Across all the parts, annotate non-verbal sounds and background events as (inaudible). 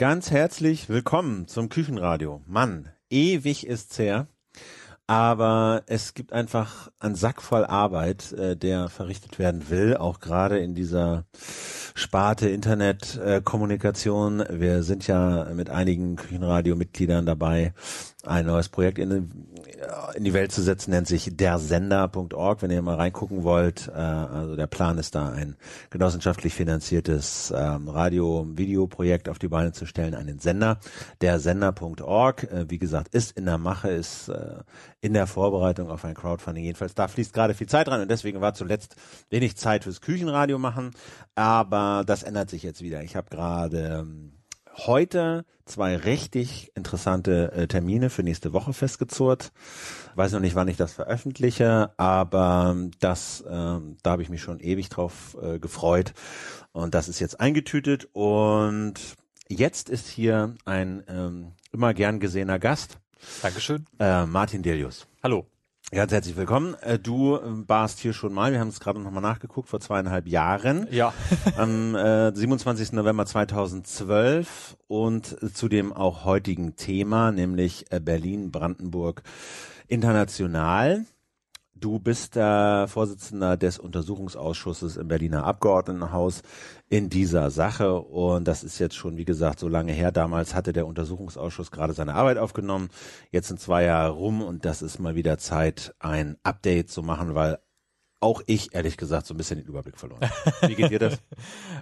Ganz herzlich willkommen zum Küchenradio. Mann, ewig ist's her. Aber es gibt einfach einen Sack voll Arbeit, äh, der verrichtet werden will, auch gerade in dieser Sparte Internetkommunikation. Äh, Wir sind ja mit einigen Küchenradio-Mitgliedern dabei, ein neues Projekt in, in die Welt zu setzen, nennt sich dersender.org, wenn ihr mal reingucken wollt. Äh, also der Plan ist da, ein genossenschaftlich finanziertes ähm, Radio-Video-Projekt auf die Beine zu stellen, einen Sender, dersender.org. Äh, wie gesagt, ist in der Mache, ist äh, in der Vorbereitung auf ein Crowdfunding. Jedenfalls, da fließt gerade viel Zeit rein und deswegen war zuletzt wenig Zeit fürs Küchenradio machen. Aber das ändert sich jetzt wieder. Ich habe gerade ähm, heute zwei richtig interessante äh, Termine für nächste Woche festgezurrt. Weiß noch nicht, wann ich das veröffentliche, aber das, ähm, da habe ich mich schon ewig drauf äh, gefreut. Und das ist jetzt eingetütet. Und jetzt ist hier ein ähm, immer gern gesehener Gast. Dankeschön. Äh, Martin Delius. Hallo. Ganz herzlich willkommen. Äh, Du äh, warst hier schon mal, wir haben es gerade nochmal nachgeguckt, vor zweieinhalb Jahren. Ja. (laughs) Am äh, 27. November 2012 und äh, zu dem auch heutigen Thema, nämlich äh, Berlin, Brandenburg international. Du bist der Vorsitzender des Untersuchungsausschusses im Berliner Abgeordnetenhaus in dieser Sache. Und das ist jetzt schon, wie gesagt, so lange her. Damals hatte der Untersuchungsausschuss gerade seine Arbeit aufgenommen. Jetzt sind zwei Jahre rum und das ist mal wieder Zeit, ein Update zu machen, weil auch ich, ehrlich gesagt, so ein bisschen den Überblick verloren. (laughs) Wie geht dir das?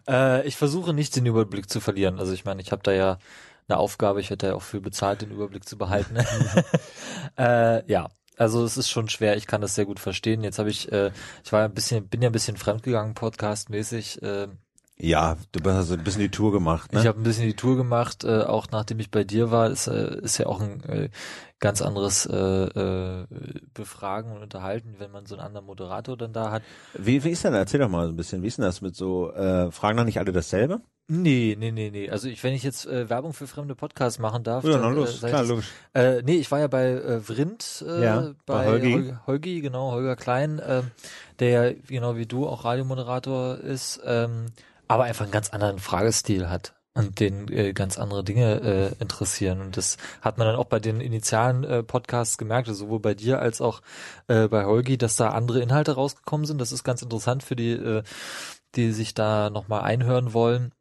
Äh, ich versuche nicht den Überblick zu verlieren. Also ich meine, ich habe da ja eine Aufgabe, ich werde ja auch für bezahlt, den Überblick zu behalten. (laughs) (laughs) äh, ja, also es ist schon schwer, ich kann das sehr gut verstehen. Jetzt habe ich, äh, ich war ein bisschen, bin ja ein bisschen fremdgegangen, podcastmäßig. Äh, Ja, du hast also ein bisschen die Tour gemacht, ne? Ich habe ein bisschen die Tour gemacht, äh, auch nachdem ich bei dir war, ist, äh, ist ja auch ein äh, ganz anderes äh, äh, Befragen und Unterhalten, wenn man so einen anderen Moderator dann da hat. Wie, wie ist denn, erzähl doch mal so ein bisschen, wie ist denn das mit so, äh, fragen dann nicht alle dasselbe? Nee, nee, nee, nee. Also ich, wenn ich jetzt äh, Werbung für fremde Podcasts machen darf, Ja, dann, na los, äh, klar, das- logisch. Äh, nee, ich war ja bei äh, Vrind, äh, Ja, bei bei, Holgi. Holgi. Holgi, genau, Holger Klein, ähm, der ja genau wie du auch Radiomoderator ist, ähm, aber einfach einen ganz anderen Fragestil hat und den äh, ganz andere Dinge äh, interessieren. Und das hat man dann auch bei den initialen äh, Podcasts gemerkt, also sowohl bei dir als auch äh, bei Holgi, dass da andere Inhalte rausgekommen sind. Das ist ganz interessant für die, äh, die sich da nochmal einhören wollen.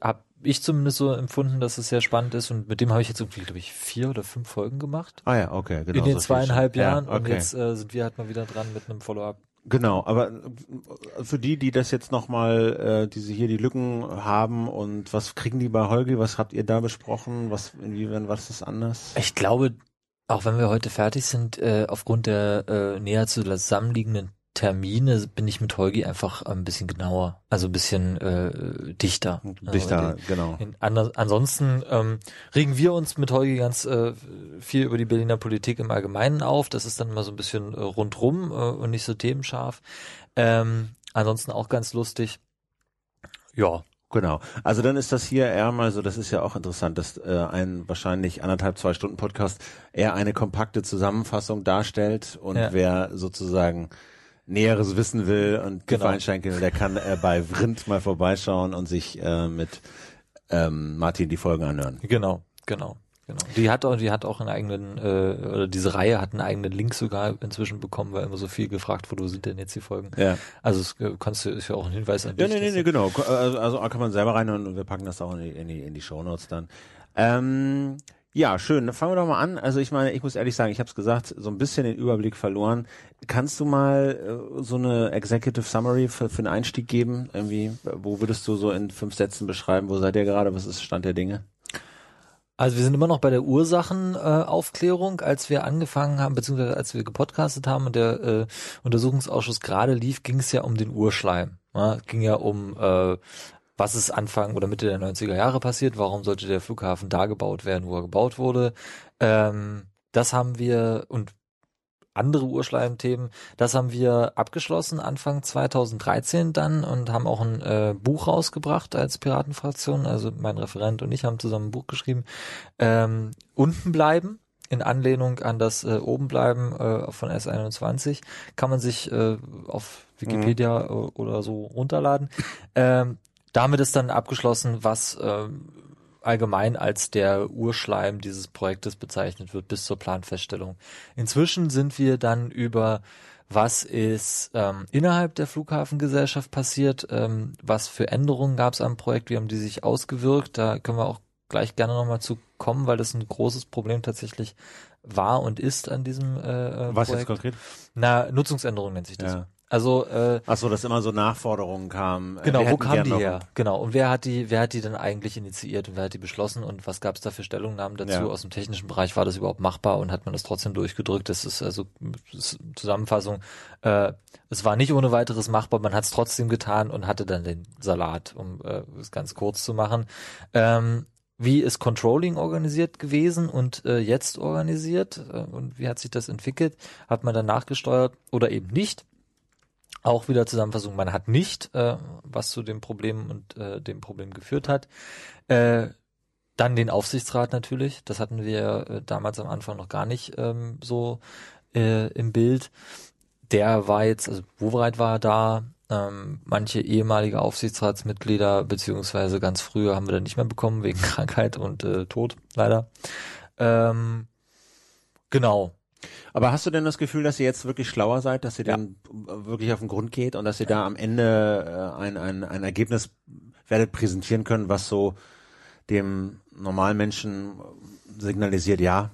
Hab ich zumindest so empfunden, dass es sehr spannend ist und mit dem habe ich jetzt irgendwie, glaube ich, vier oder fünf Folgen gemacht. Ah ja, okay, genau. in den so zweieinhalb. Jahren Ja, und okay. jetzt äh, sind wir halt mal wieder dran mit einem Follow-up. Genau, aber äh, für die, die das jetzt nochmal, äh, die sie hier die Lücken haben und was kriegen die bei Holgi, was habt ihr da besprochen, was, inwiefern, was ist anders? Ich glaube, auch wenn wir heute fertig sind, äh, aufgrund der äh, näher zusammenliegenden Termine bin ich mit Holgi einfach ein bisschen genauer, also ein bisschen äh, dichter. Dichter, Also, genau. in, an, ansonsten ähm, regen wir uns mit Holgi ganz äh, viel über die Berliner Politik im Allgemeinen auf. Das ist dann immer so ein bisschen äh, rundrum äh, und nicht so themenscharf. Ähm, ansonsten auch ganz lustig. Ja, Genau. Also dann ist das hier eher mal so, das ist ja auch interessant, dass äh, ein wahrscheinlich anderthalb, zwei Stunden Podcast eher eine kompakte Zusammenfassung darstellt und Ja. wer sozusagen Näheres wissen will und Genau. Gefallenschenkel, der kann äh, bei Vrind mal vorbeischauen und sich äh, mit ähm, Martin die Folgen anhören. Genau, genau, genau. Die hat auch, die hat auch einen eigenen, äh, oder diese Reihe hat einen eigenen Link sogar inzwischen bekommen, weil immer so viel gefragt wurde, wo sind denn jetzt die Folgen? Ja. Also es äh, kannst du, ist ja auch ein Hinweis an Ja, dich. nee, nee, nee, du- genau. Ko- Also, also kann man selber rein und wir packen das auch in die, in die, in die Shownotes dann. Ähm, ja, schön. Dann fangen wir doch mal an. Also ich meine, ich muss ehrlich sagen, ich habe es gesagt, so ein bisschen den Überblick verloren. Kannst du mal äh, so eine Executive Summary für, für einen Einstieg geben? Irgendwie, wo würdest du so in fünf Sätzen beschreiben, wo seid ihr gerade? Was ist Stand der Dinge? Also wir sind immer noch bei der Ursachenaufklärung, äh, als wir angefangen haben, beziehungsweise als wir gepodcastet haben und der äh, Untersuchungsausschuss gerade lief, ging es ja um den Urschleim. Ja, ging ja um äh, was ist Anfang oder Mitte der 90er Jahre passiert, warum sollte der Flughafen da gebaut werden, wo er gebaut wurde. Ähm, das haben wir und andere Urschleimthemen, das haben wir abgeschlossen Anfang 2013 dann und haben auch ein äh, Buch rausgebracht als Piratenfraktion. Also mein Referent und ich haben zusammen ein Buch geschrieben. Ähm, unten bleiben in Anlehnung an das äh, oben bleiben äh, von S21 kann man sich äh, auf Wikipedia äh, oder so runterladen. Ähm, damit ist dann abgeschlossen, was ähm, allgemein als der Urschleim dieses Projektes bezeichnet wird bis zur Planfeststellung. Inzwischen sind wir dann über was ist ähm, innerhalb der Flughafengesellschaft passiert, ähm, was für Änderungen gab es am Projekt, wie haben die sich ausgewirkt, da können wir auch gleich gerne nochmal zu kommen, weil das ein großes Problem tatsächlich war und ist an diesem äh, äh Was Projekt. jetzt konkret? Na, Nutzungsänderung nennt sich das. Ja. Also äh, Ach so, dass immer so Nachforderungen kamen. Äh, genau, wo kamen die her? Genau. Und wer hat die, wer hat die dann eigentlich initiiert und wer hat die beschlossen und was gab es da für Stellungnahmen dazu? Ja. Aus dem technischen Bereich war das überhaupt machbar und hat man das trotzdem durchgedrückt? Das ist also das ist Zusammenfassung. Äh, es war nicht ohne weiteres machbar, man hat es trotzdem getan und hatte dann den Salat, um äh, es ganz kurz zu machen. Ähm, wie ist Controlling organisiert gewesen und äh, jetzt organisiert äh, und wie hat sich das entwickelt? Hat man dann nachgesteuert oder eben nicht? Auch wieder Zusammenfassung, man hat nicht, äh, was zu dem Problem und äh, dem Problem geführt hat. Äh, dann den Aufsichtsrat natürlich, das hatten wir äh, damals am Anfang noch gar nicht ähm, so äh, im Bild. Der war jetzt, also Wovereit war da, ähm, manche ehemalige Aufsichtsratsmitglieder, beziehungsweise ganz früher haben wir dann nicht mehr bekommen, wegen (laughs) Krankheit und äh, Tod, leider. Ähm, genau, aber hast du denn das Gefühl, dass ihr jetzt wirklich schlauer seid, dass ihr ja. dann wirklich auf den Grund geht und dass ihr da am Ende äh, ein, ein, ein Ergebnis werdet präsentieren können, was so dem normalen Menschen signalisiert, ja,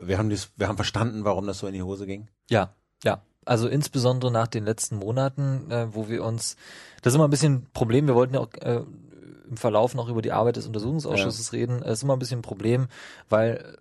wir haben dies, wir haben verstanden, warum das so in die Hose ging? Ja, ja. Also insbesondere nach den letzten Monaten, äh, wo wir uns, das ist immer ein bisschen ein Problem, wir wollten ja auch äh, im Verlauf noch über die Arbeit des Untersuchungsausschusses ja. reden, es ist immer ein bisschen ein Problem, weil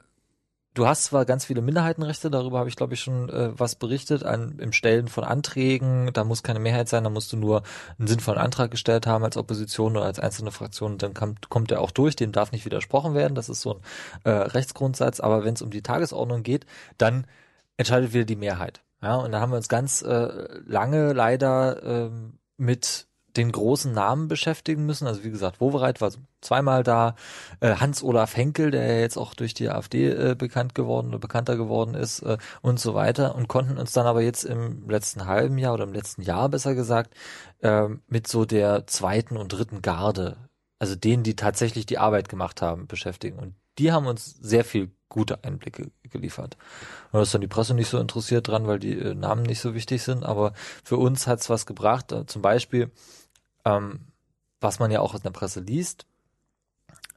Du hast zwar ganz viele Minderheitenrechte, darüber habe ich glaube ich schon äh, was berichtet, an, im Stellen von Anträgen, da muss keine Mehrheit sein, da musst du nur einen sinnvollen Antrag gestellt haben als Opposition oder als einzelne Fraktion, dann kommt, kommt der auch durch, dem darf nicht widersprochen werden, das ist so ein äh, Rechtsgrundsatz, aber wenn es um die Tagesordnung geht, dann entscheidet wieder die Mehrheit. Ja, und da haben wir uns ganz äh, lange leider äh, mit den großen Namen beschäftigen müssen. Also wie gesagt, Wovereit war zweimal da, äh, Hans-Olaf Henkel, der jetzt auch durch die AfD äh, bekannt geworden oder bekannter geworden ist äh, und so weiter und konnten uns dann aber jetzt im letzten halben Jahr oder im letzten Jahr besser gesagt äh, mit so der zweiten und dritten Garde, also denen, die tatsächlich die Arbeit gemacht haben, beschäftigen. Und die haben uns sehr viel gute Einblicke geliefert. Und da ist dann die Presse nicht so interessiert dran, weil die äh, Namen nicht so wichtig sind, aber für uns hat's was gebracht. Zum Beispiel ähm, was man ja auch aus der Presse liest,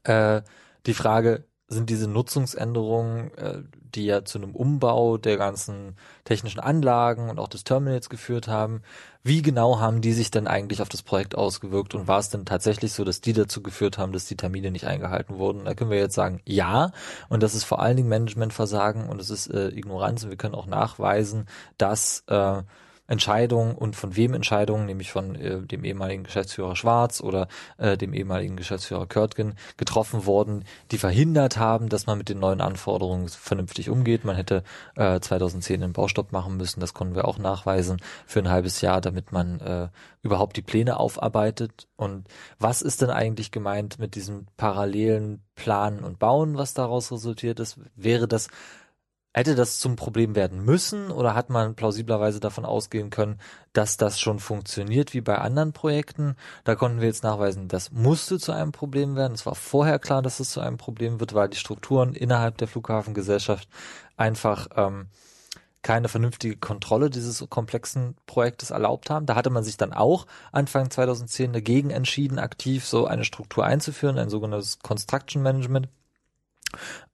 äh, die Frage, sind diese Nutzungsänderungen, äh, die ja zu einem Umbau der ganzen technischen Anlagen und auch des Terminals geführt haben, wie genau haben die sich denn eigentlich auf das Projekt ausgewirkt und war es denn tatsächlich so, dass die dazu geführt haben, dass die Termine nicht eingehalten wurden? Da können wir jetzt sagen, ja, und das ist vor allen Dingen Managementversagen und es ist äh, Ignoranz und wir können auch nachweisen, dass äh, Entscheidungen und von wem Entscheidungen, nämlich von äh, dem ehemaligen Geschäftsführer Schwarz oder äh, dem ehemaligen Geschäftsführer Körtgen getroffen wurden, die verhindert haben, dass man mit den neuen Anforderungen vernünftig umgeht. Man hätte äh, 2010 einen Baustopp machen müssen, das konnten wir auch nachweisen für ein halbes Jahr, damit man äh, überhaupt die Pläne aufarbeitet. Und was ist denn eigentlich gemeint mit diesem parallelen Planen und Bauen, was daraus resultiert ist? Wäre das Hätte das zum Problem werden müssen oder hat man plausiblerweise davon ausgehen können, dass das schon funktioniert wie bei anderen Projekten? Da konnten wir jetzt nachweisen, das musste zu einem Problem werden. Es war vorher klar, dass es zu einem Problem wird, weil die Strukturen innerhalb der Flughafengesellschaft einfach ähm, keine vernünftige Kontrolle dieses komplexen Projektes erlaubt haben. Da hatte man sich dann auch Anfang 2010 dagegen entschieden, aktiv so eine Struktur einzuführen, ein sogenanntes Construction Management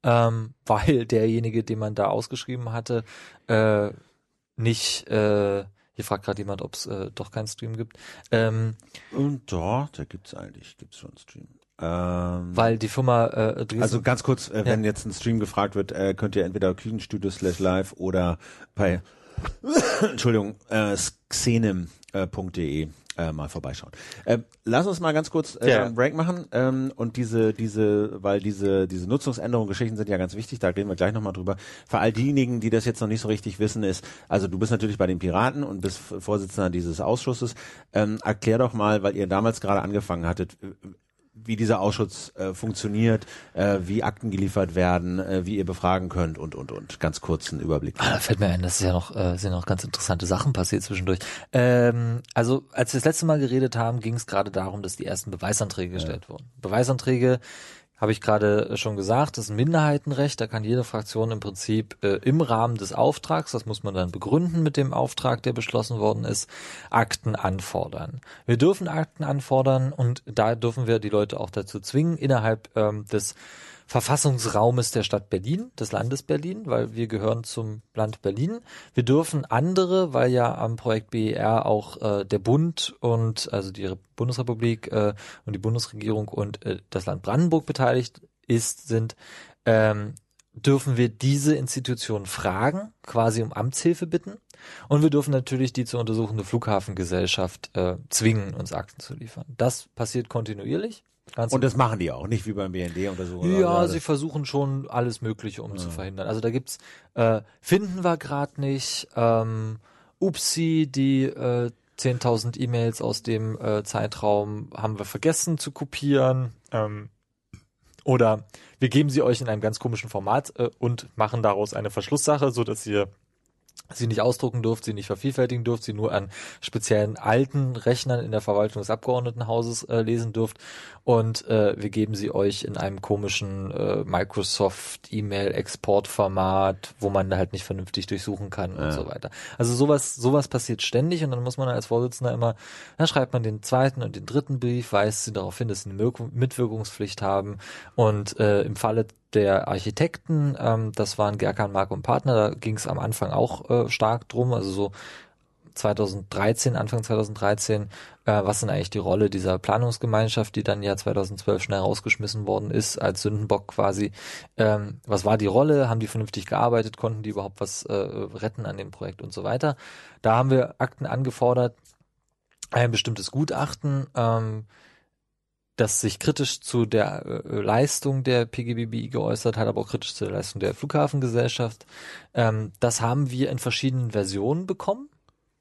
ähm, weil derjenige, den man da ausgeschrieben hatte, äh, nicht, äh, hier fragt gerade jemand, ob es äh, doch keinen Stream gibt. Ähm, Und doch, da gibt's eigentlich, gibt's schon einen Stream. Ähm, weil die Firma äh, Dresden, Also ganz kurz, äh, wenn ja. jetzt ein Stream gefragt wird, äh, könnt ihr entweder Küchenstudio slash live oder bei (coughs) Entschuldigung, äh, xenim.de äh, mal vorbeischauen. Äh, lass uns mal ganz kurz äh, ja. einen Break machen ähm, und diese, diese, weil diese, diese Nutzungsänderungen, Geschichten sind ja ganz wichtig, da reden wir gleich nochmal drüber. Für all diejenigen, die das jetzt noch nicht so richtig wissen, ist, also du bist natürlich bei den Piraten und bist Vorsitzender dieses Ausschusses. Ähm, erklär doch mal, weil ihr damals gerade angefangen hattet, wie dieser Ausschuss äh, funktioniert, äh, wie Akten geliefert werden, äh, wie ihr befragen könnt und und und. Ganz kurzen Überblick. Ah, da fällt mir ein, das ist ja noch äh, sind noch ganz interessante Sachen passiert zwischendurch. Ähm, also als wir das letzte Mal geredet haben, ging es gerade darum, dass die ersten Beweisanträge gestellt ja. wurden. Beweisanträge habe ich gerade schon gesagt, das ist ein Minderheitenrecht, da kann jede Fraktion im Prinzip äh, im Rahmen des Auftrags, das muss man dann begründen mit dem Auftrag, der beschlossen worden ist, Akten anfordern. Wir dürfen Akten anfordern und da dürfen wir die Leute auch dazu zwingen, innerhalb ähm, des Verfassungsraumes der Stadt Berlin, des Landes Berlin, weil wir gehören zum Land Berlin. Wir dürfen andere, weil ja am Projekt BER auch äh, der Bund und also die Bundesrepublik äh, und die Bundesregierung und äh, das Land Brandenburg beteiligt ist, sind, ähm, dürfen wir diese Institutionen fragen, quasi um Amtshilfe bitten. Und wir dürfen natürlich die zu untersuchende Flughafengesellschaft äh, zwingen, uns Akten zu liefern. Das passiert kontinuierlich. Ganz und das machen die auch, nicht wie beim BND oder so. Ja, sie versuchen schon alles Mögliche, um ja. zu verhindern. Also da gibt's äh, finden wir gerade nicht. Ähm, Upsi, die äh, 10.000 E-Mails aus dem äh, Zeitraum haben wir vergessen zu kopieren. Ähm, oder wir geben sie euch in einem ganz komischen Format äh, und machen daraus eine Verschlusssache, so dass ihr sie nicht ausdrucken durft, sie nicht vervielfältigen durft, sie nur an speziellen alten Rechnern in der Verwaltung des Abgeordnetenhauses äh, lesen dürft und äh, wir geben sie euch in einem komischen äh, Microsoft E-Mail Exportformat, wo man halt nicht vernünftig durchsuchen kann ja. und so weiter. Also sowas sowas passiert ständig und dann muss man als Vorsitzender immer, dann schreibt man den zweiten und den dritten Brief, weist sie darauf hin, dass sie eine Mitwirkungspflicht haben und äh, im Falle der Architekten, ähm, das waren Gerkan, Mark und Partner, da ging es am Anfang auch äh, stark drum, also so 2013, Anfang 2013, äh, was sind eigentlich die Rolle dieser Planungsgemeinschaft, die dann ja 2012 schnell rausgeschmissen worden ist, als Sündenbock quasi. Ähm, was war die Rolle? Haben die vernünftig gearbeitet? Konnten die überhaupt was äh, retten an dem Projekt und so weiter? Da haben wir Akten angefordert, ein bestimmtes Gutachten, ähm, das sich kritisch zu der äh, Leistung der PGBBI geäußert hat, aber auch kritisch zu der Leistung der Flughafengesellschaft. Ähm, das haben wir in verschiedenen Versionen bekommen.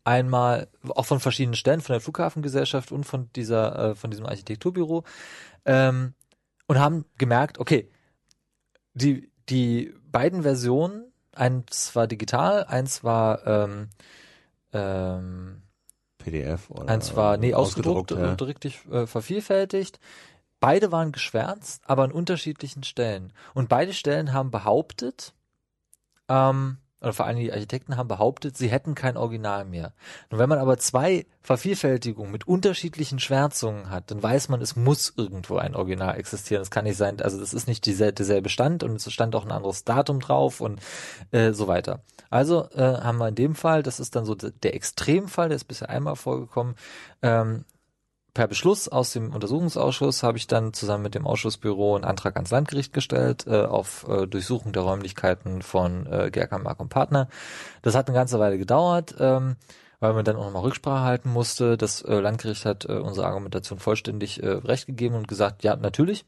Einmal auch von verschiedenen Stellen, von der Flughafengesellschaft und von dieser, äh, von diesem Architekturbüro. Ähm, und haben gemerkt, okay, die, die beiden Versionen, eins war digital, eins war ähm, ähm, PDF oder eins war nee ausgedruckt, ausgedruckt ja. richtig äh, vervielfältigt. Beide waren geschwärzt, aber an unterschiedlichen Stellen. Und beide Stellen haben behauptet, ähm, oder vor allem die Architekten haben behauptet, sie hätten kein Original mehr. Und wenn man aber zwei Vervielfältigungen mit unterschiedlichen Schwärzungen hat, dann weiß man, es muss irgendwo ein Original existieren. Es kann nicht sein, also es ist nicht dieselbe, derselbe Stand und es stand auch ein anderes Datum drauf und äh, so weiter. Also äh, haben wir in dem Fall, das ist dann so der Extremfall, der ist bisher einmal vorgekommen, ähm, per Beschluss aus dem Untersuchungsausschuss habe ich dann zusammen mit dem Ausschussbüro einen Antrag ans Landgericht gestellt äh, auf äh, Durchsuchung der Räumlichkeiten von äh, Gerkan Mark und Partner. Das hat eine ganze Weile gedauert, ähm, weil man dann auch nochmal Rücksprache halten musste. Das äh, Landgericht hat äh, unsere Argumentation vollständig äh, recht gegeben und gesagt, ja, natürlich,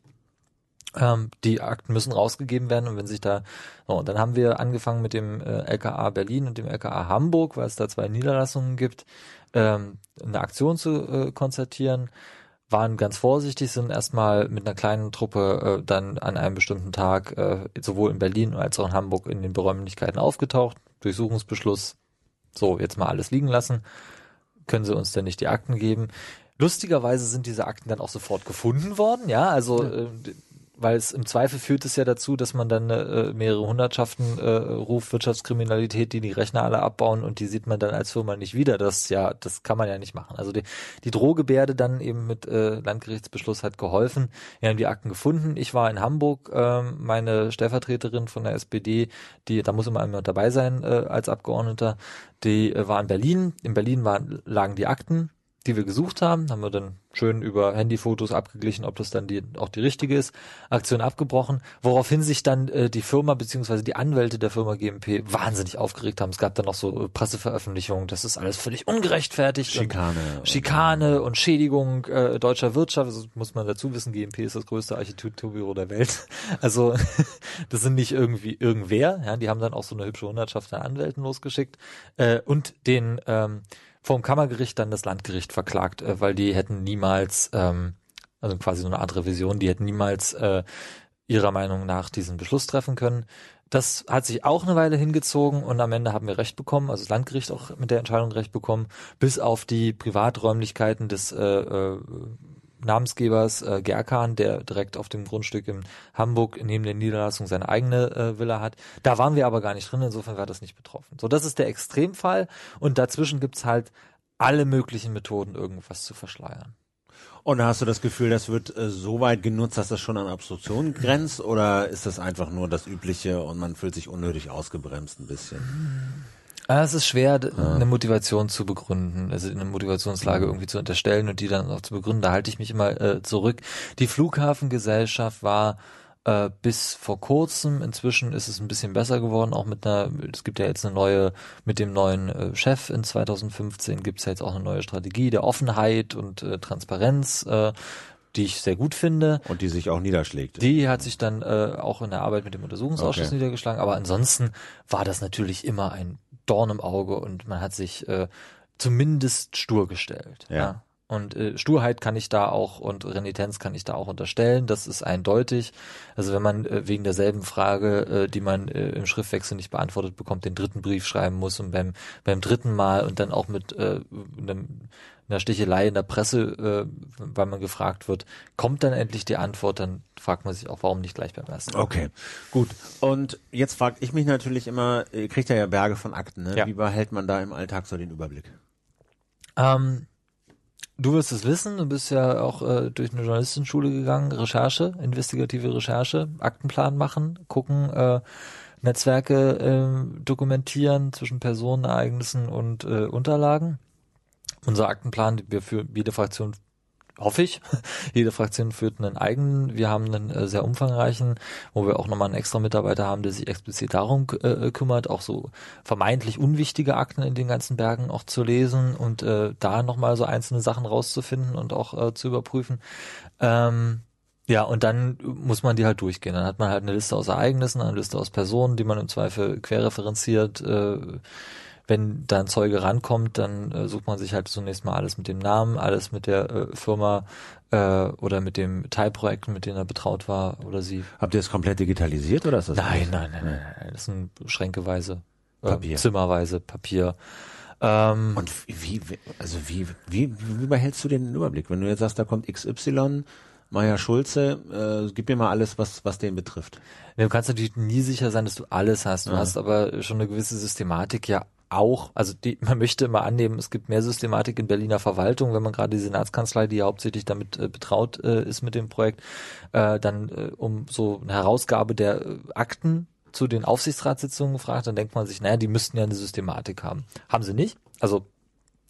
ähm, die Akten müssen rausgegeben werden und wenn sich da, so, dann haben wir angefangen mit dem äh, LKA Berlin und dem LKA Hamburg, weil es da zwei Niederlassungen gibt, ähm, eine Aktion zu äh, konzertieren, waren ganz vorsichtig, sind erstmal mit einer kleinen Truppe äh, dann an einem bestimmten Tag äh, sowohl in Berlin als auch in Hamburg in den Beräumlichkeiten aufgetaucht, Durchsuchungsbeschluss, so, jetzt mal alles liegen lassen, können sie uns denn nicht die Akten geben. Lustigerweise sind diese Akten dann auch sofort gefunden worden, ja, also ja. Weil es im Zweifel führt es ja dazu, dass man dann äh, mehrere Hundertschaften äh, ruft, Wirtschaftskriminalität, die die Rechner alle abbauen und die sieht man dann als Firma nicht wieder. Das ja, das kann man ja nicht machen. Also die, die Drohgebärde dann eben mit äh, Landgerichtsbeschluss hat geholfen. Wir haben die Akten gefunden. Ich war in Hamburg, äh, meine Stellvertreterin von der SPD, die, da muss immer jemand dabei sein äh, als Abgeordneter, die äh, war in Berlin. In Berlin waren, lagen die Akten die wir gesucht haben, haben wir dann schön über Handyfotos abgeglichen, ob das dann die, auch die richtige ist, Aktion abgebrochen, woraufhin sich dann äh, die Firma beziehungsweise die Anwälte der Firma GMP wahnsinnig aufgeregt haben. Es gab dann noch so äh, Presseveröffentlichungen, das ist alles völlig ungerechtfertigt. Schikane. Und Schikane und Schädigung äh, deutscher Wirtschaft, das muss man dazu wissen, GMP ist das größte Architekturbüro der Welt. (laughs) Also (laughs) das sind nicht irgendwie irgendwer, ja, die haben dann auch so eine hübsche Hundertschaft an Anwälten losgeschickt äh, und den ähm, vom Kammergericht dann das Landgericht verklagt, äh, weil die hätten niemals, ähm, also quasi so eine Art Revision, die hätten niemals äh, ihrer Meinung nach diesen Beschluss treffen können. Das hat sich auch eine Weile hingezogen und am Ende haben wir Recht bekommen, also das Landgericht auch mit der Entscheidung Recht bekommen, bis auf die Privaträumlichkeiten des äh, äh, Namensgebers äh, Gerkan, der direkt auf dem Grundstück in Hamburg neben der Niederlassung seine eigene äh, Villa hat. Da waren wir aber gar nicht drin, insofern war das nicht betroffen. So, das ist der Extremfall und dazwischen gibt's halt alle möglichen Methoden, irgendwas zu verschleiern. Und hast du das Gefühl, das wird äh, so weit genutzt, dass das schon an Obstruktion grenzt oder ist das einfach nur das Übliche und man fühlt sich unnötig ausgebremst ein bisschen? Ah, Es ist schwer, d- eine Motivation zu begründen, also eine Motivationslage irgendwie zu unterstellen und die dann auch zu begründen. Da halte ich mich immer äh, zurück. Die Flughafengesellschaft war äh, bis vor kurzem, inzwischen ist es ein bisschen besser geworden, auch mit einer, es gibt ja jetzt eine neue, mit dem neuen äh, Chef in 2015 gibt es ja jetzt auch eine neue Strategie der Offenheit und äh, Transparenz, äh, die ich sehr gut finde. Und die sich auch niederschlägt. Die hat sich dann äh, auch in der Arbeit mit dem Untersuchungsausschuss Okay. niedergeschlagen, aber ansonsten war das natürlich immer ein Dorn im Auge und man hat sich äh, zumindest stur gestellt. Ja. Und äh, Sturheit kann ich da auch und Renitenz kann ich da auch unterstellen, das ist eindeutig. Also wenn man äh, wegen derselben Frage, äh, die man äh, im Schriftwechsel nicht beantwortet bekommt, den dritten Brief schreiben muss und beim, beim dritten Mal und dann auch mit äh, einem, einer Stichelei in der Presse, äh, weil man gefragt wird, kommt dann endlich die Antwort, dann fragt man sich auch, warum nicht gleich beim ersten Mal. Okay, gut. Und jetzt frage ich mich natürlich immer, ihr kriegt ja ja Berge von Akten, ne? Ja. Wie behält man da im Alltag so den Überblick? Ähm, du wirst es wissen, du bist ja auch äh, durch eine Journalistenschule gegangen, Recherche, investigative Recherche, Aktenplan machen, gucken, äh, Netzwerke äh, dokumentieren zwischen Personen, Ereignissen und äh, Unterlagen. Unser Aktenplan, wir für jede Fraktion hoffe ich. (laughs) Jede Fraktion führt einen eigenen. Wir haben einen äh, sehr umfangreichen, wo wir auch nochmal einen extra Mitarbeiter haben, der sich explizit darum äh, kümmert, auch so vermeintlich unwichtige Akten in den ganzen Bergen auch zu lesen und äh, da nochmal so einzelne Sachen rauszufinden und auch äh, zu überprüfen. Ähm, ja, und dann muss man die halt durchgehen. Dann hat man halt eine Liste aus Ereignissen, eine Liste aus Personen, die man im Zweifel querreferenziert. Äh, wenn da ein Zeuge rankommt, dann äh, sucht man sich halt zunächst mal alles mit dem Namen, alles mit der äh, Firma äh, oder mit dem Teilprojekt, mit dem er betraut war oder sie. Habt ihr das komplett digitalisiert oder ist das? Nein, nein, nein, nein, nein. Das sind schränkeweise, äh, Papier. zimmerweise Papier. Ähm, Und wie, wie also wie, wie, wie behältst du den Überblick? Wenn du jetzt sagst, da kommt XY, Maya Schulze, äh, gib mir mal alles, was, was den betrifft. Du kannst natürlich nie sicher sein, dass du alles hast. Du Ja. hast aber schon eine gewisse Systematik ja auch. Also die, man möchte immer annehmen, es gibt mehr Systematik in Berliner Verwaltung, wenn man gerade die Senatskanzlei, die ja hauptsächlich damit äh, betraut äh, ist mit dem Projekt, äh, dann äh, um so eine Herausgabe der äh, Akten zu den Aufsichtsratssitzungen fragt, dann denkt man sich, naja, die müssten ja eine Systematik haben. Haben sie nicht. Also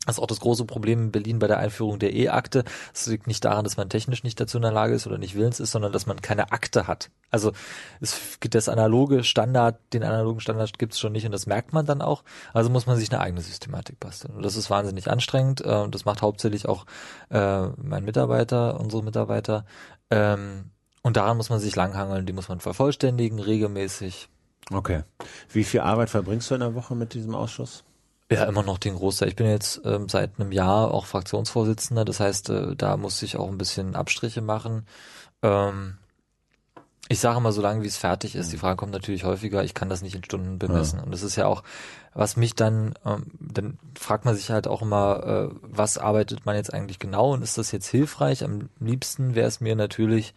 das ist auch das große Problem in Berlin bei der Einführung der E-Akte. Es liegt nicht daran, dass man technisch nicht dazu in der Lage ist oder nicht willens ist, sondern dass man keine Akte hat. Also es gibt das analoge Standard, den analogen Standard gibt es schon nicht und das merkt man dann auch. Also muss man sich eine eigene Systematik basteln. Und das ist wahnsinnig anstrengend. äh, Das macht hauptsächlich auch äh, mein Mitarbeiter, unsere Mitarbeiter. Ähm, und daran muss man sich langhangeln, die muss man vervollständigen, regelmäßig. Okay. Wie viel Arbeit verbringst du in der Woche mit diesem Ausschuss? Ja, immer noch den Großteil. Ich bin jetzt ähm, seit einem Jahr auch Fraktionsvorsitzender, das heißt, äh, da muss ich auch ein bisschen Abstriche machen. Ähm, ich sage mal, solange wie es fertig ist, die Frage kommt natürlich häufiger, ich kann das nicht in Stunden bemessen. Und das ist ja auch, was mich dann, ähm, dann fragt man sich halt auch immer, äh, was arbeitet man jetzt eigentlich genau und ist das jetzt hilfreich? Am liebsten wäre es mir natürlich,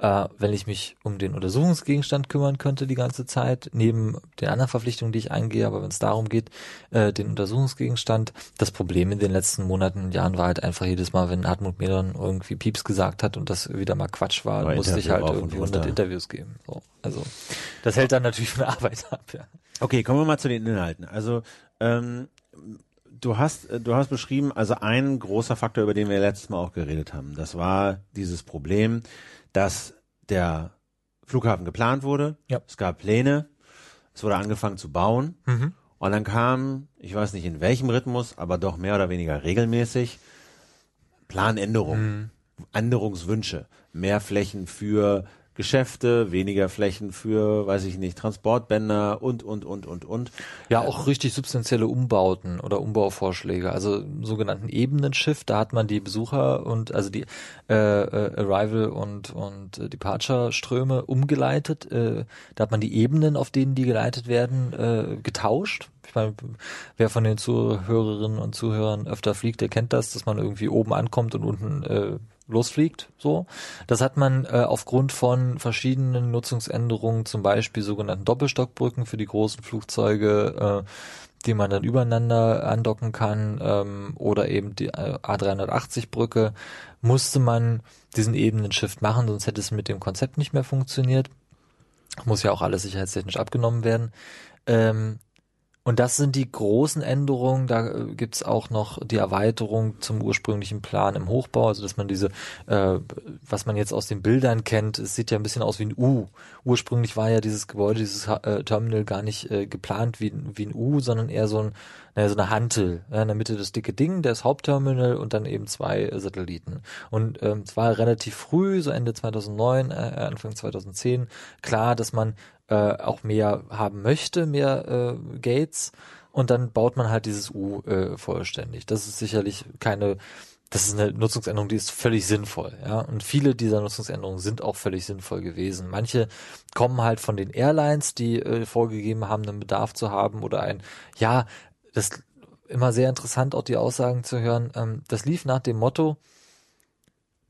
äh, wenn ich mich um den Untersuchungsgegenstand kümmern könnte die ganze Zeit, neben den anderen Verpflichtungen, die ich eingehe, aber wenn es darum geht, äh, den Untersuchungsgegenstand, das Problem in den letzten Monaten und Jahren war halt einfach jedes Mal, wenn Hartmut mir dann irgendwie Pieps gesagt hat und das wieder mal Quatsch war, War musste ich Interview halt rauf und irgendwie runter. 100 Interviews geben. So, also das hält dann natürlich von der Arbeit ab, ja. Okay, kommen wir mal zu den Inhalten. Also ähm, du hast du hast beschrieben, also ein großer Faktor, über den wir letztes Mal auch geredet haben, das war dieses Problem, dass der Flughafen geplant wurde. Ja. Es gab Pläne, es wurde angefangen zu bauen Mhm. und dann kam, ich weiß nicht in welchem Rhythmus, aber doch mehr oder weniger regelmäßig Planänderungen, Änderungswünsche, mehr Flächen für Geschäfte, weniger Flächen für, weiß ich nicht, Transportbänder und, und, und, und, und. Ja, auch richtig substanzielle Umbauten oder Umbauvorschläge, also sogenannten Ebenenschiff, da hat man die Besucher und also die äh, äh, Arrival und und äh, Departure Ströme umgeleitet, äh, da hat man die Ebenen, auf denen die geleitet werden, äh, getauscht. Ich meine, wer von den Zuhörerinnen und Zuhörern öfter fliegt, der kennt das, dass man irgendwie oben ankommt und unten äh, losfliegt. So, das hat man äh, aufgrund von verschiedenen Nutzungsänderungen, zum Beispiel sogenannten Doppelstockbrücken für die großen Flugzeuge, äh, die man dann übereinander andocken kann, ähm, oder eben die äh, A380-Brücke, musste man diesen Ebenen-Shift machen, sonst hätte es mit dem Konzept nicht mehr funktioniert. Muss ja auch alles sicherheitstechnisch abgenommen werden. Ähm, und das sind die großen Änderungen. Da äh, gibt's auch noch die Erweiterung zum ursprünglichen Plan im Hochbau, also dass man diese, äh, was man jetzt aus den Bildern kennt, es sieht ja ein bisschen aus wie ein U. Ursprünglich war ja dieses Gebäude, dieses äh, Terminal gar nicht äh, geplant wie, wie ein U, sondern eher so, ein, naja, so eine Hantel. Ja, in der Mitte das dicke Ding, das Hauptterminal und dann eben zwei Satelliten. Und ähm, es war relativ früh, so Ende 2009, äh, Anfang 2010, klar, dass man äh, auch mehr haben möchte, mehr äh, Gates. Und dann baut man halt dieses U äh, vollständig. Das ist sicherlich keine, das ist eine Nutzungsänderung, die ist völlig sinnvoll, ja. Und viele dieser Nutzungsänderungen sind auch völlig sinnvoll gewesen. Manche kommen halt von den Airlines, die äh, vorgegeben haben, einen Bedarf zu haben oder ein, ja, das immer sehr interessant, auch die Aussagen zu hören. Ähm, das lief nach dem Motto,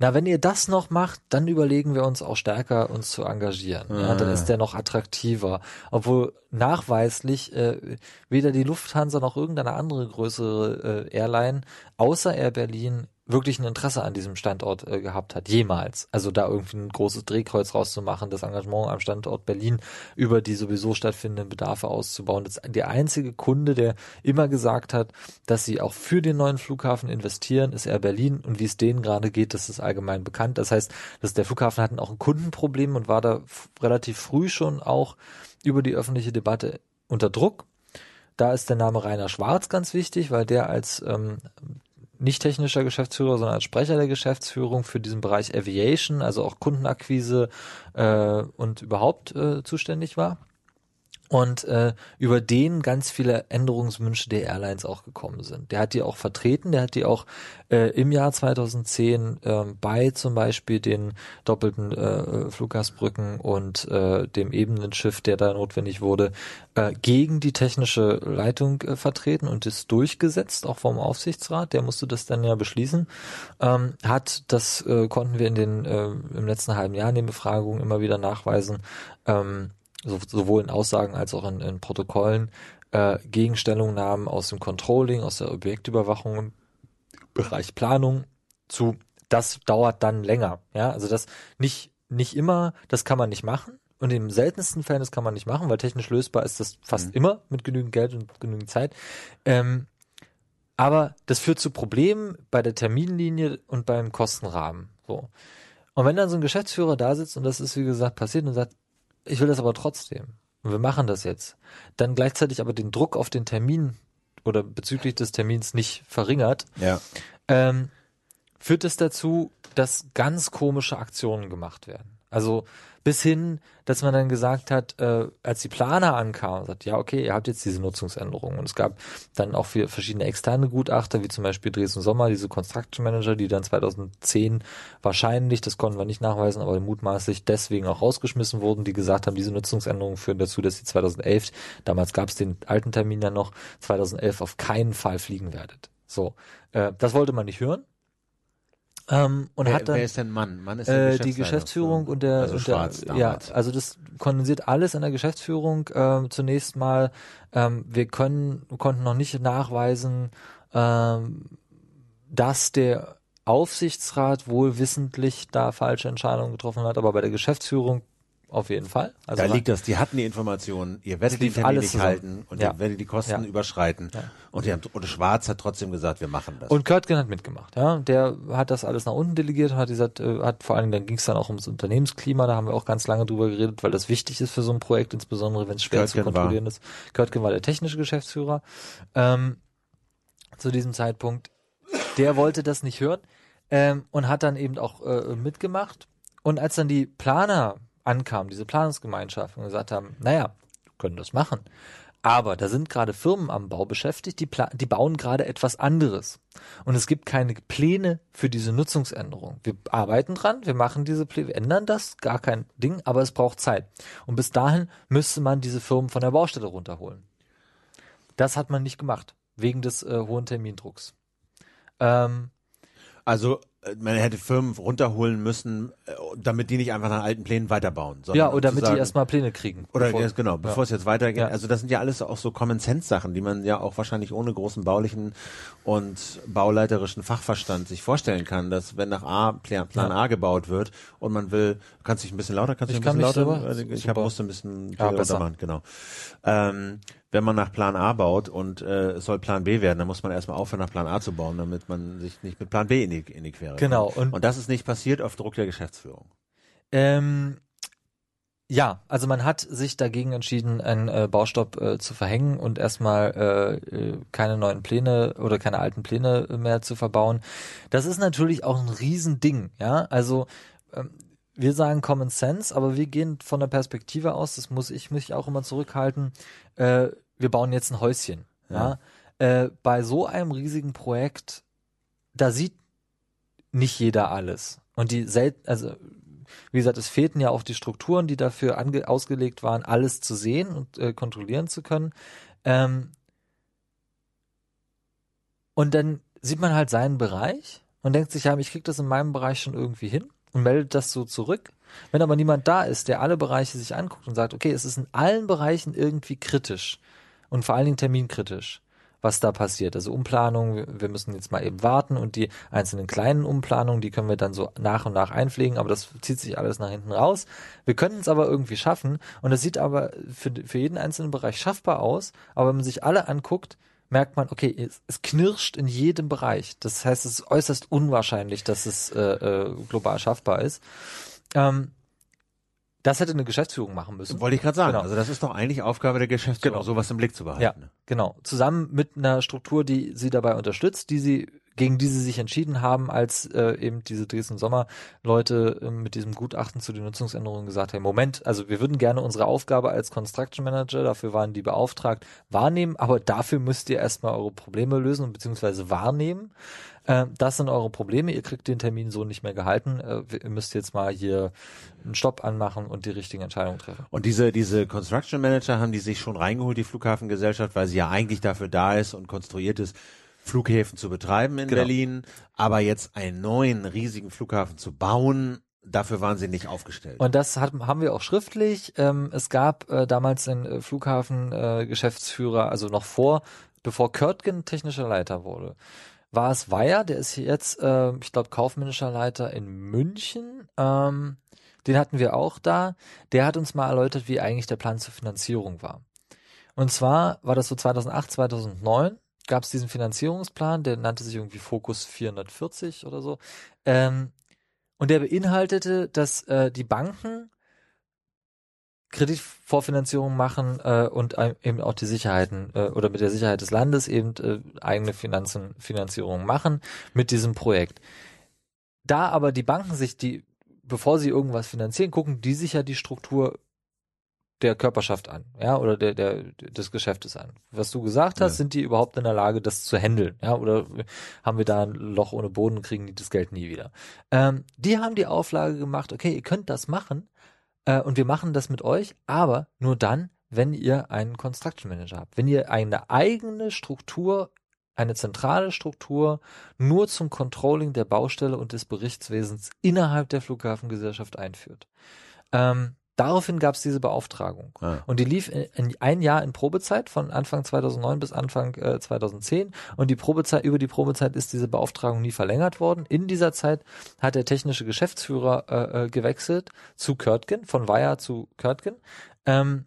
na, wenn ihr das noch macht, dann überlegen wir uns auch stärker, uns zu engagieren. Ja, dann ist der noch attraktiver. Obwohl nachweislich äh, weder die Lufthansa noch irgendeine andere größere äh, Airline außer Air Berlin wirklich ein Interesse an diesem Standort äh, gehabt hat, jemals. Also da irgendwie ein großes Drehkreuz rauszumachen, das Engagement am Standort Berlin über die sowieso stattfindenden Bedarfe auszubauen. Das ist der einzige Kunde, der immer gesagt hat, dass sie auch für den neuen Flughafen investieren, ist Air Berlin und wie es denen gerade geht, das ist allgemein bekannt. Das heißt, dass der Flughafen hatten auch ein Kundenproblem und war da relativ früh schon auch über die öffentliche Debatte unter Druck. Da ist der Name Rainer Schwarz ganz wichtig, weil der als ähm, nicht technischer Geschäftsführer, sondern als Sprecher der Geschäftsführung für diesen Bereich Aviation, also auch Kundenakquise äh, und überhaupt äh, zuständig war und äh, über den ganz viele Änderungswünsche der Airlines auch gekommen sind. Der hat die auch vertreten, der hat die auch äh, im Jahr 2010 äh, bei zum Beispiel den doppelten äh, Fluggastbrücken und äh, dem Ebenenschiff, der da notwendig wurde, äh, gegen die technische Leitung äh, vertreten und ist durchgesetzt, auch vom Aufsichtsrat, der musste das dann ja beschließen, ähm, hat, das äh, konnten wir in den äh, im letzten halben Jahr in den Befragungen immer wieder nachweisen, ähm, so, sowohl in Aussagen als auch in, in Protokollen, äh, Gegenstellungnahmen aus dem Controlling, aus der Objektüberwachung im Bereich Planung zu, das dauert dann länger. Ja, also das nicht, nicht immer, das kann man nicht machen. Und im seltensten Fällen, das kann man nicht machen, weil technisch lösbar ist das fast mhm. immer mit genügend Geld und genügend Zeit. Ähm, aber das führt zu Problemen bei der Terminlinie und beim Kostenrahmen. So. Und wenn dann so ein Geschäftsführer da sitzt und das ist wie gesagt passiert und sagt, ich will das aber trotzdem. Und wir machen das jetzt. Dann gleichzeitig aber den Druck auf den Termin oder bezüglich des Termins nicht verringert, ja. ähm, führt es dazu, dass ganz komische Aktionen gemacht werden. Also bis hin, dass man dann gesagt hat, äh, als die Planer ankamen, sagt, ja, okay, ihr habt jetzt diese Nutzungsänderungen. Und es gab dann auch für verschiedene externe Gutachter, wie zum Beispiel Dresden Sommer, diese Construction Manager, die dann 2010 wahrscheinlich, das konnten wir nicht nachweisen, aber mutmaßlich deswegen auch rausgeschmissen wurden, die gesagt haben, diese Nutzungsänderungen führen dazu, dass ihr 2011, damals gab es den alten Termin ja noch, 2011 auf keinen Fall fliegen werdet. So, äh, das wollte man nicht hören. Ähm, und wer, hat dann wer ist denn Mann? Mann ist äh, die Geschäftsführung und der, also und der ja, also das kondensiert alles in der Geschäftsführung. Ähm, zunächst mal, ähm, wir können konnten noch nicht nachweisen, ähm, dass der Aufsichtsrat wohl wissentlich da falsche Entscheidungen getroffen hat, aber bei der Geschäftsführung auf jeden Fall. Also da war- liegt das, die hatten die Informationen, ihr werdet Es den lief Termin alles nicht zusammen. halten und Ja. ihr werdet die Kosten Ja. überschreiten. Ja. Und, die haben, und Schwarz hat trotzdem gesagt, wir machen das. Und Körtgen hat mitgemacht, ja. Der hat das alles nach unten delegiert und hat gesagt, äh, hat vor allem, dann ging es dann auch ums Unternehmensklima, da haben wir auch ganz lange drüber geredet, weil das wichtig ist für so ein Projekt, insbesondere wenn es schwer zu Körtgen war- kontrollieren ist. Körtgen war der technische Geschäftsführer ähm, zu diesem Zeitpunkt. Der wollte das nicht hören ähm, und hat dann eben auch äh, mitgemacht. Und als dann die Planer ankamen, diese Planungsgemeinschaft, und gesagt haben, naja, können das machen. Aber da sind gerade Firmen am Bau beschäftigt, die, die bauen gerade etwas anderes. Und es gibt keine Pläne für diese Nutzungsänderung. Wir arbeiten dran, wir machen diese Pläne, wir ändern das, gar kein Ding, aber es braucht Zeit. Und bis dahin müsste man diese Firmen von der Baustelle runterholen. Das hat man nicht gemacht, wegen des äh, hohen Termindrucks. Ähm, Also man hätte Firmen runterholen müssen, äh, damit die nicht einfach nach alten Plänen weiterbauen. Ja, oder damit sagen, die erstmal Pläne kriegen. Oder bevor, ja, genau, bevor ja. es jetzt weitergeht. Ja. Also das sind ja alles auch so Common Sense Sachen, die man ja auch wahrscheinlich ohne großen baulichen und bauleiterischen Fachverstand sich vorstellen kann, dass wenn nach A Plan, Plan A gebaut wird und man will, kannst du dich ein bisschen lauter, kannst du dich ein bisschen lauter? Selber? Ich hab, musste ein bisschen ja, machen, genau. Ähm, wenn man nach Plan A baut und äh, es soll Plan B werden, dann muss man erstmal aufhören, nach Plan A zu bauen, damit man sich nicht mit Plan B in die, in die Quere Genau. Und, und das ist nicht passiert auf Druck der Geschäftsführung. Ähm, ja, also man hat sich dagegen entschieden, einen äh, Baustopp äh, zu verhängen und erstmal äh, äh keine neuen Pläne oder keine alten Pläne mehr zu verbauen. Das ist natürlich auch ein Riesending, ja. Also ähm, wir sagen Common Sense, aber wir gehen von der Perspektive aus, das muss ich mich auch immer zurückhalten, äh, wir bauen jetzt ein Häuschen. Ja. ja? Äh, bei so einem riesigen Projekt, da sieht nicht jeder alles. Und die selten, also wie gesagt, es fehlten ja auch die Strukturen, die dafür ange ausgelegt waren, alles zu sehen und äh, kontrollieren zu können. Ähm, und dann sieht man halt seinen Bereich und denkt sich, ja, ich krieg das in meinem Bereich schon irgendwie hin und meldet das so zurück. Wenn aber niemand da ist, der alle Bereiche sich anguckt und sagt, okay, es ist in allen Bereichen irgendwie kritisch und vor allen Dingen terminkritisch, was da passiert. Also Umplanung, wir müssen jetzt mal eben warten und die einzelnen kleinen Umplanungen, die können wir dann so nach und nach einpflegen, aber das zieht sich alles nach hinten raus. Wir können es aber irgendwie schaffen und das sieht aber für, für jeden einzelnen Bereich schaffbar aus, aber wenn man sich alle anguckt, merkt man, okay, es, es, knirscht in jedem Bereich. Das heißt, es ist äußerst unwahrscheinlich, dass es äh, äh, global schaffbar ist. Ähm, das hätte eine Geschäftsführung machen müssen. Wollte ich gerade sagen. Genau. Also das ist doch eigentlich Aufgabe der Geschäftsführung, genau. sowas im Blick zu behalten. Ja, genau. Zusammen mit einer Struktur, die sie dabei unterstützt, die sie gegen die sie sich entschieden haben, als äh, eben diese Dresden-Sommer-Leute äh, mit diesem Gutachten zu den Nutzungsänderungen gesagt haben, Moment, also wir würden gerne unsere Aufgabe als Construction Manager, dafür waren die beauftragt, wahrnehmen, aber dafür müsst ihr erstmal eure Probleme lösen und beziehungsweise wahrnehmen. Äh, das sind eure Probleme, ihr kriegt den Termin so nicht mehr gehalten, äh, ihr müsst jetzt mal hier einen Stopp anmachen und die richtigen Entscheidungen treffen. Und diese, diese Construction Manager haben die sich schon reingeholt, die Flughafengesellschaft, weil sie ja eigentlich dafür da ist und konstruiert ist, Flughäfen zu betreiben in genau. Berlin, aber jetzt einen neuen riesigen Flughafen zu bauen, dafür waren sie nicht aufgestellt. Und das hat, haben wir auch schriftlich. Ähm, es gab äh, damals einen äh, Flughafen-Geschäftsführer, äh, also noch vor, bevor Körtgen technischer Leiter wurde, war es Weyer, der ist jetzt, äh, ich glaube, kaufmännischer Leiter in München. Ähm, den hatten wir auch da. Der hat uns mal erläutert, wie eigentlich der Plan zur Finanzierung war. Und zwar war das so 2008, 2009 gab es diesen Finanzierungsplan, der nannte sich irgendwie Fokus 440 oder so. Ähm, und der beinhaltete, dass äh, die Banken Kreditvorfinanzierung machen äh, und eben auch die Sicherheiten äh, oder mit der Sicherheit des Landes eben äh, eigene Finanzen, Finanzierung machen mit diesem Projekt. Da aber die Banken sich die, bevor sie irgendwas finanzieren, gucken die sich ja die Struktur der Körperschaft an, ja, oder der, der, des Geschäftes an. Was du gesagt hast, ja. sind die überhaupt in der Lage, das zu handeln, ja, oder haben wir da ein Loch ohne Boden kriegen die das Geld nie wieder? Ähm, die haben die Auflage gemacht, okay, ihr könnt das machen, äh, und wir machen das mit euch, aber nur dann, wenn ihr einen Construction Manager habt. Wenn ihr eine eigene Struktur, eine zentrale Struktur nur zum Controlling der Baustelle und des Berichtswesens innerhalb der Flughafengesellschaft einführt. Ähm, Daraufhin gab es diese Beauftragung. Ah. Und die lief in, in ein Jahr in Probezeit von Anfang 2009 bis Anfang äh, 2010. Und die Probezeit, über die Probezeit ist diese Beauftragung nie verlängert worden. In dieser Zeit hat der technische Geschäftsführer äh, äh gewechselt zu Körtgen, von Weyer zu Körtgen. Ähm,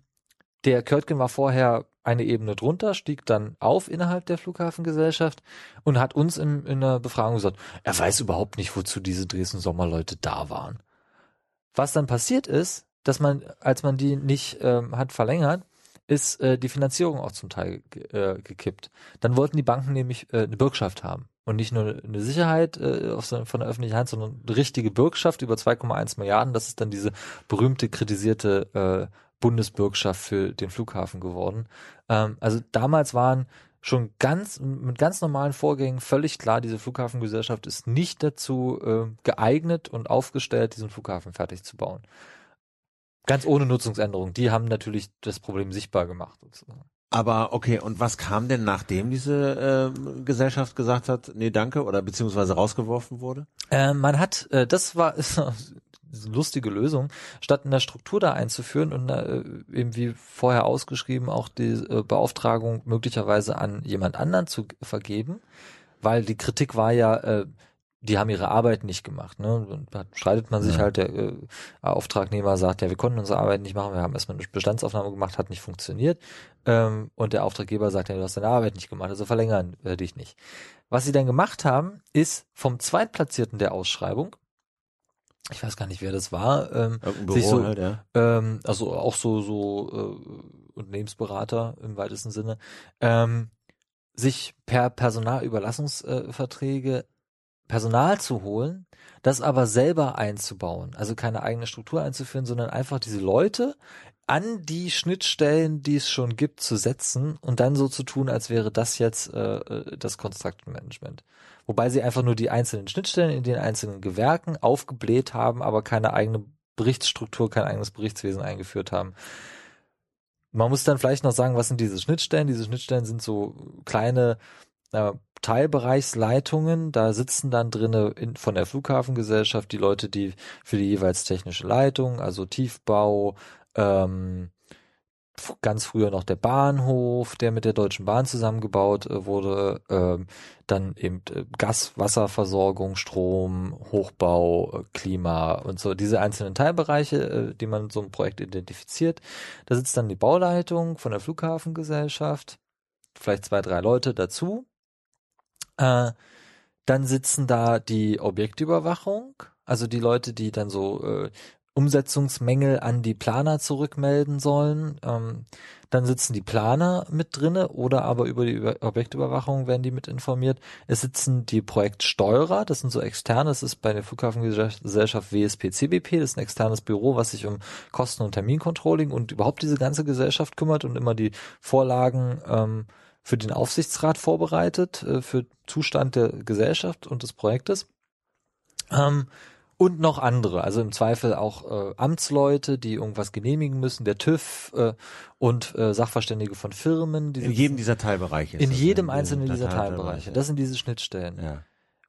der Körtgen war vorher eine Ebene drunter, stieg dann auf innerhalb der Flughafengesellschaft und hat uns in, in einer Befragung gesagt, er weiß überhaupt nicht, wozu diese Dresden Sommerleute da waren. Was dann passiert ist, dass man, als man die nicht ähm, hat verlängert, ist äh, die Finanzierung auch zum Teil äh, gekippt. Dann wollten die Banken nämlich äh, eine Bürgschaft haben und nicht nur eine Sicherheit äh, von der öffentlichen Hand, sondern eine richtige Bürgschaft über 2,1 Milliarden. Das ist dann diese berühmte kritisierte äh, Bundesbürgschaft für den Flughafen geworden. Ähm, also damals waren schon ganz mit ganz normalen Vorgängen völlig klar, diese Flughafengesellschaft ist nicht dazu äh, geeignet und aufgestellt, diesen Flughafen fertig zu bauen. Ganz ohne Nutzungsänderung. Die haben natürlich das Problem sichtbar gemacht. Sozusagen. Aber okay, und was kam denn nachdem diese äh, Gesellschaft gesagt hat, nee, danke, oder beziehungsweise rausgeworfen wurde? Äh, man hat, äh, das war (laughs) ist eine lustige Lösung, statt eine Struktur da einzuführen und äh, eben wie vorher ausgeschrieben auch die äh, Beauftragung möglicherweise an jemand anderen zu vergeben, weil die Kritik war ja, äh, die haben ihre Arbeit nicht gemacht. Ne? Und da streitet man sich Ja. halt, der äh, Auftragnehmer sagt, ja, wir konnten unsere Arbeit nicht machen, wir haben erstmal eine Bestandsaufnahme gemacht, hat nicht funktioniert. Ähm, und der Auftraggeber sagt, ja, du hast deine Arbeit nicht gemacht, also verlängern wir dich nicht. Was sie dann gemacht haben, ist vom Zweitplatzierten der Ausschreibung, ich weiß gar nicht, wer das war, ähm, Irgendein sich Büro so- halt, ja. ähm, also auch so so äh, Unternehmensberater im weitesten Sinne, ähm, sich per Personalüberlassungsverträge Personal zu holen, das aber selber einzubauen, also keine eigene Struktur einzuführen, sondern einfach diese Leute an die Schnittstellen, die es schon gibt, zu setzen und dann so zu tun, als wäre das jetzt äh, äh, das Construction-Management. Wobei sie einfach nur die einzelnen Schnittstellen in den einzelnen Gewerken aufgebläht haben, aber keine eigene Berichtsstruktur, kein eigenes Berichtswesen eingeführt haben. Man muss dann vielleicht noch sagen, was sind diese Schnittstellen? Diese Schnittstellen sind so kleine äh, Teilbereichsleitungen. Da sitzen dann drinne in, von der Flughafengesellschaft die Leute, die für die jeweils technische Leitung, also Tiefbau, ähm, ganz früher noch der Bahnhof, der mit der Deutschen Bahn zusammengebaut äh, wurde, ähm, dann eben äh, Gas, Wasserversorgung, Strom, Hochbau, äh, Klima und so diese einzelnen Teilbereiche, die man so einem Projekt identifiziert. Da sitzt dann die Bauleitung von der Flughafengesellschaft, vielleicht zwei, drei Leute dazu. Äh, dann sitzen da die Objektüberwachung, also die Leute, die dann so äh, Umsetzungsmängel an die Planer zurückmelden sollen. Ähm, dann sitzen die Planer mit drinne oder aber über die Über Objektüberwachung werden die mit informiert. Es sitzen die Projektsteuerer, das sind so externe, das ist bei der Flughafengesellschaft WSP CBP, das ist ein externes Büro, was sich um Kosten- und Termincontrolling und überhaupt diese ganze Gesellschaft kümmert und immer die Vorlagen ähm, für den Aufsichtsrat vorbereitet, äh, für Zustand der Gesellschaft und des Projektes. Ähm, und noch andere, also im Zweifel auch äh, Amtsleute, die irgendwas genehmigen müssen, der TÜV äh, und äh, Sachverständige von Firmen. Die In jedem dieser Teilbereiche. in jedem ne? einzelnen dieser Teilbereiche. Teilbereiche. Das sind diese Schnittstellen. ja.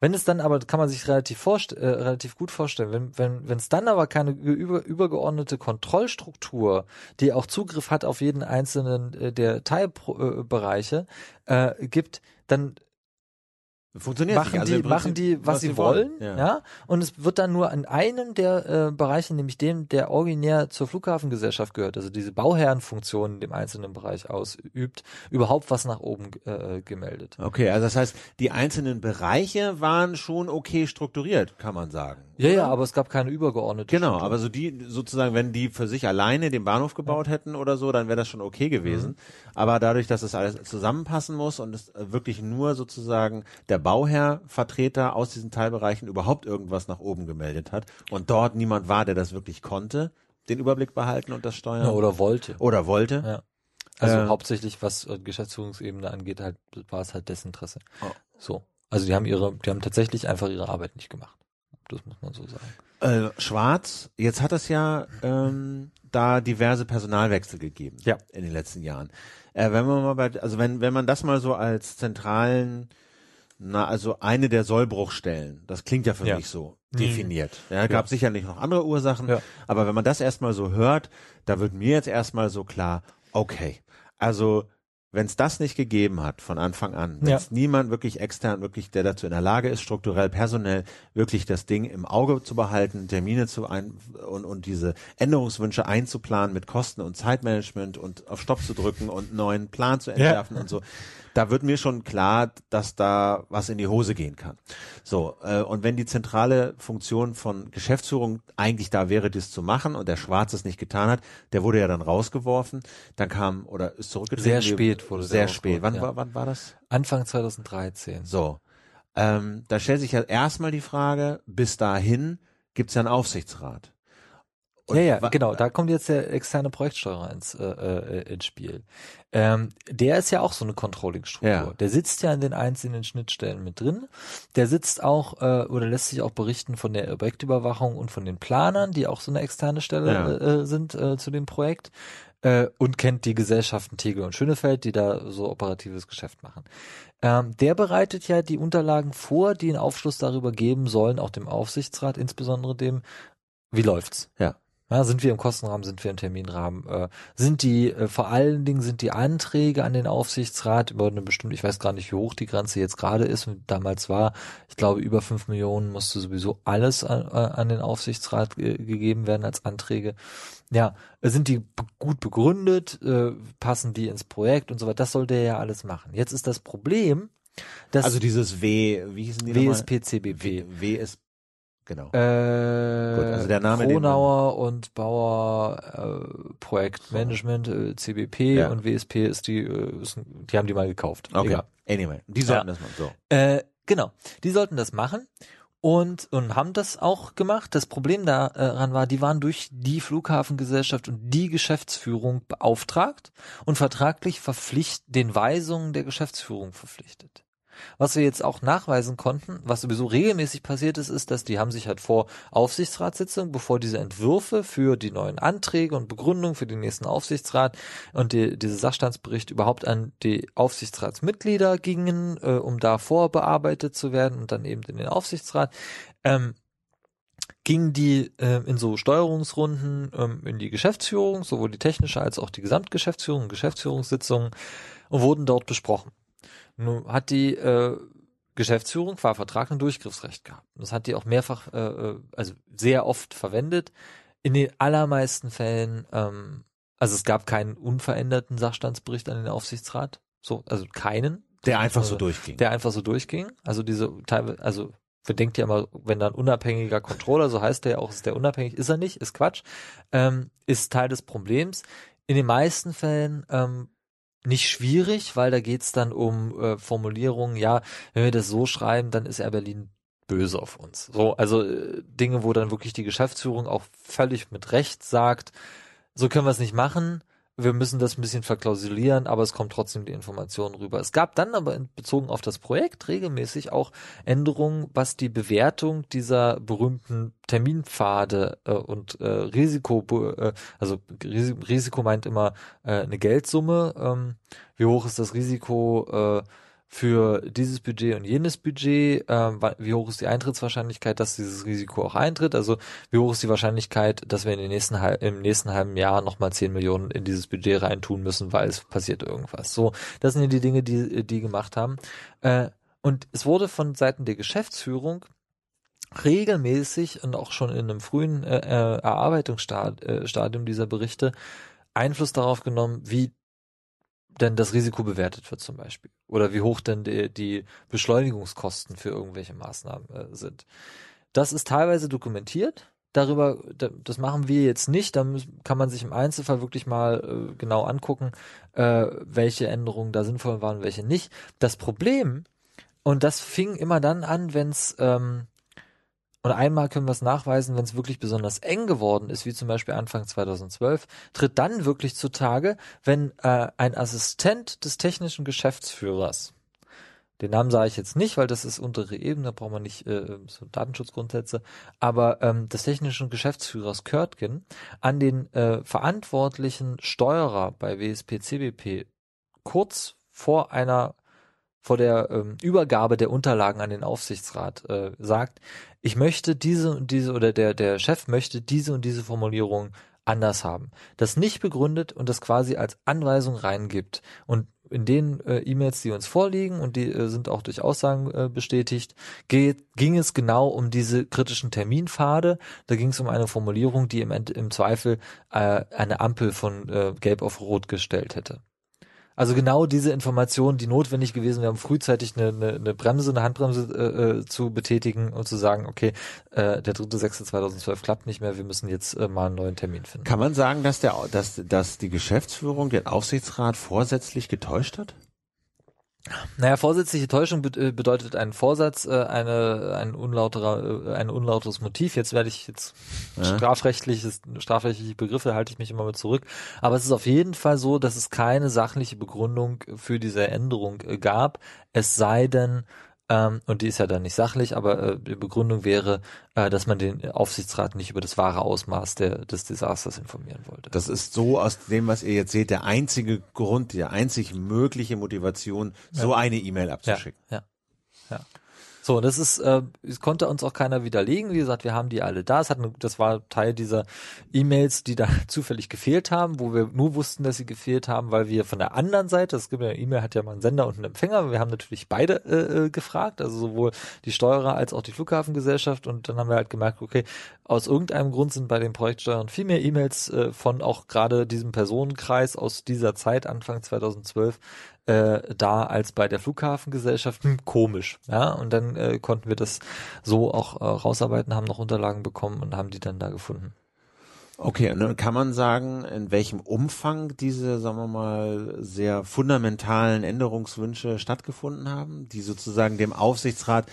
Wenn es dann aber, kann man sich relativ, äh, relativ gut vorstellen, wenn wenn wenn es dann aber keine über, übergeordnete Kontrollstruktur, die auch Zugriff hat auf jeden einzelnen äh, der Teilbereiche, äh, gibt, dann Funktioniert machen nicht. Also die machen die was, sie wollen, ja. und es wird dann nur an einem der äh, Bereiche, nämlich dem, der originär zur Flughafengesellschaft gehört, also diese Bauherrenfunktion in dem einzelnen Bereich ausübt, überhaupt was nach oben äh, gemeldet. Okay, also das heißt, die einzelnen Bereiche waren schon okay strukturiert, kann man sagen. Ja, ja, aber es gab keine übergeordnete. Genau, Struktur. aber so die sozusagen, wenn die für sich alleine den Bahnhof gebaut hätten oder so, dann wäre das schon okay gewesen. Mhm. Aber dadurch, dass es alles zusammenpassen muss und es äh, wirklich nur sozusagen der Bauherr, Vertreter aus diesen Teilbereichen überhaupt irgendwas nach oben gemeldet hat und dort niemand war, der das wirklich konnte, den Überblick behalten und das steuern Ja, oder wollte. oder wollte. Ja. Also Äh. hauptsächlich, was äh, Geschäftsführungsebene angeht, halt war es halt Desinteresse. Oh. So. Also die haben ihre, die haben tatsächlich einfach ihre Arbeit nicht gemacht. Das muss man so sagen. Äh, Schwarz, jetzt hat es ja ähm, da diverse Personalwechsel gegeben Ja. in den letzten Jahren. Äh, wenn man mal bei, also wenn, wenn man das mal so als zentralen, na, also eine der Sollbruchstellen, das klingt ja für Ja. mich so Mhm. definiert. Ja, gab Ja. sicherlich noch andere Ursachen, Ja. aber wenn man das erstmal so hört, da wird mir jetzt erstmal so klar, okay, also wenn es das nicht gegeben hat von Anfang an, wenn Ja. es niemand wirklich extern, wirklich, der dazu in der Lage ist, strukturell, personell wirklich das Ding im Auge zu behalten, Termine zu ein und, und diese Änderungswünsche einzuplanen mit Kosten und Zeitmanagement und auf Stopp zu drücken und einen neuen Plan zu entwerfen und so. Da wird mir schon klar, dass da was in die Hose gehen kann. So, äh, und wenn die zentrale Funktion von Geschäftsführung eigentlich da wäre, das zu machen und der Schwarz es nicht getan hat, der wurde ja dann rausgeworfen, dann kam oder ist zurückgetreten. Sehr spät wurde Sehr spät. Wann, ja. war, wann war das? Anfang 2013. So. Ähm, da stellt sich ja erstmal die Frage, bis dahin gibt's ja einen Aufsichtsrat. Und ja, ja, genau. Da kommt jetzt der externe Projektsteuerer ins, äh, äh, ins Spiel. Ähm, der ist ja auch so eine Controlling-Struktur. Ja. Der sitzt ja in den einzelnen Schnittstellen mit drin. Der sitzt auch äh, oder lässt sich auch berichten von der Objektüberwachung und von den Planern, die auch so eine externe Stelle Ja. äh, sind äh, zu dem Projekt. äh, und kennt die Gesellschaften Tegel und Schönefeld, die da so operatives Geschäft machen. Ähm, der bereitet ja die Unterlagen vor, die einen Aufschluss darüber geben sollen, auch dem Aufsichtsrat, insbesondere dem, wie läuft's? Ja. Ja, sind wir im Kostenrahmen, sind wir im Terminrahmen? Äh, sind die, äh, vor allen Dingen sind die Anträge an den Aufsichtsrat über eine bestimmte, ich weiß gar nicht, wie hoch die Grenze jetzt gerade ist, und damals war, ich glaube, über fünf Millionen musste sowieso alles an, äh, an den Aufsichtsrat ge gegeben werden als Anträge. Ja, sind die gut begründet, äh, passen die ins Projekt und so weiter, das soll der ja alles machen. Jetzt ist das Problem, dass Also dieses W, wie hießen die WSPCBP. WS, genau. Äh, Gut, also der Name, Kronauer und Bauer äh, Projektmanagement, äh, CBP Ja. und WSP ist die, äh, ist, die haben die mal gekauft. Okay. Egal. Anyway, die sollten Ja. das machen. So. Äh, genau, die sollten das machen und, und haben das auch gemacht. Das Problem daran war, die waren durch die Flughafengesellschaft und die Geschäftsführung beauftragt und vertraglich verpflicht, den Weisungen der Geschäftsführung verpflichtet. Was wir jetzt auch nachweisen konnten, was sowieso regelmäßig passiert ist, ist, dass die haben sich halt vor Aufsichtsratssitzungen, bevor diese Entwürfe für die neuen Anträge und Begründungen für den nächsten Aufsichtsrat und die, diese Sachstandsbericht überhaupt an die Aufsichtsratsmitglieder gingen, äh, um da vorbearbeitet zu werden und dann eben in den Aufsichtsrat, ähm, gingen die äh, in so Steuerungsrunden ähm, in die Geschäftsführung, sowohl die technische als auch die Gesamtgeschäftsführung, Geschäftsführungssitzungen und wurden dort besprochen. Nun hat die äh, Geschäftsführung qua Vertrag ein Durchgriffsrecht gehabt. Das hat die auch mehrfach, äh, äh, also sehr oft verwendet. In den allermeisten Fällen, ähm, also es gab keinen unveränderten Sachstandsbericht an den Aufsichtsrat. So, also keinen, Der einfach so Also, durchging. der einfach so durchging. Also diese teilweise, also wir denkt ja immer, wenn da ein unabhängiger Controller, so heißt der ja auch, ist der unabhängig, ist er nicht, ist Quatsch, ähm, ist Teil des Problems. In den meisten Fällen ähm, nicht schwierig, weil da geht's dann um äh, Formulierungen, ja, wenn wir das so schreiben, dann ist Air Berlin böse auf uns. So, also äh, Dinge, wo dann wirklich die Geschäftsführung auch völlig mit Recht sagt, so können wir es nicht machen. Wir müssen das ein bisschen verklausulieren, aber es kommt trotzdem die Information rüber. Es gab dann aber bezogen auf das Projekt regelmäßig auch Änderungen, was die Bewertung dieser berühmten Terminpfade äh, und äh, Risiko, äh, also Ris Risiko meint immer äh, eine Geldsumme. Ähm, wie hoch ist das Risiko äh, für dieses Budget und jenes Budget? Ähm, wie hoch ist die Eintrittswahrscheinlichkeit, dass dieses Risiko auch eintritt? Also wie hoch ist die Wahrscheinlichkeit, dass wir in den nächsten im nächsten halben Jahr nochmal 10 Millionen in dieses Budget reintun müssen, weil es passiert irgendwas? So, das sind ja die Dinge, die die gemacht haben. Äh, und es wurde von Seiten der Geschäftsführung regelmäßig und auch schon in einem frühen äh, äh, Erarbeitungsstadium äh, dieser Berichte Einfluss darauf genommen, wie denn das Risiko bewertet wird zum Beispiel oder wie hoch denn die, die Beschleunigungskosten für irgendwelche Maßnahmen äh, sind. Das ist teilweise dokumentiert. Darüber, da, das machen wir jetzt nicht. Da kann man sich im Einzelfall wirklich mal äh, genau angucken, äh, welche Änderungen da sinnvoll waren, welche nicht. Das Problem, und das fing immer dann an, wenn es ähm, und einmal können wir es nachweisen, wenn es wirklich besonders eng geworden ist, wie zum Beispiel Anfang 2012, tritt dann wirklich zutage, wenn äh, ein Assistent des technischen Geschäftsführers, den Namen sage ich jetzt nicht, weil das ist untere Ebene, da braucht man nicht äh, so Datenschutzgrundsätze, aber ähm, des technischen Geschäftsführers Körtgen an den äh, verantwortlichen Steuerer bei WSP CBP kurz vor einer vor der ähm, Übergabe der Unterlagen an den Aufsichtsrat äh, sagt, ich möchte diese und diese oder der der Chef möchte diese und diese Formulierung anders haben. Das nicht begründet und das quasi als Anweisung reingibt. Und in den äh, E-Mails, die uns vorliegen und die äh, sind auch durch Aussagen äh, bestätigt, geht, ging es genau um diese kritischen Terminpfade. Da ging es um eine Formulierung, die im, im Zweifel äh, eine Ampel von äh, Gelb auf Rot gestellt hätte. Also genau diese Informationen, die notwendig gewesen wären, frühzeitig eine, eine, eine Bremse, eine Handbremse äh, äh, zu betätigen und zu sagen, okay, äh, der 3.6.2012 klappt nicht mehr, wir müssen jetzt äh, mal einen neuen Termin finden. Kann man sagen, dass der, dass, dass die Geschäftsführung den Aufsichtsrat vorsätzlich getäuscht hat? Naja, vorsätzliche Täuschung äh, bedeutet einen Vorsatz, äh, eine, ein unlauterer, äh, ein unlauteres Motiv. Jetzt werde ich jetzt Ja. strafrechtliches, strafrechtliche Begriffe halte ich mich immer mit zurück. Aber es ist auf jeden Fall so, dass es keine sachliche Begründung für diese Änderung gab. Es sei denn, Ähm, und die ist ja dann nicht sachlich, aber äh, die Begründung wäre, äh, dass man den Aufsichtsrat nicht über das wahre Ausmaß der, des Desasters informieren wollte. Das ist so aus dem, was ihr jetzt seht, der einzige Grund, die einzig mögliche Motivation, so Ja. eine E-Mail abzuschicken. Ja, ja. Ja. So, das ist, äh, es konnte uns auch keiner widerlegen. Wie gesagt, wir haben die alle da. Es hat, das war Teil dieser E-Mails, die da (laughs) zufällig gefehlt haben, wo wir nur wussten, dass sie gefehlt haben, weil wir von der anderen Seite, es gibt ja E-Mail, hat ja mal einen Sender und einen Empfänger. Wir haben natürlich beide äh, äh, gefragt, also sowohl die Steuerer als auch die Flughafengesellschaft. Und dann haben wir halt gemerkt, okay, aus irgendeinem Grund sind bei den Projektsteuern viel mehr E-Mails äh, von auch gerade diesem Personenkreis aus dieser Zeit, Anfang 2012, äh, da als bei der Flughafengesellschaft. Hm, komisch. Ja, und dann äh, konnten wir das so auch äh, rausarbeiten, haben noch Unterlagen bekommen und haben die dann da gefunden. Okay, und dann kann man sagen, in welchem Umfang diese, sagen wir mal, sehr fundamentalen Änderungswünsche stattgefunden haben, die sozusagen dem Aufsichtsrat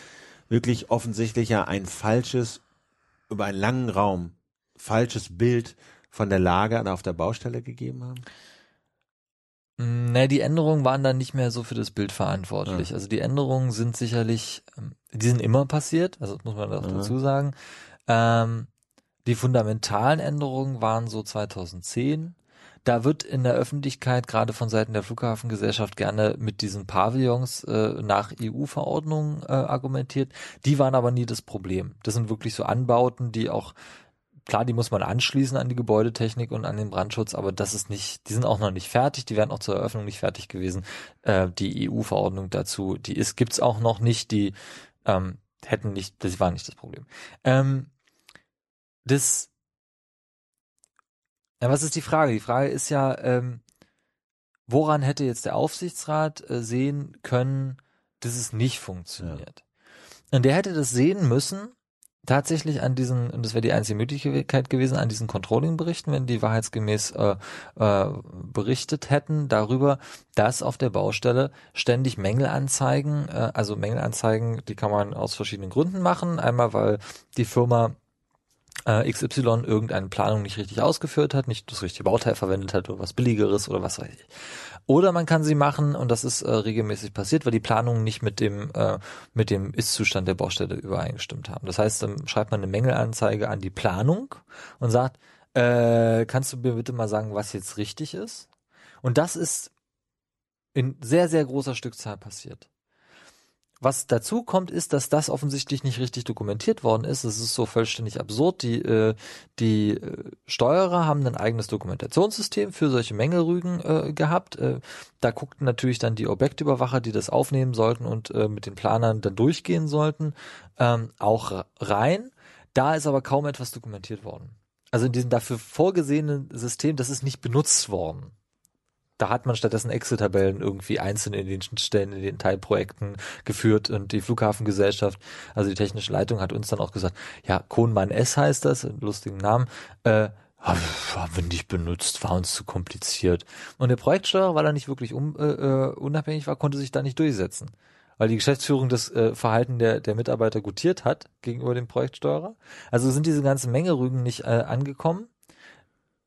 wirklich offensichtlich ja ein falsches, über einen langen Raum, falsches Bild von der Lage auf der Baustelle gegeben haben? Ne, die Änderungen waren dann nicht mehr so für das Bild verantwortlich. Ja. Also die Änderungen sind sicherlich, ähm, die sind immer passiert, also das muss man auch Ja. dazu sagen. Ähm, die fundamentalen Änderungen waren so 2010. Da wird in der Öffentlichkeit gerade von Seiten der Flughafengesellschaft gerne mit diesen Pavillons äh, nach EU-Verordnungen äh, argumentiert. Die waren aber nie das Problem. Das sind wirklich so Anbauten, die auch klar, die muss man anschließen an die Gebäudetechnik und an den Brandschutz, aber das ist nicht, die sind auch noch nicht fertig, die wären auch zur Eröffnung nicht fertig gewesen. Äh, die EU-Verordnung dazu, die ist, gibt's auch noch nicht, die ähm, hätten nicht, das war nicht das Problem. Ähm, das, ja, was ist die Frage? Die Frage ist ja, ähm, woran hätte jetzt der Aufsichtsrat äh, sehen können, dass es nicht funktioniert? Und der hätte das sehen müssen, tatsächlich an diesen, und das wäre die einzige Möglichkeit gewesen, an diesen Controlling-Berichten, wenn die wahrheitsgemäß äh, äh, berichtet hätten darüber, dass auf der Baustelle ständig Mängelanzeigen, äh, also Mängelanzeigen, die kann man aus verschiedenen Gründen machen. Einmal, weil die Firma äh, XY irgendeine Planung nicht richtig ausgeführt hat, nicht das richtige Bauteil verwendet hat oder was billigeres oder was weiß ich. Oder man kann sie machen, und das ist äh, regelmäßig passiert, weil die Planungen nicht mit dem, äh, mit dem Ist-Zustand der Baustelle übereingestimmt haben. Das heißt, dann schreibt man eine Mängelanzeige an die Planung und sagt, äh, kannst du mir bitte mal sagen, was jetzt richtig ist? Und das ist in sehr, sehr großer Stückzahl passiert. Was dazu kommt, ist, dass das offensichtlich nicht richtig dokumentiert worden ist. Es ist so vollständig absurd. Die, äh, die äh, Steuerer haben ein eigenes Dokumentationssystem für solche Mängelrügen äh, gehabt. Äh, da guckten natürlich dann die Objektüberwacher, die das aufnehmen sollten und äh, mit den Planern dann durchgehen sollten, ähm, auch rein. Da ist aber kaum etwas dokumentiert worden. Also in diesem dafür vorgesehenen System, das ist nicht benutzt worden da hat man stattdessen Excel-Tabellen irgendwie einzeln in den Stellen, in den Teilprojekten geführt und die Flughafengesellschaft, also die technische Leitung hat uns dann auch gesagt, ja, Kohnmann S heißt das, lustigen Namen, äh, haben wir nicht benutzt, war uns zu kompliziert. Und der Projektsteuerer, weil er nicht wirklich um, äh, äh, unabhängig war, konnte sich da nicht durchsetzen. Weil die Geschäftsführung das äh, Verhalten der, der Mitarbeiter gutiert hat gegenüber dem Projektsteuerer. Also sind diese ganzen Mengerügen nicht äh, angekommen.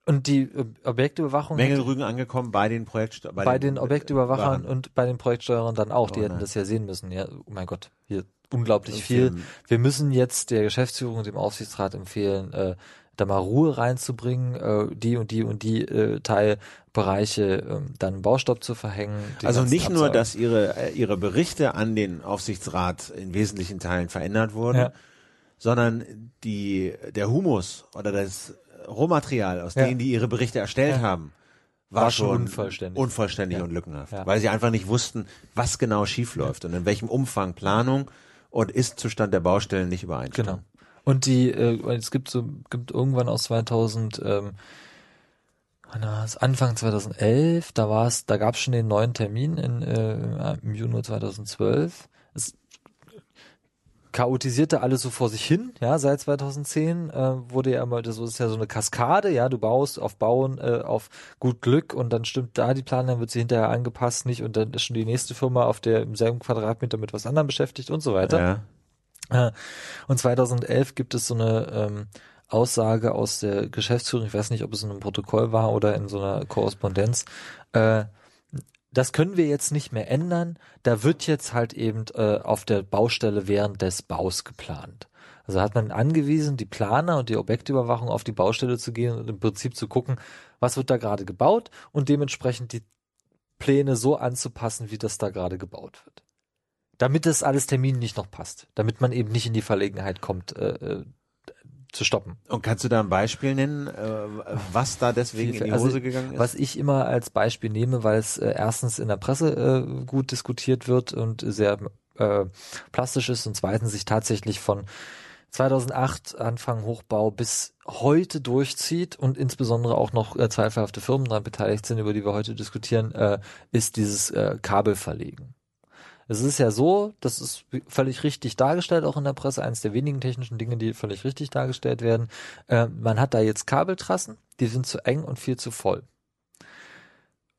Und die äh, Objektüberwachung Mängelrügen angekommen bei den Projekt bei, den Objektüberwachern Überwachern. und bei den Projektsteuerern dann auch. Die Oh hätten nein. das ja sehen müssen. Ja, oh mein Gott, hier unglaublich viel. Wir müssen jetzt der Geschäftsführung und dem Aufsichtsrat empfehlen, äh, da mal Ruhe reinzubringen, äh, die und die und die äh, Teilbereiche äh, dann Baustopp zu verhängen. die Also nicht nur, Absagen. dass ihre, äh, ihre Berichte an den Aufsichtsrat in wesentlichen Teilen verändert wurden, Ja. sondern die, der Humus oder das Rohmaterial, aus Ja. denen die ihre Berichte erstellt Ja. haben, war, War schon unvollständig. unvollständig Ja. und lückenhaft, weil sie einfach nicht wussten, was genau schiefläuft und in welchem Umfang Planung und Ist-Zustand der Baustellen nicht übereinstimmen. Genau. Und die, äh, es gibt so, gibt irgendwann aus 2000, ähm? Anfang 2011, da war es, da gab es schon den neuen Termin in, äh, im Juni 2012. Chaotisierte alles so vor sich hin, ja, seit 2010 äh, wurde ja immer, das ist ja so eine Kaskade, ja, du baust auf Bauen, äh, auf gut Glück und dann stimmt da die Plan, dann wird sie hinterher angepasst, nicht und dann ist schon die nächste Firma auf der im selben Quadratmeter mit was anderem beschäftigt und so weiter. Ja. Äh, Und 2011 gibt es so eine ähm, Aussage aus der Geschäftsführung, ich weiß nicht, ob es in einem Protokoll war oder in so einer Korrespondenz, äh, das können wir jetzt nicht mehr ändern. Da wird jetzt halt eben äh, auf der Baustelle während des Baus geplant. Also hat man angewiesen, die Planer und die Objektüberwachung auf die Baustelle zu gehen und im Prinzip zu gucken, was wird da gerade gebaut und dementsprechend die Pläne so anzupassen, wie das da gerade gebaut wird. Damit das alles Termin nicht noch passt. Damit man eben nicht in die Verlegenheit kommt, äh, äh zu stoppen. Und kannst du da ein Beispiel nennen, äh, was da deswegen in die also Hose gegangen ist? Was ich immer als Beispiel nehme, weil es äh, erstens in der Presse äh, gut diskutiert wird und sehr plastisch ist und zweitens sich tatsächlich von 2008 Anfang Hochbau bis heute durchzieht und insbesondere auch noch äh, zweifelhafte Firmen daran beteiligt sind, über die wir heute diskutieren, äh, ist dieses äh, Kabelverlegen. Es ist ja so, das ist völlig richtig dargestellt, auch in der Presse, eines der wenigen technischen Dinge, die völlig richtig dargestellt werden. Äh, man hat da jetzt Kabeltrassen, die sind zu eng und viel zu voll.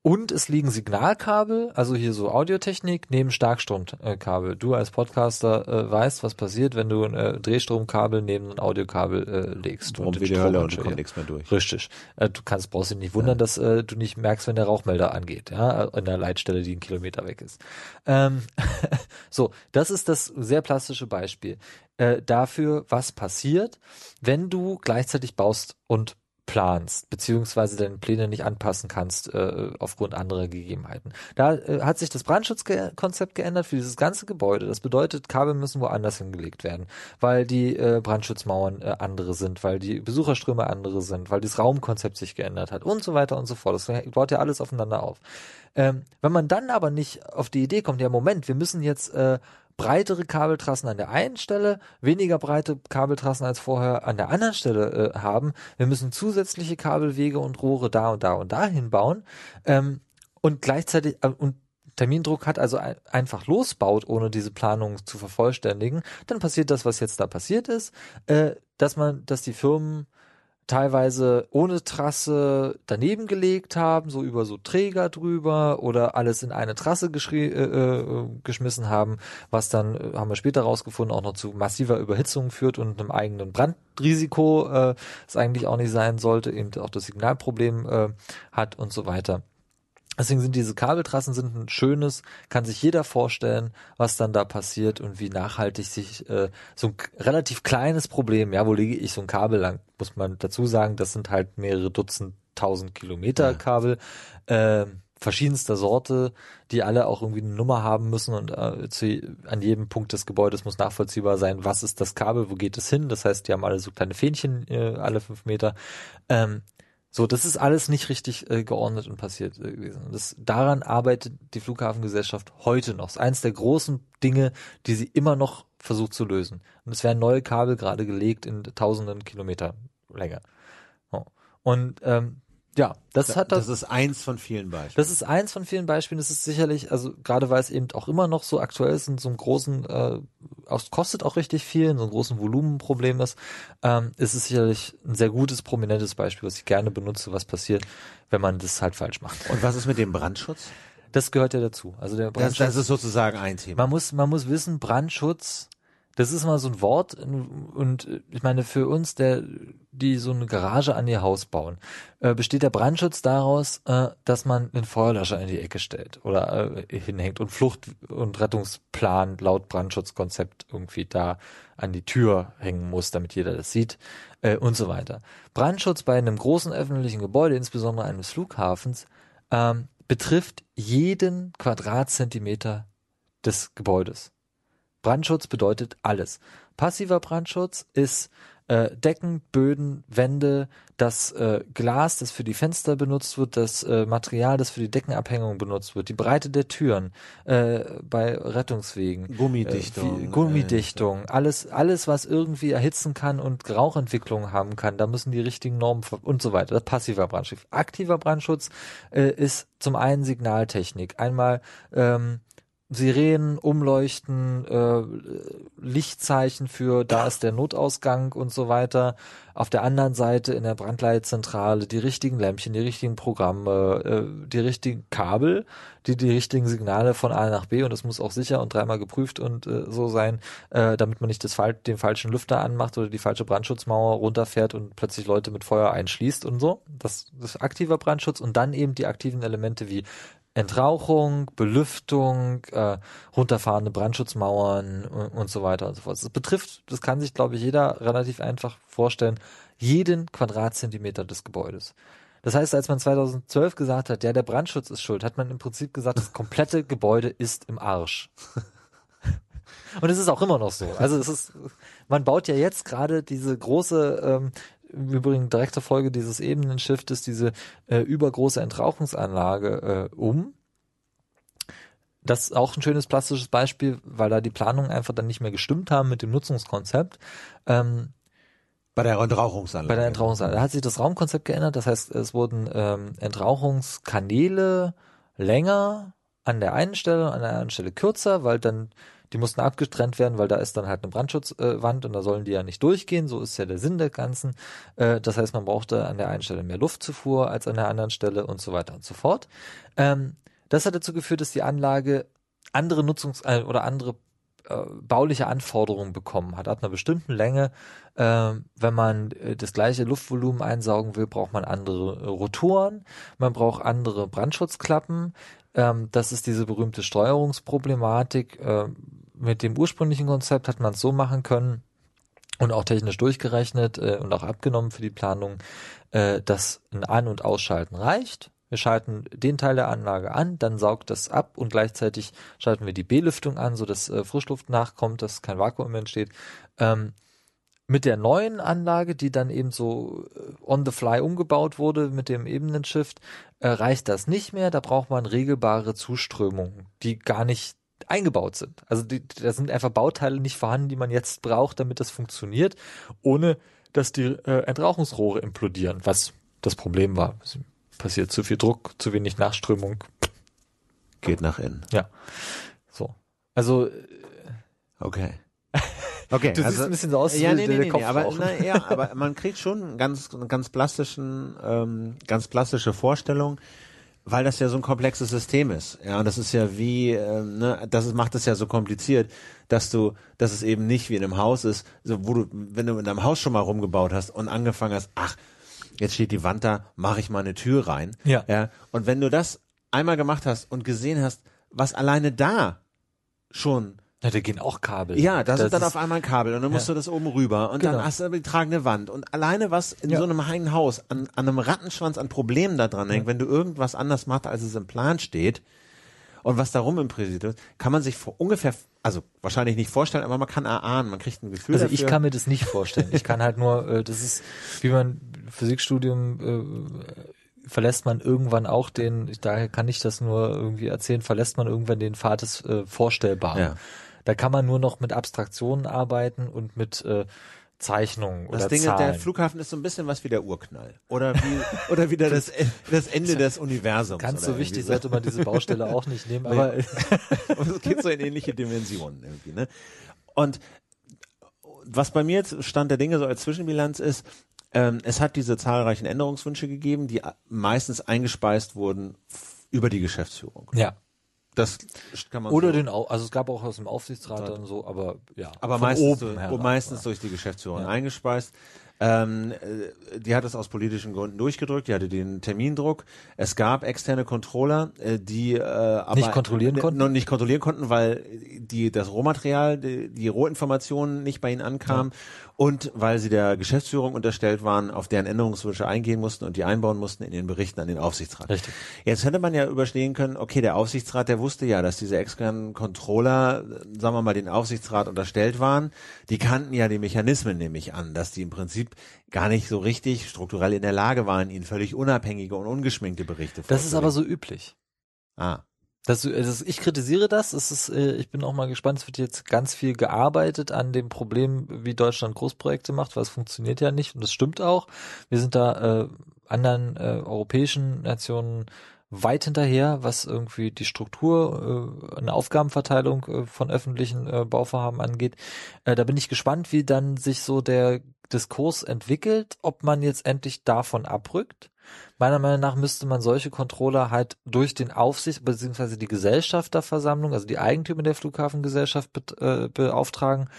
Und es liegen Signalkabel, also hier so Audiotechnik, neben Starkstromkabel. Du als Podcaster äh, weißt, was passiert, wenn du ein äh, Drehstromkabel neben ein Audiokabel äh, legst. Warum wie die Hölle und kommt nichts mehr durch. Richtig. Äh, du kannst, brauchst dich nicht wundern, ja. dass äh, du nicht merkst, wenn der Rauchmelder angeht, ja, in der Leitstelle, die einen Kilometer weg ist. Ähm, (laughs) so, das ist das sehr plastische Beispiel äh, dafür, was passiert, wenn du gleichzeitig baust und planst, beziehungsweise deine Pläne nicht anpassen kannst äh, aufgrund anderer Gegebenheiten. Da äh, hat sich das Brandschutzkonzept geändert für dieses ganze Gebäude. Das bedeutet, Kabel müssen woanders hingelegt werden, weil die äh, Brandschutzmauern äh, andere sind, weil die Besucherströme andere sind, weil das Raumkonzept sich geändert hat und so weiter und so fort. Das baut ja alles aufeinander auf. Ähm, wenn man dann aber nicht auf die Idee kommt, ja Moment, wir müssen jetzt äh, breitere Kabeltrassen an der einen Stelle, weniger breite Kabeltrassen als vorher an der anderen Stelle äh, haben. Wir müssen zusätzliche Kabelwege und Rohre da und da und dahin bauen ähm, und gleichzeitig äh, und Termindruck hat, also ein, einfach losbaut, ohne diese Planung zu vervollständigen, dann passiert das, was jetzt da passiert ist, äh, dass man, dass die Firmen teilweise ohne Trasse daneben gelegt haben, so über so Träger drüber oder alles in eine Trasse äh, äh, geschmissen haben, was dann, äh, haben wir später rausgefunden, auch noch zu massiver Überhitzung führt und einem eigenen Brandrisiko, äh, das eigentlich auch nicht sein sollte, eben auch das Signalproblem äh, hat und so weiter. Deswegen sind diese Kabeltrassen sind ein schönes, kann sich jeder vorstellen, was dann da passiert und wie nachhaltig sich äh, so ein relativ kleines Problem, ja, wo lege ich so ein Kabel lang, muss man dazu sagen, das sind halt mehrere Dutzend tausend Kilometer ja. Kabel, äh, verschiedenster Sorte, die alle auch irgendwie eine Nummer haben müssen und äh, zu, an jedem Punkt des Gebäudes muss nachvollziehbar sein, was ist das Kabel, wo geht es hin, das heißt, die haben alle so kleine Fähnchen äh, alle fünf Meter. Ähm, so, das ist alles nicht richtig äh, geordnet und passiert äh, gewesen. Das, daran arbeitet die Flughafengesellschaft heute noch. Das ist eines der großen Dinge, die sie immer noch versucht zu lösen. Und es werden neue Kabel gerade gelegt in tausenden Kilometer Länge. Oh. Und ähm, ja, das, das hat das. Das ist eins von vielen Beispielen. Das ist eins von vielen Beispielen. Das ist sicherlich, also gerade weil es eben auch immer noch so aktuell ist in so einem großen, äh, auch, kostet auch richtig viel, in so einem großen Volumenproblem ist, ähm, ist es sicherlich ein sehr gutes, prominentes Beispiel, was ich gerne benutze, was passiert, wenn man das halt falsch macht. Und was ist mit dem Brandschutz? Das gehört ja dazu. Also der Brandschutz. Das, das ist sozusagen ein Thema. Man muss, man muss wissen, Brandschutz das ist mal so ein Wort und ich meine für uns, der die so eine Garage an ihr Haus bauen, äh, besteht der Brandschutz daraus, äh, dass man einen Feuerlöscher in die Ecke stellt oder äh, hinhängt und Flucht- und Rettungsplan laut Brandschutzkonzept irgendwie da an die Tür hängen muss, damit jeder das sieht äh, und so weiter. Brandschutz bei einem großen öffentlichen Gebäude, insbesondere eines Flughafens, ähm, betrifft jeden Quadratzentimeter des Gebäudes. Brandschutz bedeutet alles. Passiver Brandschutz ist äh, Decken, Böden, Wände, das äh, Glas, das für die Fenster benutzt wird, das äh, Material, das für die Deckenabhängung benutzt wird, die Breite der Türen äh, bei Rettungswegen, Gummidichtung, äh, Gummidichtung, alles, alles, was irgendwie erhitzen kann und Rauchentwicklung haben kann, da müssen die richtigen Normen und so weiter. Das passiver Brandschutz. Aktiver Brandschutz äh, ist zum einen Signaltechnik, einmal ähm, Sirenen, Umleuchten, äh, Lichtzeichen für da ist der Notausgang und so weiter. Auf der anderen Seite in der Brandleitzentrale die richtigen Lämpchen, die richtigen Programme, äh, die richtigen Kabel, die die richtigen Signale von A nach B und das muss auch sicher und dreimal geprüft und äh, so sein, äh, damit man nicht das, den falschen Lüfter anmacht oder die falsche Brandschutzmauer runterfährt und plötzlich Leute mit Feuer einschließt und so. Das, das ist aktiver Brandschutz und dann eben die aktiven Elemente wie Entrauchung, Belüftung, äh, runterfahrende Brandschutzmauern und, und so weiter und so fort. Das betrifft, das kann sich, glaube ich, jeder relativ einfach vorstellen, jeden Quadratzentimeter des Gebäudes. Das heißt, als man 2012 gesagt hat, ja, der Brandschutz ist schuld, hat man im Prinzip gesagt, das komplette Gebäude ist im Arsch. (laughs) Und es ist auch immer noch so. Also es ist, man baut ja jetzt gerade diese große, ähm, übrigens direkte Folge dieses Ebenenschiftes, diese äh, übergroße Entrauchungsanlage äh, um. Das ist auch ein schönes plastisches Beispiel, weil da die Planungen einfach dann nicht mehr gestimmt haben mit dem Nutzungskonzept. Ähm, bei der Entrauchungsanlage. Bei der Entrauchungsanlage. Da hat sich das Raumkonzept geändert. Das heißt, es wurden ähm, Entrauchungskanäle länger an der einen Stelle, an der anderen Stelle kürzer, weil dann die mussten abgetrennt werden, weil da ist dann halt eine Brandschutzwand und da sollen die ja nicht durchgehen. So ist ja der Sinn der Ganzen. Äh, das heißt, man brauchte an der einen Stelle mehr Luftzufuhr als an der anderen Stelle und so weiter und so fort. Ähm, das hat dazu geführt, dass die Anlage andere Nutzungs- äh, oder andere äh, bauliche Anforderungen bekommen hat. Ab einer bestimmten Länge, äh, wenn man äh, das gleiche Luftvolumen einsaugen will, braucht man andere äh, Rotoren, man braucht andere Brandschutzklappen. Ähm, das ist diese berühmte Steuerungsproblematik. Mit dem ursprünglichen Konzept hat man es so machen können und auch technisch durchgerechnet äh, und auch abgenommen für die Planung, äh, dass ein An- und Ausschalten reicht. Wir schalten den Teil der Anlage an, dann saugt das ab und gleichzeitig schalten wir die Belüftung an, so dass äh, Frischluft nachkommt, dass kein Vakuum entsteht. Ähm, mit der neuen Anlage, die dann eben so äh, on the fly umgebaut wurde mit dem Ebenenshift, äh, reicht das nicht mehr. Da braucht man regelbare Zuströmungen, die gar nicht eingebaut sind. Also die, da sind einfach Bauteile nicht vorhanden, die man jetzt braucht, damit das funktioniert, ohne dass die äh, Entrauchungsrohre implodieren, was das Problem war. Es passiert zu viel Druck, zu wenig Nachströmung. Geht nach innen. Ja. So. Also. Okay. (laughs) Okay, du also, siehst ein bisschen so aus ja, nee, der nee, nee, Kopf aber, na, ja, aber man kriegt schon einen ganz, ganz plastischen, ähm, ganz plastische Vorstellung, weil das ja so ein komplexes System ist. Ja, und das ist ja wie, ähm, ne, das ist, macht es ja so kompliziert, dass du, dass es eben nicht wie in einem Haus ist, so wo du, wenn du in deinem Haus schon mal rumgebaut hast und angefangen hast, ach, jetzt steht die Wand da, mache ich mal eine Tür rein. Ja. ja. Und wenn du das einmal gemacht hast und gesehen hast, was alleine da schon Ja, da gehen auch Kabel. ja, da Das sind dann ist- auf einmal ein Kabel und dann musst Ja. du das oben rüber und Genau. dann hast du aber die tragende Wand und alleine was in Ja. so einem heinen Haus an, an einem Rattenschwanz an Problemen da dran hängt, wenn du irgendwas anders machst, als es im Plan steht und was da rum impräsiert wird, kann man sich vor ungefähr, also wahrscheinlich nicht vorstellen, aber man kann erahnen, man kriegt ein Gefühl Also dafür. ich kann mir das nicht vorstellen. Ich kann halt nur, äh, das ist, wie man Physikstudium äh, verlässt man irgendwann auch den, daher kann ich das nur irgendwie erzählen, verlässt man irgendwann den Pfad des äh, Vorstellbaren. Ja. Da kann man nur noch mit Abstraktionen arbeiten und mit äh, Zeichnungen das oder Ding ist, Zahlen. der Flughafen ist so ein bisschen was wie der Urknall. Oder wie, (laughs) oder wieder das, das Ende des Universums. Ganz so wichtig irgendwie sollte man diese Baustelle auch nicht nehmen, aber (laughs) es geht so in ähnliche Dimensionen irgendwie, ne? Und was bei mir jetzt Stand der Dinge so als Zwischenbilanz ist, ähm, es hat diese zahlreichen Änderungswünsche gegeben, die meistens eingespeist wurden über die Geschäftsführung. ja. Das kann man Oder so, den, Au- also es gab auch aus dem Aufsichtsrat dann so, aber ja. aber von meistens, oben herab, meistens durch die Geschäftsführung Ja. eingespeist. Ähm, äh, die hat es aus politischen Gründen durchgedrückt, die hatte den Termindruck. Es gab externe Controller, äh, die äh, aber Nicht kontrollieren konnten? Noch nicht kontrollieren konnten, weil die das Rohmaterial, die, die Rohinformationen nicht bei ihnen ankamen und weil sie der Geschäftsführung unterstellt waren, auf deren Änderungswünsche eingehen mussten und die einbauen mussten in den Berichten an den Aufsichtsrat. Richtig. Jetzt hätte man ja überstehen können, okay, der Aufsichtsrat, der wusste ja, dass diese externen Controller, sagen wir mal, den Aufsichtsrat unterstellt waren. Die kannten ja die Mechanismen nämlich an, dass die im Prinzip gar nicht so richtig strukturell in der Lage waren, ihnen völlig unabhängige und ungeschminkte Berichte Das ist aber vorzulegen. so üblich. Ah, Das, das, ich kritisiere das. Es ist, äh, ich bin auch mal gespannt. Es wird jetzt ganz viel gearbeitet an dem Problem, wie Deutschland Großprojekte macht, weil es funktioniert ja nicht und das stimmt auch. Wir sind da äh, anderen äh, europäischen Nationen weit hinterher, was irgendwie die Struktur, äh, eine Aufgabenverteilung äh, von öffentlichen äh, Bauvorhaben angeht. Äh, da bin ich gespannt, wie dann sich so der Diskurs entwickelt, ob man jetzt endlich davon abrückt. Meiner Meinung nach müsste man solche Controller halt durch den Aufsicht bzw. die Gesellschafterversammlung, also die Eigentümer der Flughafengesellschaft bet, äh, beauftragen,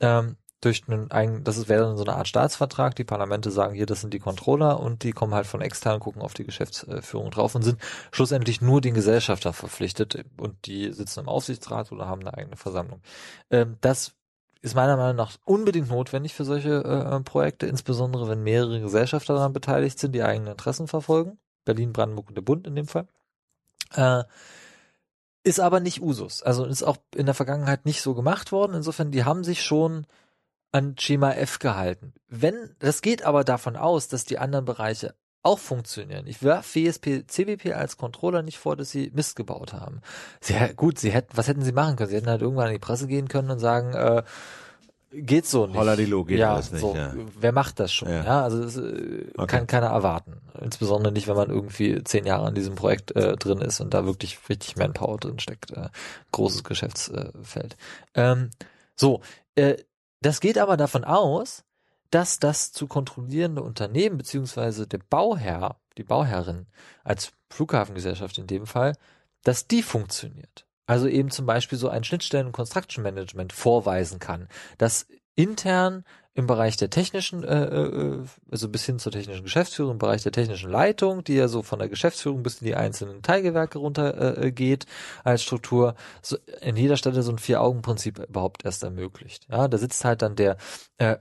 ähm, durch einen das wäre dann so eine Art Staatsvertrag. Die Parlamente sagen hier, das sind die Controller und die kommen halt von extern, gucken auf die Geschäftsführung drauf und sind schlussendlich nur den Gesellschafter verpflichtet und die sitzen im Aufsichtsrat oder haben eine eigene Versammlung. Ähm, das ist meiner Meinung nach unbedingt notwendig für solche äh, Projekte, insbesondere wenn mehrere Gesellschafter daran beteiligt sind, die eigene Interessen verfolgen. Berlin, Brandenburg und der Bund in dem Fall. Äh, ist aber nicht Usus. Also ist auch in der Vergangenheit nicht so gemacht worden. Insofern, die haben sich schon an Schema F gehalten. Wenn, das geht aber davon aus, dass die anderen Bereiche auch funktionieren. Ich werfe WSP, CBP als Controller nicht vor, dass sie Mist gebaut haben. Sehr gut, sie hätten, was hätten sie machen können? Sie hätten halt irgendwann an die Presse gehen können und sagen, äh, geht so nicht. Holla die Lo, geht ja, alles nicht. so, ja. wer macht das schon? Ja. Ja, also das äh, Okay. kann keiner erwarten. Insbesondere nicht, wenn man irgendwie zehn Jahre an diesem Projekt äh, drin ist und da wirklich richtig Manpower drin steckt. Äh, großes Geschäftsfeld. Ähm, so, äh, das geht aber davon aus, dass das zu kontrollierende Unternehmen beziehungsweise der Bauherr, die Bauherrin als Flughafengesellschaft in dem Fall, dass die funktioniert. Also eben zum Beispiel so ein Schnittstellen- und Construction Management vorweisen kann, dass intern im Bereich der technischen, äh, äh, also bis hin zur technischen Geschäftsführung, im Bereich der technischen Leitung, die ja so von der Geschäftsführung bis in die einzelnen Teilgewerke runter äh, geht als Struktur, so in jeder Stelle so ein Vier-Augen-Prinzip überhaupt erst ermöglicht. Ja, da sitzt halt dann der äh,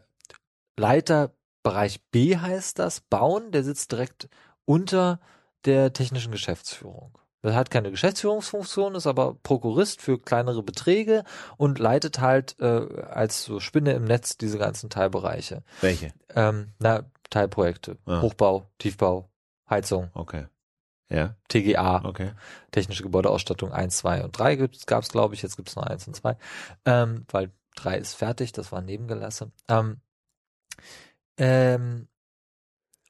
Leiter Bereich B heißt das, Bauen, der sitzt direkt unter der technischen Geschäftsführung. Er hat keine Geschäftsführungsfunktion, ist aber Prokurist für kleinere Beträge und leitet halt äh, als so Spinne im Netz diese ganzen Teilbereiche. Welche? Ähm, na, Teilprojekte. Ah. Hochbau, Tiefbau, Heizung, Okay. Ja, TGA, okay. technische Gebäudeausstattung 1, 2 und 3 gab es, glaube ich. Jetzt gibt es nur 1 und 2, ähm, weil 3 ist fertig, das war nebengelassen. Ähm, ähm,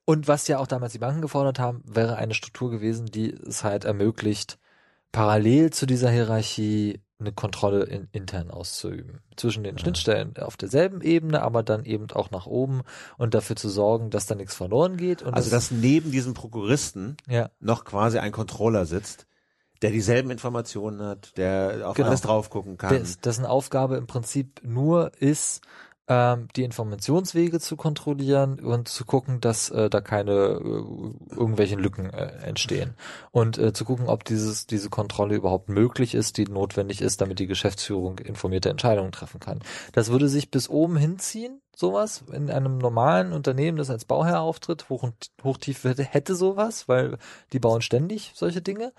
und was ja auch damals die Banken gefordert haben, wäre eine Struktur gewesen, die es halt ermöglicht, parallel zu dieser Hierarchie eine Kontrolle in, intern auszuüben. Zwischen den Ja. Schnittstellen auf derselben Ebene, aber dann eben auch nach oben und dafür zu sorgen, dass da nichts verloren geht. Und Also dass neben diesem Prokuristen ja, noch quasi ein Controller sitzt, der dieselben Informationen hat, der auf Genau. alles drauf gucken kann. des, dessen Aufgabe im Prinzip nur ist, ähm, die Informationswege zu kontrollieren und zu gucken, dass äh, da keine äh, irgendwelchen Lücken äh, entstehen und äh, zu gucken, ob dieses diese Kontrolle überhaupt möglich ist, die notwendig ist, damit die Geschäftsführung informierte Entscheidungen treffen kann. Das würde sich bis oben hinziehen, sowas in einem normalen Unternehmen, das als Bauherr auftritt, hoch und hochtief hätte, hätte sowas, weil die bauen ständig solche Dinge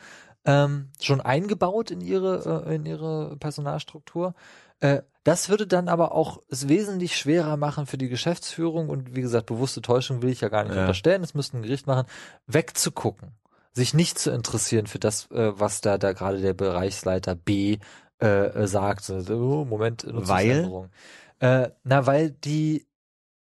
ähm, schon eingebaut in ihre äh, in ihre Personalstruktur. Äh, das würde dann aber auch es wesentlich schwerer machen für die Geschäftsführung und wie gesagt, bewusste Täuschung will ich ja gar nicht Ja. unterstellen, das müsste ein Gericht machen, wegzugucken, sich nicht zu interessieren für das, äh, was da, da gerade der Bereichsleiter B äh, äh, sagt. Oh, Moment, Nutzungsänderung. Äh, na, weil die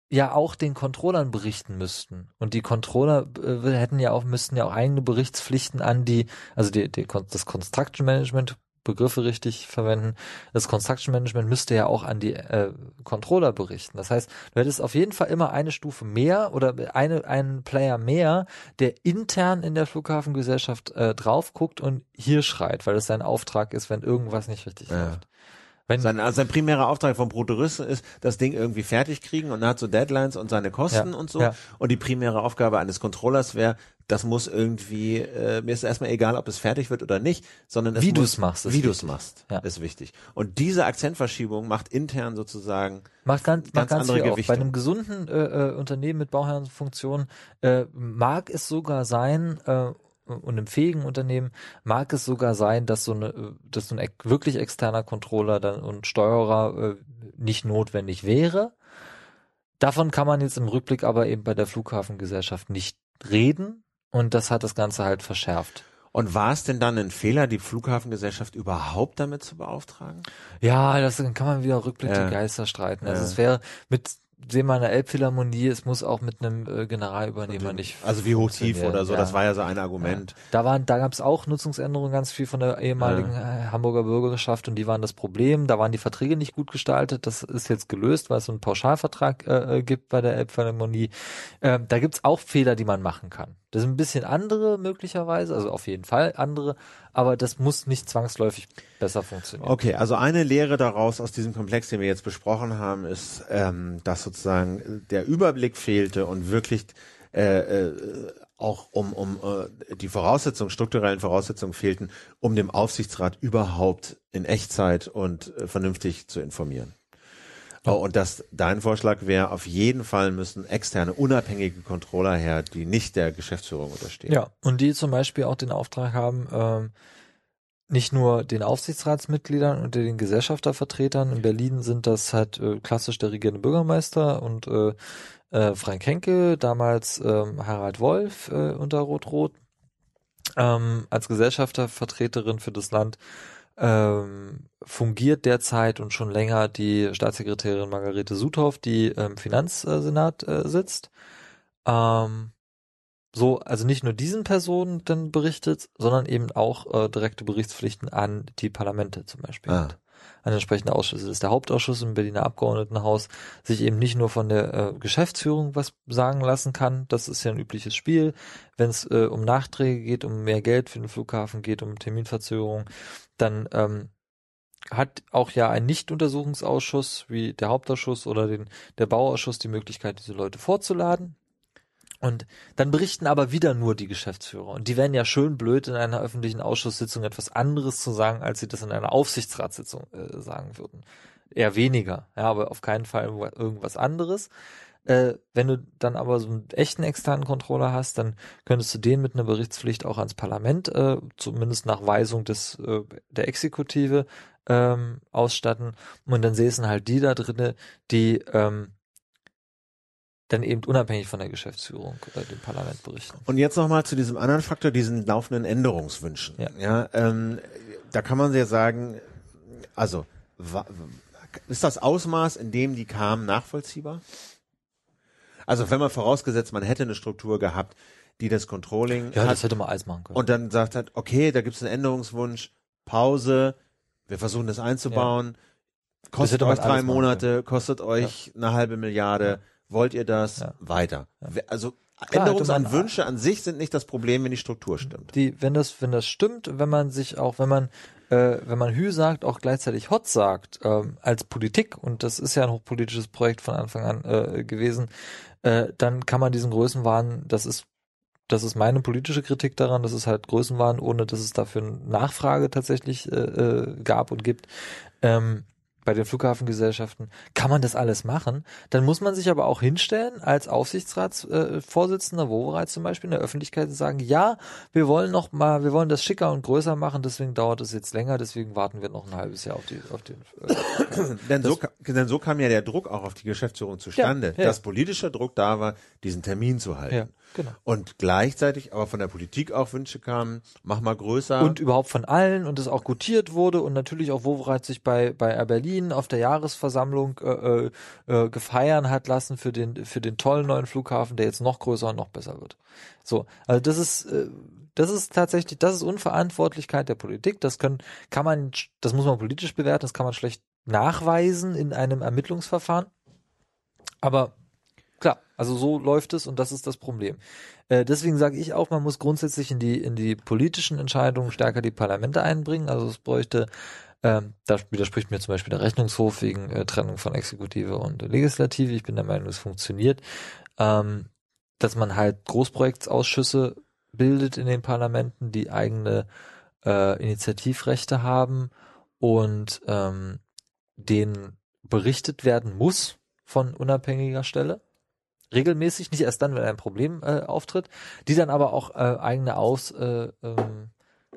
ja auch den Controllern berichten müssten. Und die Controller äh, hätten ja auch, müssten ja auch eigene Berichtspflichten an die, also die, die, das Construction Management, Begriffe richtig verwenden, das Construction Management müsste ja auch an die äh, Controller berichten. Das heißt, du hättest auf jeden Fall immer eine Stufe mehr oder eine, einen Player mehr, der intern in der Flughafengesellschaft äh, drauf guckt und hier schreit, weil es sein Auftrag ist, wenn irgendwas nicht richtig Ja. läuft. Wenn, Sein, also sein primärer Auftrag vom Prokuristen ist, das Ding irgendwie fertig kriegen und er hat so Deadlines und seine Kosten Ja, und so. ja. Und die primäre Aufgabe eines Controllers wäre, das muss irgendwie, äh, mir ist erstmal egal, ob es fertig wird oder nicht, sondern es Wie muss, du's machst, ist wie du's wichtig. machst, Ja. ist wichtig. Und diese Akzentverschiebung macht intern sozusagen, Macht ganz, Ganz macht ganz andere auf. Bei einem gesunden äh, äh, Unternehmen mit Bauherrenfunktion äh, mag es sogar sein, äh, und im fähigen Unternehmen mag es sogar sein, dass so eine, dass so ein wirklich externer Controller dann und Steuerer äh, nicht notwendig wäre. Davon kann man jetzt im Rückblick aber eben bei der Flughafengesellschaft nicht reden und das hat das Ganze halt verschärft. und war es denn dann ein Fehler, die Flughafengesellschaft überhaupt damit zu beauftragen? Ja, das kann man wieder Rückblick Ja. die Geister streiten. Also Ja. es wäre mit dem einer Elbphilharmonie, es muss auch mit einem äh, Generalübernehmer nicht. Also wie hoch tief oder so, ja. das war ja so ein Argument. Da waren, da gab es auch Nutzungsänderungen, ganz viel von der ehemaligen Hamburger Bürgerschaft und die waren das Problem. Da waren die Verträge nicht gut gestaltet. Das ist jetzt gelöst, weil es so einen Pauschalvertrag äh, äh gibt bei der Elbphilharmonie. Äh, da gibt's auch Fehler, die man machen kann. Das sind ein bisschen andere möglicherweise, also auf jeden Fall andere, aber das muss nicht zwangsläufig besser funktionieren. Okay, also eine Lehre daraus aus diesem Komplex, den wir jetzt besprochen haben, ist, ähm, dass sozusagen der Überblick fehlte und wirklich äh, äh, auch um, um äh, die Voraussetzungen, strukturellen Voraussetzungen fehlten, um dem Aufsichtsrat überhaupt in Echtzeit und äh, vernünftig zu informieren. Oh, und das, dein Vorschlag wäre, auf jeden Fall müssen externe, unabhängige Controller her, die nicht der Geschäftsführung unterstehen. Ja, und die zum Beispiel auch den Auftrag haben, ähm, nicht nur den Aufsichtsratsmitgliedern und den Gesellschaftervertretern. In Berlin sind das halt äh, klassisch der regierende Bürgermeister und äh, äh, Frank Henke, damals ähm, Harald Wolf äh, unter Rot-Rot, ähm, als Gesellschaftervertreterin für das Land ähm, fungiert derzeit und schon länger die Staatssekretärin Margarete Suthoff, die im Finanzsenat äh, sitzt. Ähm, so, also nicht nur diesen Personen dann berichtet, sondern eben auch äh, direkte Berichtspflichten an die Parlamente zum Beispiel. Ah an entsprechende Ausschüsse. Das ist der Hauptausschuss im Berliner Abgeordnetenhaus, sich eben nicht nur von der äh, Geschäftsführung was sagen lassen kann. Das ist ja ein übliches Spiel. Wenn es äh, um Nachträge geht, um mehr Geld für den Flughafen geht, um Terminverzögerung, dann ähm, hat auch ja ein Nicht-Untersuchungsausschuss wie der Hauptausschuss oder den, der Bauausschuss die Möglichkeit, diese Leute vorzuladen. Und dann berichten aber wieder nur die Geschäftsführer. Und die wären ja schön blöd, in einer öffentlichen Ausschusssitzung etwas anderes zu sagen, als sie das in einer Aufsichtsratssitzung äh, sagen würden. Eher weniger, ja, aber auf keinen Fall irgendwas anderes. Äh, wenn du dann aber so einen echten externen Controller hast, dann könntest du den mit einer Berichtspflicht auch ans Parlament, äh, zumindest nach Weisung des äh, der Exekutive ähm, ausstatten. Und dann säßen halt die da drinne, die ähm, dann eben unabhängig von der Geschäftsführung äh, dem Parlament berichten. Und jetzt nochmal zu diesem anderen Faktor, diesen laufenden Änderungswünschen. Ja, ja ähm, da kann man ja sagen, also ist das Ausmaß, in dem die kamen, nachvollziehbar? Also wenn man vorausgesetzt, man hätte eine Struktur gehabt, die das Controlling Ja, hat, das hätte man alles machen können. Und dann sagt hat, okay, da gibt es einen Änderungswunsch, Pause, wir versuchen das einzubauen, ja. kostet euch drei Monate, kostet euch ja. eine halbe Milliarde. Ja wollt ihr das weiter? Also Klar, Änderungen an Wünsche an sich sind nicht das Problem, wenn die Struktur stimmt. Die, wenn das, wenn das stimmt, wenn man sich auch, wenn man, äh, wenn man Hü sagt, auch gleichzeitig Hot sagt, ähm, als Politik, und das ist ja ein hochpolitisches Projekt von Anfang an äh, gewesen, äh, dann kann man diesen Größenwahn, das ist das ist meine politische Kritik daran, dass es halt Größenwahn, ohne dass es dafür eine Nachfrage tatsächlich äh, äh gab und gibt. Ähm, bei den Flughafengesellschaften, kann man das alles machen. Dann muss man sich aber auch hinstellen als Aufsichtsratsvorsitzender, äh, Wovereit zum Beispiel, in der Öffentlichkeit und sagen, ja, wir wollen noch mal, wir wollen das schicker und größer machen, deswegen dauert es jetzt länger, deswegen warten wir noch ein halbes Jahr auf die, auf den. Äh, (coughs) denn, so, denn so kam ja der Druck auch auf die Geschäftsführung zustande, ja, ja. dass politischer Druck da war, diesen Termin zu halten. Ja. Genau. Und gleichzeitig aber von der Politik auch Wünsche kamen, mach mal größer. Und überhaupt von allen und es auch gutiert wurde und natürlich auch Wovereit sich bei, bei Air Berlin auf der Jahresversammlung äh, äh, äh, gefeiern hat lassen für den, für den tollen neuen Flughafen, der jetzt noch größer und noch besser wird. So, also das ist, äh, das ist tatsächlich, das ist Unverantwortlichkeit der Politik. Das können, kann man, das muss man politisch bewerten, das kann man schlecht nachweisen in einem Ermittlungsverfahren. Aber Klar, also so läuft es und das ist das Problem. Äh, deswegen sage ich auch, man muss grundsätzlich in die in die politischen Entscheidungen stärker die Parlamente einbringen. Also es bräuchte, ähm, da widerspricht mir zum Beispiel der Rechnungshof wegen äh, Trennung von Exekutive und Legislative. Ich bin der Meinung, es funktioniert, ähm, dass man halt Großprojektsausschüsse bildet in den Parlamenten, die eigene äh, Initiativrechte haben und ähm, denen berichtet werden muss von unabhängiger Stelle regelmäßig, nicht erst dann, wenn ein Problem äh, auftritt, die dann aber auch äh, eigene Aus, äh, ähm,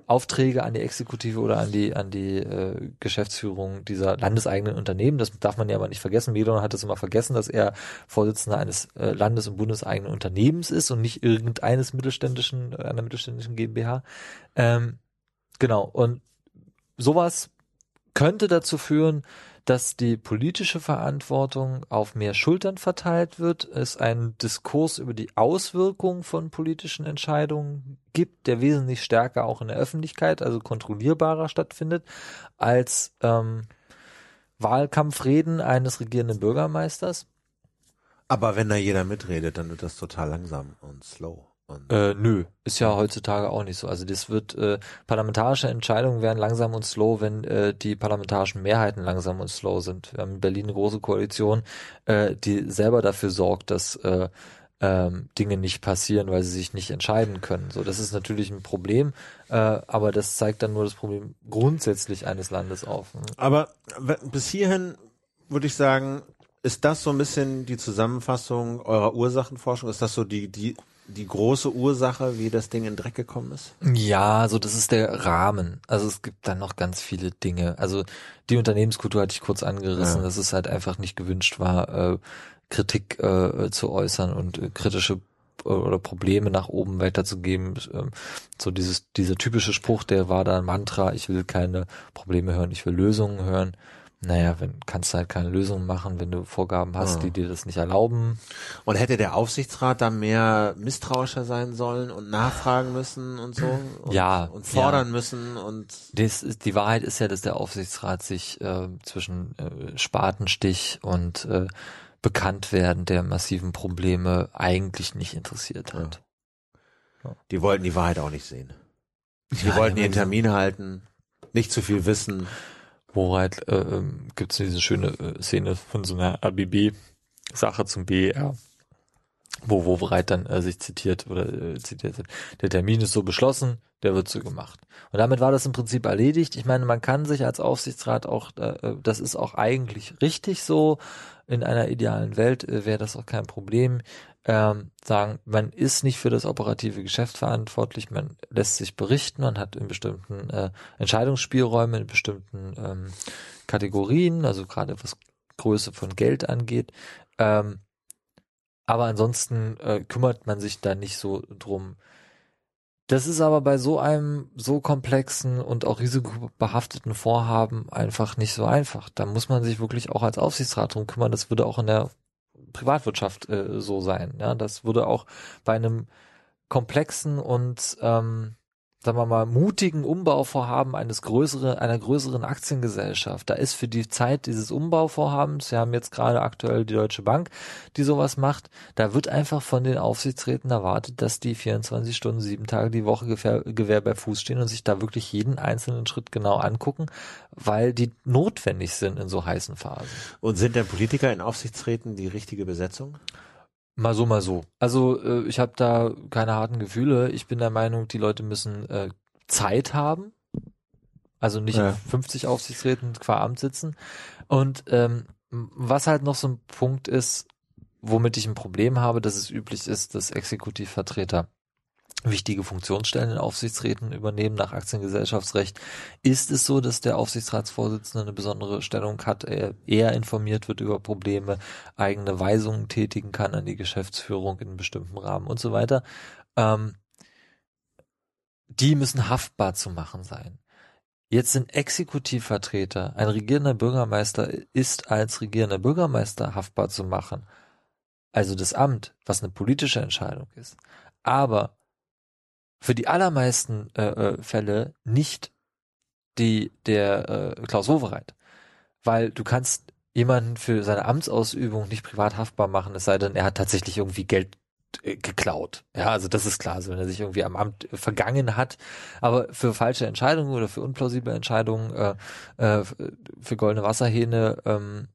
Aufträge an die Exekutive oder an die an die äh, Geschäftsführung dieser landeseigenen Unternehmen. Das darf man ja aber nicht vergessen. Medon hat es immer vergessen, dass er Vorsitzender eines äh, landes- und bundeseigenen Unternehmens ist und nicht irgendeines mittelständischen äh, einer mittelständischen GmbH. Ähm, genau. Und sowas könnte dazu führen, dass die politische Verantwortung auf mehr Schultern verteilt wird, es einen Diskurs über die Auswirkungen von politischen Entscheidungen gibt, der wesentlich stärker auch in der Öffentlichkeit, also kontrollierbarer stattfindet, als ähm, Wahlkampfreden eines regierenden Bürgermeisters. Aber wenn da jeder mitredet, dann wird das total langsam und slow. Und Äh, nö, ist ja heutzutage auch nicht so. Also das wird äh, parlamentarische Entscheidungen werden langsam und slow, wenn äh, die parlamentarischen Mehrheiten langsam und slow sind. Wir haben in Berlin eine große Koalition, äh, die selber dafür sorgt, dass äh, ähm, Dinge nicht passieren, weil sie sich nicht entscheiden können. So, das ist natürlich ein Problem, äh, aber das zeigt dann nur das Problem grundsätzlich eines Landes auf. ne? Aber bis hierhin würde ich sagen, ist das so ein bisschen die Zusammenfassung eurer Ursachenforschung? Ist das so die, die, die große Ursache, wie das Ding in Dreck gekommen ist? Ja, also das ist der Rahmen. Also es gibt dann noch ganz viele Dinge. Also die Unternehmenskultur hatte ich kurz angerissen, Ja. dass es halt einfach nicht gewünscht war, äh, Kritik äh, zu äußern und äh, kritische äh, oder Probleme nach oben weiterzugeben. Ähm, so dieses dieser typische Spruch, der war da ein Mantra, ich will keine Probleme hören, ich will Lösungen hören. Naja, wenn kannst du halt keine Lösungen machen, wenn du Vorgaben hast, Ja. die dir das nicht erlauben. Und hätte der Aufsichtsrat da mehr misstrauischer sein sollen und nachfragen müssen und so? Und, Ja, Und fordern ja. müssen und Das ist, die Wahrheit ist ja, dass der Aufsichtsrat sich äh, zwischen äh, Spatenstich und äh, Bekanntwerden der massiven Probleme eigentlich nicht interessiert hat. die wollten die Wahrheit auch nicht sehen. Die Ja, wollten ja, ihren Termin halten, nicht zu viel wissen. Worait äh, ähm, gibt es diese schöne äh, Szene von so einer ABB-Sache zum BER, wo Wowereit dann äh, sich zitiert oder äh, zitiert hat, der Termin ist so beschlossen, der wird so gemacht. Und damit war das im Prinzip erledigt. Ich meine, man kann sich als Aufsichtsrat auch, äh, das ist auch eigentlich richtig so, in einer idealen Welt äh, wäre das auch kein Problem, ähm, sagen, man ist nicht für das operative Geschäft verantwortlich, man lässt sich berichten, man hat in bestimmten äh, Entscheidungsspielräume, in bestimmten ähm, Kategorien, also gerade was Größe von Geld angeht. Ähm, aber ansonsten äh, kümmert man sich da nicht so drum. Das ist aber bei so einem so komplexen und auch risikobehafteten Vorhaben einfach nicht so einfach. Da muss man sich wirklich auch als Aufsichtsrat drum kümmern. Das würde auch in der Privatwirtschaft äh, so sein. Ja, das würde auch bei einem komplexen und ähm, sagen wir mal mutigen Umbauvorhaben eines größeren einer größeren Aktiengesellschaft. Da ist für die Zeit dieses Umbauvorhabens, wir haben jetzt gerade aktuell die Deutsche Bank, die sowas macht, da wird einfach von den Aufsichtsräten erwartet, dass die 24 Stunden, sieben Tage die Woche Gewehr, Gewehr bei Fuß stehen und sich da wirklich jeden einzelnen Schritt genau angucken, weil die notwendig sind in so heißen Phasen. Und sind denn Politiker in Aufsichtsräten die richtige Besetzung? Mal so, mal so. Also äh, ich habe da keine harten Gefühle. Ich bin der Meinung, die Leute müssen äh, Zeit haben. Also nicht Ja. in 50 Aufsichtsräten qua Amt sitzen. Und ähm, was halt noch so ein Punkt ist, womit ich ein Problem habe, dass es üblich ist, dass Exekutivvertreter wichtige Funktionsstellen in Aufsichtsräten übernehmen nach Aktiengesellschaftsrecht, ist es so, dass der Aufsichtsratsvorsitzende eine besondere Stellung hat, er eher informiert wird über Probleme, eigene Weisungen tätigen kann an die Geschäftsführung in einem bestimmten Rahmen und so weiter. Ähm, die müssen haftbar zu machen sein. Jetzt sind Exekutivvertreter, ein regierender Bürgermeister ist als regierender Bürgermeister haftbar zu machen. Also das Amt, was eine politische Entscheidung ist. Aber für die allermeisten äh, äh, Fälle nicht die der äh, Klaus Wowereit. Weil du kannst jemanden für seine Amtsausübung nicht privat haftbar machen, es sei denn, er hat tatsächlich irgendwie Geld äh, geklaut. Ja, also das ist klar, also wenn er sich irgendwie am Amt äh, vergangen hat. Aber für falsche Entscheidungen oder für unplausible Entscheidungen, äh, äh, für goldene Wasserhähne, ähm,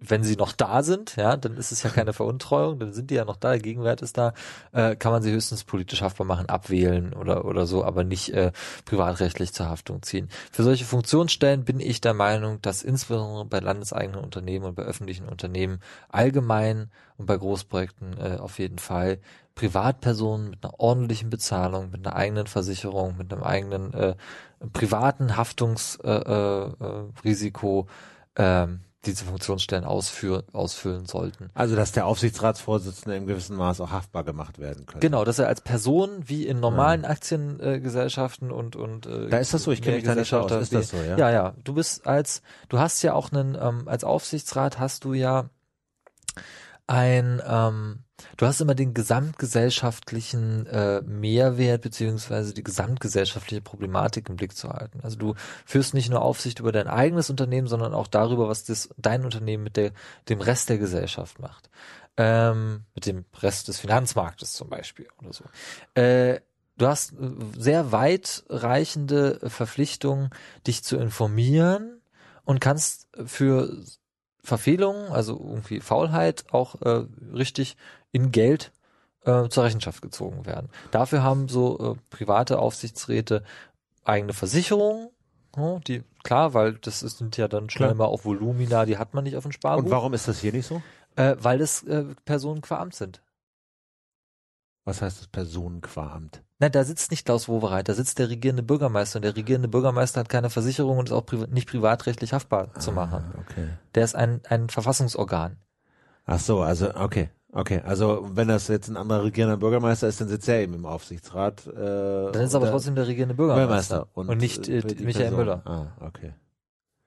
wenn sie noch da sind, ja, dann ist es ja keine Veruntreuung, dann sind die ja noch da, der Gegenwert ist da, äh, kann man sie höchstens politisch haftbar machen, abwählen oder oder so, aber nicht äh, privatrechtlich zur Haftung ziehen. Für solche Funktionsstellen bin ich der Meinung, dass insbesondere bei landeseigenen Unternehmen und bei öffentlichen Unternehmen allgemein und bei Großprojekten äh, auf jeden Fall Privatpersonen mit einer ordentlichen Bezahlung, mit einer eigenen Versicherung, mit einem eigenen äh, privaten Haftungsrisiko äh, äh, Risiko, ähm, diese Funktionsstellen ausführen, ausfüllen sollten. Also, dass der Aufsichtsratsvorsitzende im gewissen Maß auch haftbar gemacht werden könnte. Genau, dass er als Person wie in normalen Aktiengesellschaften und und äh, Da ist das so, ich kenne mich da nicht aus. Ist wie- das so, ja? Ja, ja. Du bist als, du hast ja auch einen, ähm, als Aufsichtsrat hast du ja ein, ähm, du hast immer den gesamtgesellschaftlichen äh, Mehrwert beziehungsweise die gesamtgesellschaftliche Problematik im Blick zu halten. Also du führst nicht nur Aufsicht über dein eigenes Unternehmen, sondern auch darüber, was das dein Unternehmen mit der, dem Rest der Gesellschaft macht. Ähm, mit dem Rest des Finanzmarktes zum Beispiel oder so. Äh, du hast äh, sehr weitreichende Verpflichtungen, dich zu informieren und kannst für Verfehlungen, also irgendwie Faulheit, auch äh, richtig in Geld äh, zur Rechenschaft gezogen werden. Dafür haben so äh, private Aufsichtsräte eigene Versicherungen, ja, die klar, weil das ist, sind ja dann schnell Klar. mal auch Volumina, die hat man nicht auf dem Sparbuch, Und warum ist das hier nicht so? äh, weil das äh, Personen qua Amt sind. Was heißt das Personen qua Amt? Nein, da sitzt nicht Klaus Wowereit, da sitzt der regierende Bürgermeister und der regierende Bürgermeister hat keine Versicherung und ist auch priva nicht privatrechtlich haftbar zu machen. Ah, okay. Der ist ein, ein Verfassungsorgan. Ach so, also okay, okay. Also wenn das jetzt ein anderer regierender Bürgermeister ist, dann sitzt er eben im Aufsichtsrat. Äh, Dann ist aber und trotzdem der regierende Bürgermeister. Bürgermeister und, nicht äh, Michael Person. Müller. Ah, okay.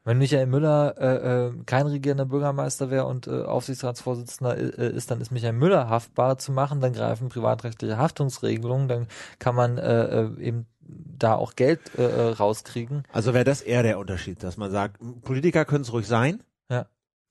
Wenn Michael Müller äh, äh, kein regierender Bürgermeister wäre und äh, Aufsichtsratsvorsitzender äh, ist, dann ist Michael Müller haftbar zu machen, dann greifen privatrechtliche Haftungsregelungen, dann kann man äh, äh, eben da auch Geld äh, äh, rauskriegen. Also wäre das eher der Unterschied, dass man sagt, Politiker können es ruhig sein.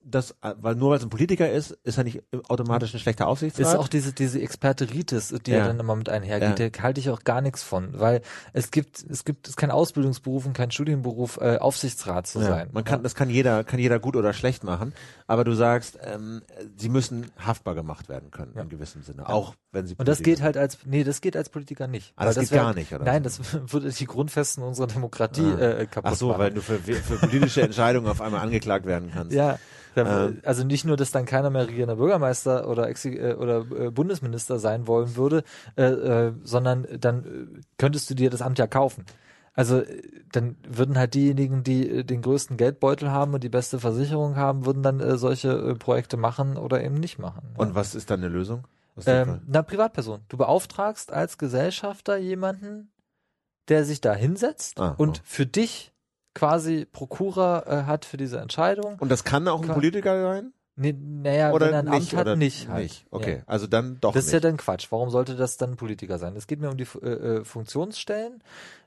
Das, äh, weil nur weil es ein Politiker ist, ist er nicht automatisch ein schlechter Aufsichtsrat. Ist auch diese, diese Experteritis, die ja. Ja. dann immer mit einhergeht, Ja. da halte ich auch gar nichts von, weil es gibt, es gibt, es ist kein Ausbildungsberuf und kein Studienberuf, äh, Aufsichtsrat zu ja, sein. man kann, das kann jeder, kann jeder gut oder schlecht machen. Aber du sagst, ähm, sie müssen haftbar gemacht werden können in gewissem Sinne, auch wenn sie. Und das Politiker geht halt als, nee, das geht als Politiker nicht. Ah, das Weil geht wär- gar nicht, oder? Nein, das (laughs) würde die Grundfesten unserer Demokratie Ah. äh, kaputt Ach so, machen. weil du für, für politische Entscheidungen auf einmal angeklagt werden kannst. Ja, da, Ähm. also nicht nur, dass dann keiner mehr regierender Bürgermeister oder, Ex äh, oder äh, Bundesminister sein wollen würde, äh, äh, sondern dann äh, könntest du dir das Amt ja kaufen. Also dann würden halt diejenigen, die den größten Geldbeutel haben und die beste Versicherung haben, würden dann äh, solche äh, Projekte machen oder eben nicht machen. Und was ist dann eine Lösung? Ähm, na, Privatperson. Du beauftragst als Gesellschafter jemanden, der sich da hinsetzt Ah, und oh. für dich quasi Prokura äh, hat für diese Entscheidung. Und das kann auch ein. Politiker sein? Nee, naja, Oder wenn er ein nicht? Amt hat, nicht halt. Nicht. Okay, Ja. also dann doch Das ist nicht. ja dann Quatsch. Warum sollte das dann ein Politiker sein? Es geht mir um die äh, äh, Funktionsstellen.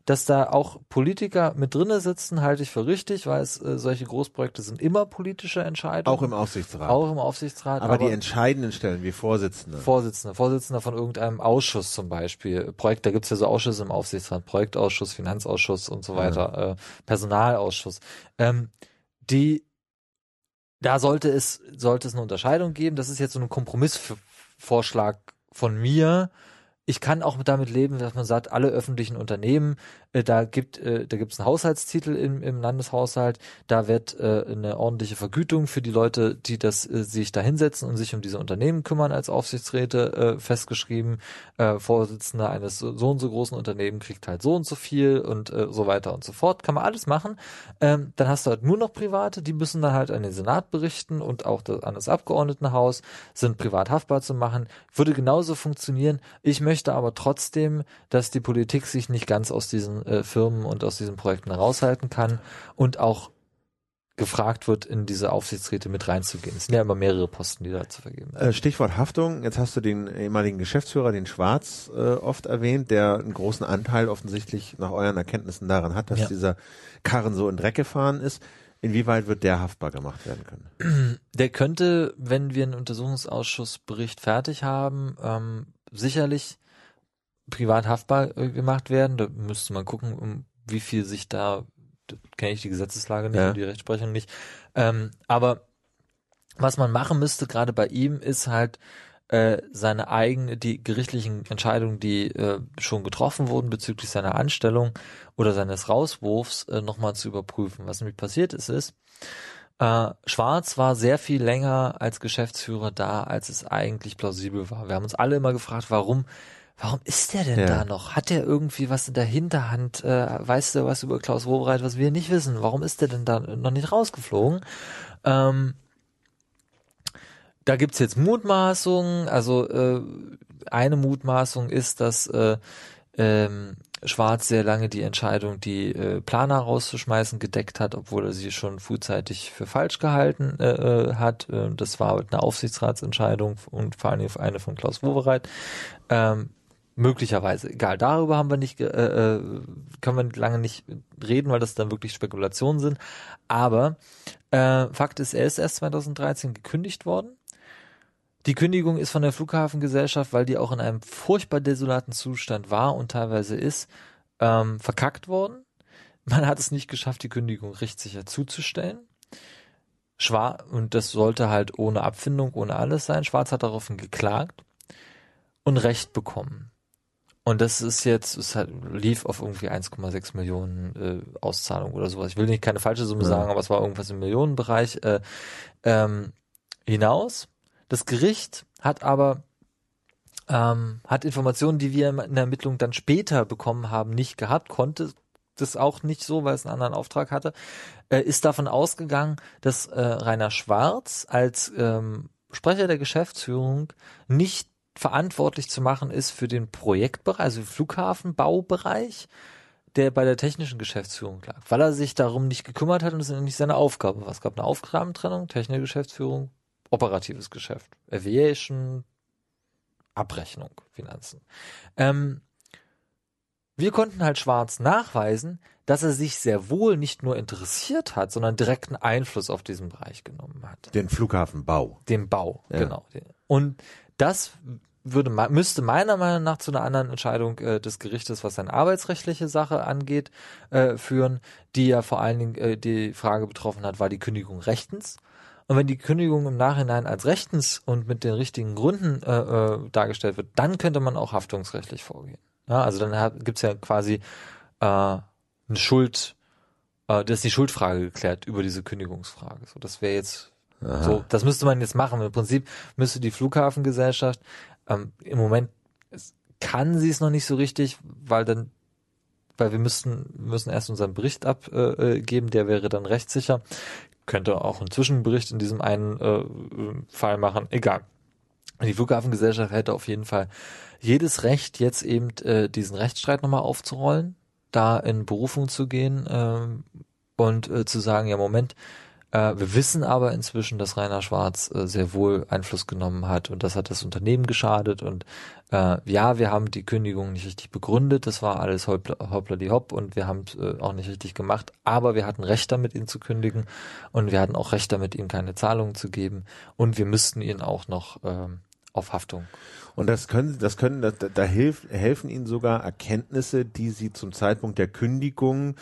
Dass da auch Politiker mit drinne sitzen, halte ich für richtig, weil es äh, solche Großprojekte sind immer politische Entscheidungen. auch im Aufsichtsrat. auch im Aufsichtsrat. aber, die entscheidenden Stellen wie Vorsitzende. Vorsitzender, Vorsitzender von irgendeinem Ausschuss zum Beispiel. Projekt, da gibt's ja so Ausschüsse im Aufsichtsrat, Projektausschuss, Finanzausschuss und so weiter, äh, Personalausschuss. Ähm, die, da sollte es, sollte es eine Unterscheidung geben. Das ist jetzt so ein Kompromissvorschlag von mir. Ich kann auch damit leben, dass man sagt, alle öffentlichen Unternehmen, äh, da gibt äh, da gibt's einen Haushaltstitel im, im Landeshaushalt, da wird äh, eine ordentliche Vergütung für die Leute, die das äh, sich da hinsetzen und sich um diese Unternehmen kümmern als Aufsichtsräte äh, festgeschrieben. Äh, Vorsitzender eines so und so großen Unternehmen kriegt halt so und so viel und äh, so weiter und so fort. Kann man alles machen. Ähm, dann hast du halt nur noch Private, die müssen dann halt an den Senat berichten und auch das, an das Abgeordnetenhaus, sind privat haftbar zu machen. Würde genauso funktionieren. Ich möchte aber trotzdem, dass die Politik sich nicht ganz aus diesen äh, Firmen und aus diesen Projekten heraushalten kann und auch gefragt wird, in diese Aufsichtsräte mit reinzugehen. Es sind ja immer mehrere Posten, die da zu vergeben sind. Äh, Stichwort Haftung. Jetzt hast du den ehemaligen Geschäftsführer, den Schwarz, äh, oft erwähnt, der einen großen Anteil offensichtlich nach euren Erkenntnissen daran hat, dass Ja. dieser Karren so in Dreck gefahren ist. Inwieweit wird der haftbar gemacht werden können? (clears throat) Der könnte, wenn wir einen Untersuchungsausschussbericht fertig haben, ähm, sicherlich privat haftbar äh, gemacht werden. Da müsste man gucken, um wie viel sich da, da kenne ich die Gesetzeslage nicht Ja. und die Rechtsprechung nicht. Ähm, aber was man machen müsste, gerade bei ihm, ist halt äh, seine eigene, die gerichtlichen Entscheidungen, die äh, schon getroffen wurden bezüglich seiner Anstellung oder seines Rauswurfs, äh, nochmal zu überprüfen. Was nämlich passiert ist, ist, äh, Schwarz war sehr viel länger als Geschäftsführer da, als es eigentlich plausibel war. Wir haben uns alle immer gefragt, warum Warum ist der denn Ja. da noch? Hat der irgendwie was in der Hinterhand? Äh, weißt du was über Klaus Wobereit, was wir nicht wissen? Warum ist der denn da noch nicht rausgeflogen? Ähm, da gibt's jetzt Mutmaßungen. Also äh, eine Mutmaßung ist, dass äh, ähm, Schwarz sehr lange die Entscheidung, die äh, Planer rauszuschmeißen, gedeckt hat, obwohl er sie schon frühzeitig für falsch gehalten äh, äh, hat. Äh, das war eine Aufsichtsratsentscheidung und vor allem eine von Klaus Wowereit. Ähm, möglicherweise, egal, darüber haben wir nicht, äh, äh, können wir lange nicht reden, weil das dann wirklich Spekulationen sind. Aber äh, Fakt ist, er ist erst 2013 gekündigt worden. Die Kündigung ist von der Flughafengesellschaft, weil die auch in einem furchtbar desolaten Zustand war und teilweise ist, ähm, verkackt worden. Man hat es nicht geschafft, die Kündigung rechtssicher zuzustellen. Schwar und das sollte halt ohne Abfindung, ohne alles sein. Schwarz hat daraufhin geklagt und Recht bekommen. Und das ist jetzt, es hat, lief auf irgendwie 1,6 Millionen äh, Auszahlung oder sowas. Ich will nicht keine falsche Summe Ja. sagen, aber es war irgendwas im Millionenbereich äh, ähm, hinaus. Das Gericht hat aber ähm, hat Informationen, die wir in der Ermittlung dann später bekommen haben, nicht gehabt, konnte das auch nicht so, weil es einen anderen Auftrag hatte, äh, ist davon ausgegangen, dass äh, Rainer Schwarz als ähm, Sprecher der Geschäftsführung nicht verantwortlich zu machen ist für den Projektbereich, also Flughafenbaubereich, der bei der technischen Geschäftsführung lag, weil er sich darum nicht gekümmert hat und es nicht seine Aufgabe war. Es gab eine Aufgabentrennung, technische Geschäftsführung, operatives Geschäft, Aviation, Abrechnung, Finanzen. Ähm, wir konnten halt Schwarz nachweisen, dass er sich sehr wohl nicht nur interessiert hat, sondern direkten Einfluss auf diesen Bereich genommen hat. Den Flughafenbau. Den Bau, Ja. genau. Und das würde müsste meiner Meinung nach zu einer anderen Entscheidung äh, des Gerichtes, was eine arbeitsrechtliche Sache angeht, äh, führen, die ja vor allen Dingen äh, die Frage betroffen hat, war die Kündigung rechtens? Und wenn die Kündigung im Nachhinein als rechtens und mit den richtigen Gründen äh, äh, dargestellt wird, dann könnte man auch haftungsrechtlich vorgehen. Ja, also dann hat, gibt's ja quasi äh, eine Schuld, äh, das ist die Schuldfrage geklärt über diese Kündigungsfrage. So, das wäre jetzt Aha. so, das müsste man jetzt machen. Im Prinzip müsste die Flughafengesellschaft ähm, im Moment es, kann sie es noch nicht so richtig, weil dann, weil wir müssten müssen erst unseren Bericht abgeben, äh, geben, der wäre dann rechtssicher. Könnte auch einen Zwischenbericht in diesem einen äh, Fall machen. Egal. Die Flughafengesellschaft hätte auf jeden Fall jedes Recht, jetzt eben äh, diesen Rechtsstreit nochmal aufzurollen, da in Berufung zu gehen ähm, und äh, zu sagen, ja Moment, äh, wir wissen aber inzwischen, dass Rainer Schwarz äh, sehr wohl Einfluss genommen hat und das hat das Unternehmen geschadet und äh, ja, wir haben die Kündigung nicht richtig begründet, das war alles hoppla, hoppla die hopp und wir haben es äh, auch nicht richtig gemacht, aber wir hatten Recht damit, ihn zu kündigen und wir hatten auch Recht damit, ihm keine Zahlungen zu geben. Und wir müssten ihn auch noch ähm, auf Haftung. Und das können, das können, da, da hilf, helfen Ihnen sogar Erkenntnisse, die Sie zum Zeitpunkt der Kündigung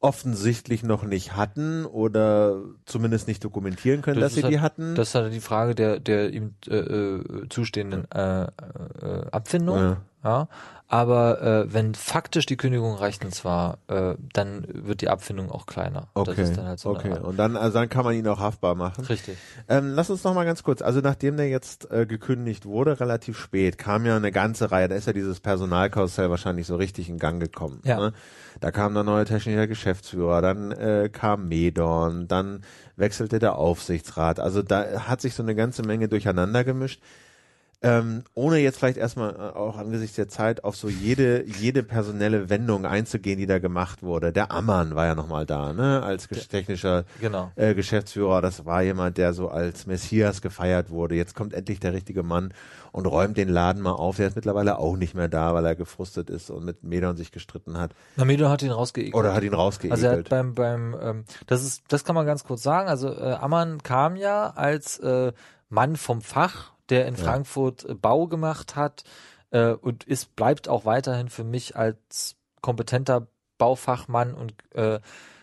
offensichtlich noch nicht hatten oder zumindest nicht dokumentieren können, Das dass Sie die halt- hatten. Das ist halt die Frage der, der ihm äh, äh, zustehenden äh, äh, Abfindung. Ja. Ja. Aber äh, wenn faktisch die Kündigung rechtens war, äh, dann wird die Abfindung auch kleiner. Okay, Das ist dann halt so okay. Und dann, also dann kann man ihn auch haftbar machen. Richtig. Ähm, lass uns noch mal ganz kurz. Also nachdem der jetzt äh, gekündigt wurde, relativ spät, kam ja eine ganze Reihe. Da ist ja dieses Personalkarussell wahrscheinlich so richtig in Gang gekommen. Ja. Ne? Da kam der neue technischer Geschäftsführer, dann äh, kam Medon, dann wechselte der Aufsichtsrat. Also da hat sich so eine ganze Menge durcheinander gemischt. Ähm, ohne jetzt vielleicht erstmal äh, auch angesichts der Zeit auf so jede jede personelle Wendung einzugehen, die da gemacht wurde. Der Ammann war ja nochmal da, ne, als technischer Genau. äh, Geschäftsführer. Das war jemand, der so als Messias gefeiert wurde. Jetzt kommt endlich der richtige Mann und räumt den Laden mal auf. Der ist mittlerweile auch nicht mehr da, weil er gefrustet ist und mit Medon sich gestritten hat. Namedon hat ihn rausgeekelt. Oder hat ihn rausgeekelt. Also er hat beim beim ähm, das ist das kann man ganz kurz sagen. Also äh, Ammann kam ja als äh, Mann vom Fach, der in Ja. Frankfurt äh, Bau gemacht hat äh, und ist bleibt auch weiterhin für mich als kompetenter Baufachmann und äh,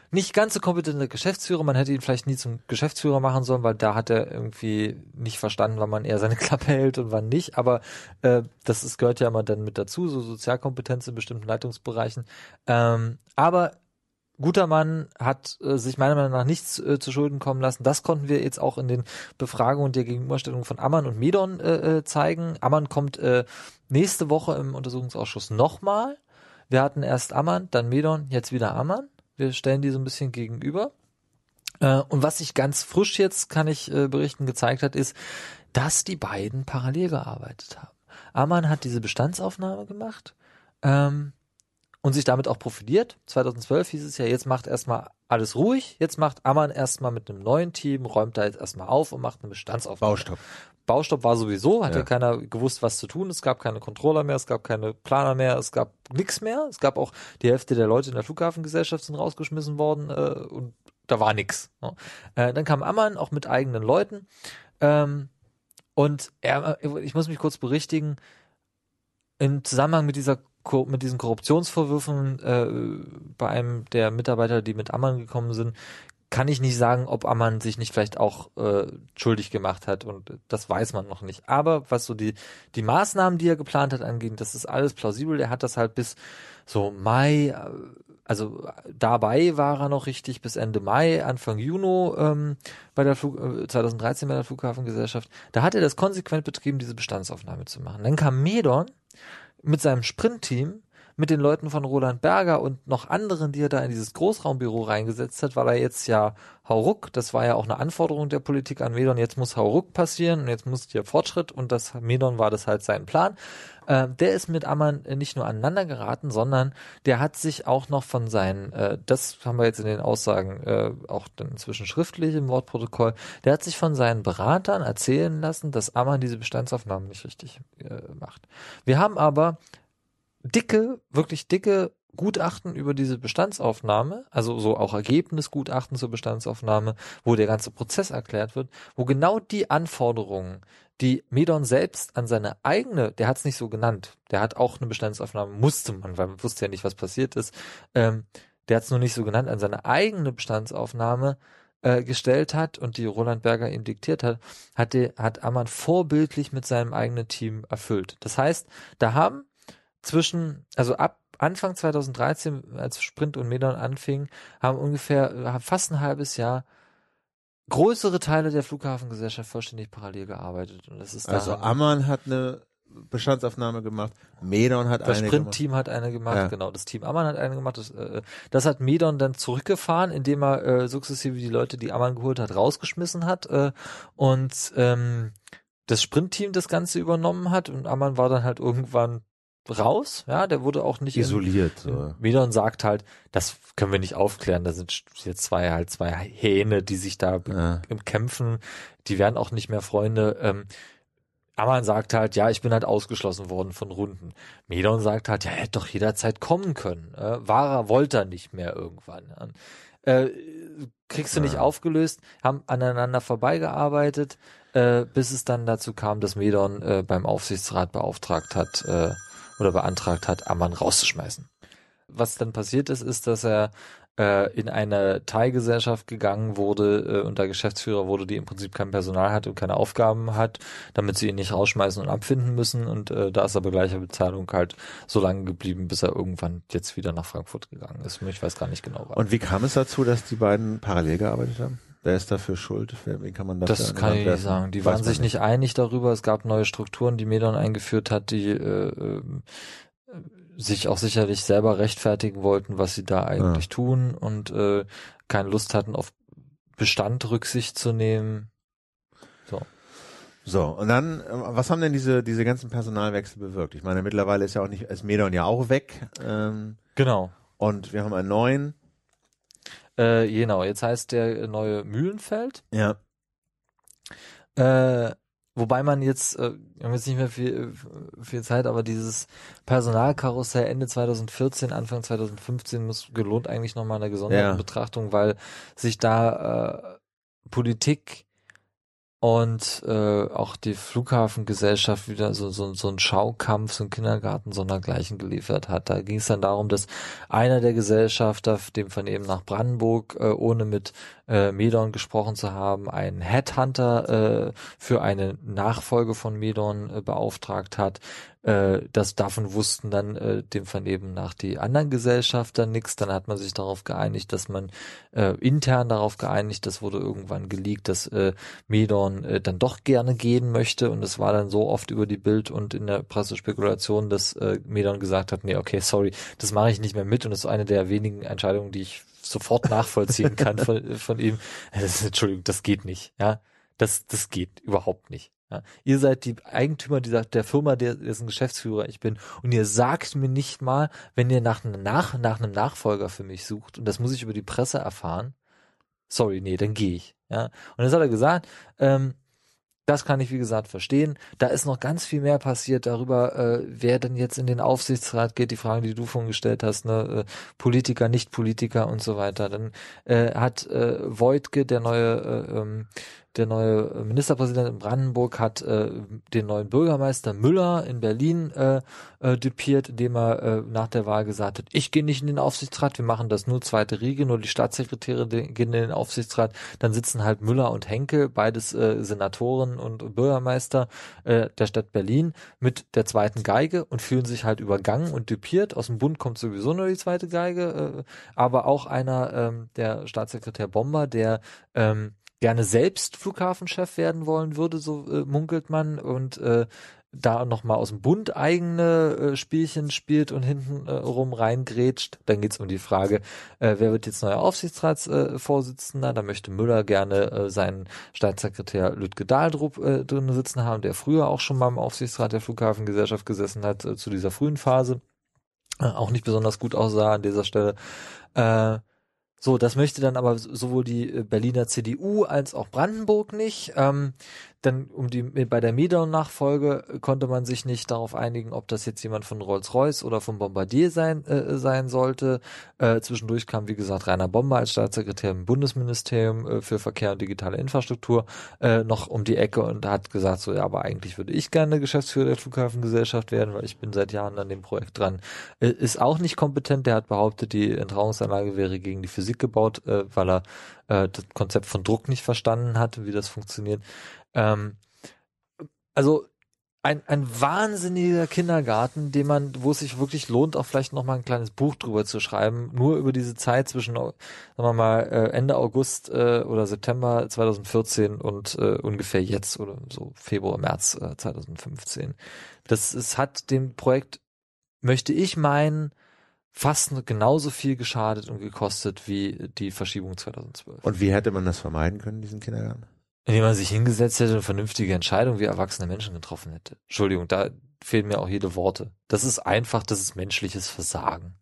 nicht ganz so kompetenter Geschäftsführer. Man hätte ihn vielleicht nie zum Geschäftsführer machen sollen, weil da hat er irgendwie nicht verstanden, wann man eher seine (laughs) Klappe hält und wann nicht. Aber äh, das ist, gehört ja immer dann mit dazu, so Sozialkompetenz in bestimmten Leitungsbereichen. Ähm, aber Gutermann hat äh, sich meiner Meinung nach nichts äh, zu Schulden kommen lassen. Das konnten wir jetzt auch in den Befragungen der Gegenüberstellung von Ammann und Medon äh, äh, zeigen. Ammann kommt äh, nächste Woche im Untersuchungsausschuss nochmal. Wir hatten erst Ammann, dann Medon, jetzt wieder Ammann. Wir stellen die so ein bisschen gegenüber. Äh, und was sich ganz frisch jetzt, kann ich äh, berichten, gezeigt hat, ist, dass die beiden parallel gearbeitet haben. Ammann hat diese Bestandsaufnahme gemacht ähm, und sich damit auch profiliert. 2012 hieß es ja, jetzt macht erstmal alles ruhig, jetzt macht Ammann erstmal mit einem neuen Team, räumt da jetzt erstmal auf und macht eine Bestandsaufnahme. Baustopp. Baustopp war sowieso, hat ja. Keiner gewusst, was zu tun. Es gab keine Controller mehr, es gab keine Planer mehr, es gab nichts mehr. Es gab auch die Hälfte der Leute in der Flughafengesellschaft sind rausgeschmissen worden äh, und da war nix. Ne? Äh, dann kam Ammann auch mit eigenen Leuten. Ähm, und er, ich muss mich kurz berichtigen, im Zusammenhang mit dieser mit diesen Korruptionsvorwürfen äh, bei einem der Mitarbeiter, die mit Ammann gekommen sind, kann ich nicht sagen, ob Ammann sich nicht vielleicht auch äh, schuldig gemacht hat und das weiß man noch nicht. Aber was so die die Maßnahmen, die er geplant hat, angehen, das ist alles plausibel. Er hat das halt bis so Mai, äh, also dabei war er noch richtig bis Ende Mai, Anfang Juni ähm, bei der Flug, äh, 2013 bei der Flughafengesellschaft. Da hat er das konsequent betrieben, diese Bestandsaufnahme zu machen. Dann kam Medon mit seinem Sprintteam, mit den Leuten von Roland Berger und noch anderen, die er da in dieses Großraumbüro reingesetzt hat, weil er jetzt ja Hauruck, das war ja auch eine Anforderung der Politik an Medon, jetzt muss Hauruck passieren und jetzt muss hier Fortschritt und das Medon war das halt sein Plan. Ähm, der ist mit Ammann äh, nicht nur aneinander geraten, sondern der hat sich auch noch von seinen, äh, das haben wir jetzt in den Aussagen äh, auch dann inzwischen schriftlich im Wortprotokoll, der hat sich von seinen Beratern erzählen lassen, dass Ammann diese Bestandsaufnahmen nicht richtig äh, macht. Wir haben aber dicke, wirklich dicke Gutachten über diese Bestandsaufnahme, also so auch Ergebnisgutachten zur Bestandsaufnahme, wo der ganze Prozess erklärt wird, wo genau die Anforderungen, die Medon selbst an seine eigene, der hat es nicht so genannt, der hat auch eine Bestandsaufnahme, musste man, weil man wusste ja nicht, was passiert ist, ähm, der hat es nur nicht so genannt, an seine eigene Bestandsaufnahme äh, gestellt hat und die Roland Berger ihm diktiert hat, hat, die, hat Ammann vorbildlich mit seinem eigenen Team erfüllt. Das heißt, da haben zwischen, also ab Anfang 2013, als Sprint und Medon anfingen, haben ungefähr haben fast ein halbes Jahr größere Teile der Flughafengesellschaft vollständig parallel gearbeitet. Und das ist Also Ammann hat eine Bestandsaufnahme gemacht, Medon hat das eine gemacht. Sprint-Team hat eine gemacht, Ja. genau. Das Team Ammann hat eine gemacht. Das, äh, das hat Medon dann zurückgefahren, indem er äh, sukzessive die Leute, die Ammann geholt hat, rausgeschmissen hat äh, und ähm, das Sprint-Team das Ganze übernommen hat und Ammann war dann halt irgendwann raus. Ja, der wurde auch nicht in- Isoliert. So. Medon sagt halt, das können wir nicht aufklären. Da sind jetzt zwei halt zwei Hähne, die sich da Ja. im Kämpfen, die werden auch nicht mehr Freunde. Ähm, Ammann sagt halt, ja, ich bin halt ausgeschlossen worden von Runden. Medon sagt halt, ja, er hätte doch jederzeit kommen können. Äh, er, wollte er nicht mehr irgendwann. Äh, kriegst du nicht Ja. aufgelöst, haben aneinander vorbeigearbeitet, äh, bis es dann dazu kam, dass Medon äh, beim Aufsichtsrat beauftragt hat äh, oder beantragt hat, Ammann rauszuschmeißen. Was dann passiert ist, ist, dass er äh, in eine Teilgesellschaft gegangen wurde äh, und da Geschäftsführer wurde, die im Prinzip kein Personal hat und keine Aufgaben hat, damit sie ihn nicht rausschmeißen und abfinden müssen. Und äh, da ist er bei gleicher Bezahlung halt so lange geblieben, bis er irgendwann jetzt wieder nach Frankfurt gegangen ist. Ich weiß gar nicht genau wann. Und wie kam es dazu, dass die beiden parallel gearbeitet haben? Wer ist dafür schuld? Wie kann man das Das kann ich nicht sagen. Die waren sich nicht einig darüber. Es gab neue Strukturen, die Medon eingeführt hat, die äh, ähm, sich auch sicherlich selber rechtfertigen wollten, was sie da eigentlich tun und äh, keine Lust hatten, auf Bestand Rücksicht zu nehmen. So, und dann, äh, was haben denn diese, diese ganzen Personalwechsel bewirkt? Ich meine, mittlerweile ist ja auch nicht, ist Medon ja auch weg. Ähm, Genau. und wir haben einen neuen. Äh, genau, jetzt heißt der neue Mühlenfeld. Ja. Äh, wobei man jetzt, äh, wir haben jetzt nicht mehr viel, viel Zeit, aber dieses Personalkarussell Ende 2014, Anfang 2015 muss gelohnt eigentlich nochmal eine gesonderte Ja. Betrachtung, weil sich da äh, Politik und äh, auch die Flughafengesellschaft wieder so, so, so ein Schaukampf, so ein Kindergarten sondergleichen geliefert hat. Da ging es dann darum, dass einer der Gesellschafter, dem Vernehmen nach Brandenburg, äh, ohne mit äh, Medon gesprochen zu haben, einen Headhunter äh, für eine Nachfolge von Medon äh, beauftragt hat. Äh, das davon wussten dann äh, dem Vernehmen nach die anderen Gesellschafter nichts. Dann hat man sich darauf geeinigt, dass man äh, intern darauf geeinigt, das wurde irgendwann geleakt, dass äh, Medon äh, dann doch gerne gehen möchte und es war dann so oft über die Bild und in der Pressespekulation, dass äh, Medon gesagt hat, nee, okay, sorry, das mache ich nicht mehr mit und das ist eine der wenigen Entscheidungen, die ich sofort nachvollziehen (laughs) kann von, von ihm. Das, Entschuldigung, das geht nicht. Ja, das, das geht überhaupt nicht. Ja, ihr seid die Eigentümer dieser, der Firma, der, dessen Geschäftsführer ich bin. Und ihr sagt mir nicht mal, wenn ihr nach, nach, nach einem Nachfolger für mich sucht, und das muss ich über die Presse erfahren, sorry, nee, dann gehe ich. Ja, und jetzt hat er gesagt, ähm, das kann ich, wie gesagt, verstehen. Da ist noch ganz viel mehr passiert darüber, äh, wer denn jetzt in den Aufsichtsrat geht, die Fragen, die du vorhin gestellt hast, ne? Äh, Politiker, Nicht-Politiker und so weiter. Dann äh, hat äh, Voigtke, der neue äh, ähm, der neue Ministerpräsident in Brandenburg hat äh, den neuen Bürgermeister Müller in Berlin äh, äh, dupiert, indem er äh, nach der Wahl gesagt hat, ich gehe nicht in den Aufsichtsrat, wir machen das nur zweite Riege, nur die Staatssekretäre gehen in den Aufsichtsrat, dann sitzen halt Müller und Henke, beides äh, Senatoren und Bürgermeister äh, der Stadt Berlin mit der zweiten Geige und fühlen sich halt übergangen und dupiert. Aus dem Bund kommt sowieso nur die zweite Geige, äh, aber auch einer, ähm, der Staatssekretär Bomber, der ähm, gerne selbst Flughafenchef werden wollen würde, so äh, munkelt man, und äh, da nochmal aus dem Bund eigene äh, Spielchen spielt und hinten äh, rum reingrätscht. Dann geht's um die Frage, äh, wer wird jetzt neuer Aufsichtsratsvorsitzender? Äh, da möchte Müller gerne äh, seinen Staatssekretär Lütke Dahldrup äh, drin sitzen haben, der früher auch schon mal im Aufsichtsrat der Flughafengesellschaft gesessen hat, äh, zu dieser frühen Phase. Äh, auch nicht besonders gut aussah an dieser Stelle. Äh, so, das möchte dann aber sowohl die äh, Berliner CDU als auch Brandenburg nicht. Ähm, dann um die bei der Medon-Nachfolge äh, konnte man sich nicht darauf einigen, ob das jetzt jemand von Rolls-Royce oder von Bombardier sein äh, sein sollte. Äh, zwischendurch kam wie gesagt Rainer Bomber als Staatssekretär im Bundesministerium äh, für Verkehr und digitale Infrastruktur äh, noch um die Ecke und hat gesagt so ja, aber eigentlich würde ich gerne Geschäftsführer der Flughafengesellschaft werden, weil ich bin seit Jahren an dem Projekt dran. Äh, ist auch nicht kompetent. Der hat behauptet, die Entrauungsanlage wäre gegen die Physik gebaut, äh, weil er äh, das Konzept von Druck nicht verstanden hat, wie das funktioniert. Ähm, also ein, ein wahnsinniger Kindergarten, den man, wo es sich wirklich lohnt, auch vielleicht noch mal ein kleines Buch drüber zu schreiben, nur über diese Zeit zwischen, sagen wir mal, äh, Ende August äh, oder September 2014 und äh, ungefähr jetzt oder so Februar, März äh, 2015. Das es hat dem Projekt, möchte ich meinen, fast genauso viel geschadet und gekostet wie die Verschiebung 2012. Und wie hätte man das vermeiden können, diesen Kindergarten? Indem man sich hingesetzt hätte und vernünftige Entscheidungen wie erwachsene Menschen getroffen hätte. Entschuldigung, da fehlen mir auch jede Worte. Das ist einfach, das ist menschliches Versagen.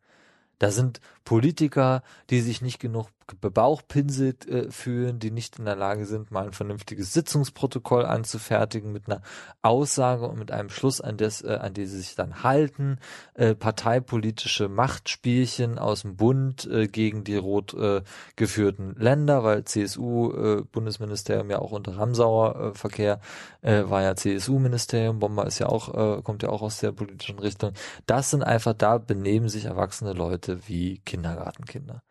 Da sind Politiker, die sich nicht genug bebauchpinselt äh, fühlen, die nicht in der Lage sind, mal ein vernünftiges Sitzungsprotokoll anzufertigen mit einer Aussage und mit einem Schluss, an das, äh, an die sie sich dann halten, äh, parteipolitische Machtspielchen aus dem Bund äh, gegen die rot äh, geführten Länder, weil CSU äh, Bundesministerium ja auch unter Ramsauer äh, Verkehr äh, war ja CSU-Ministerium, Bomber ist ja auch, äh, kommt ja auch aus der politischen Richtung. Das sind einfach, da benehmen sich erwachsene Leute wie Kindergartenkinder.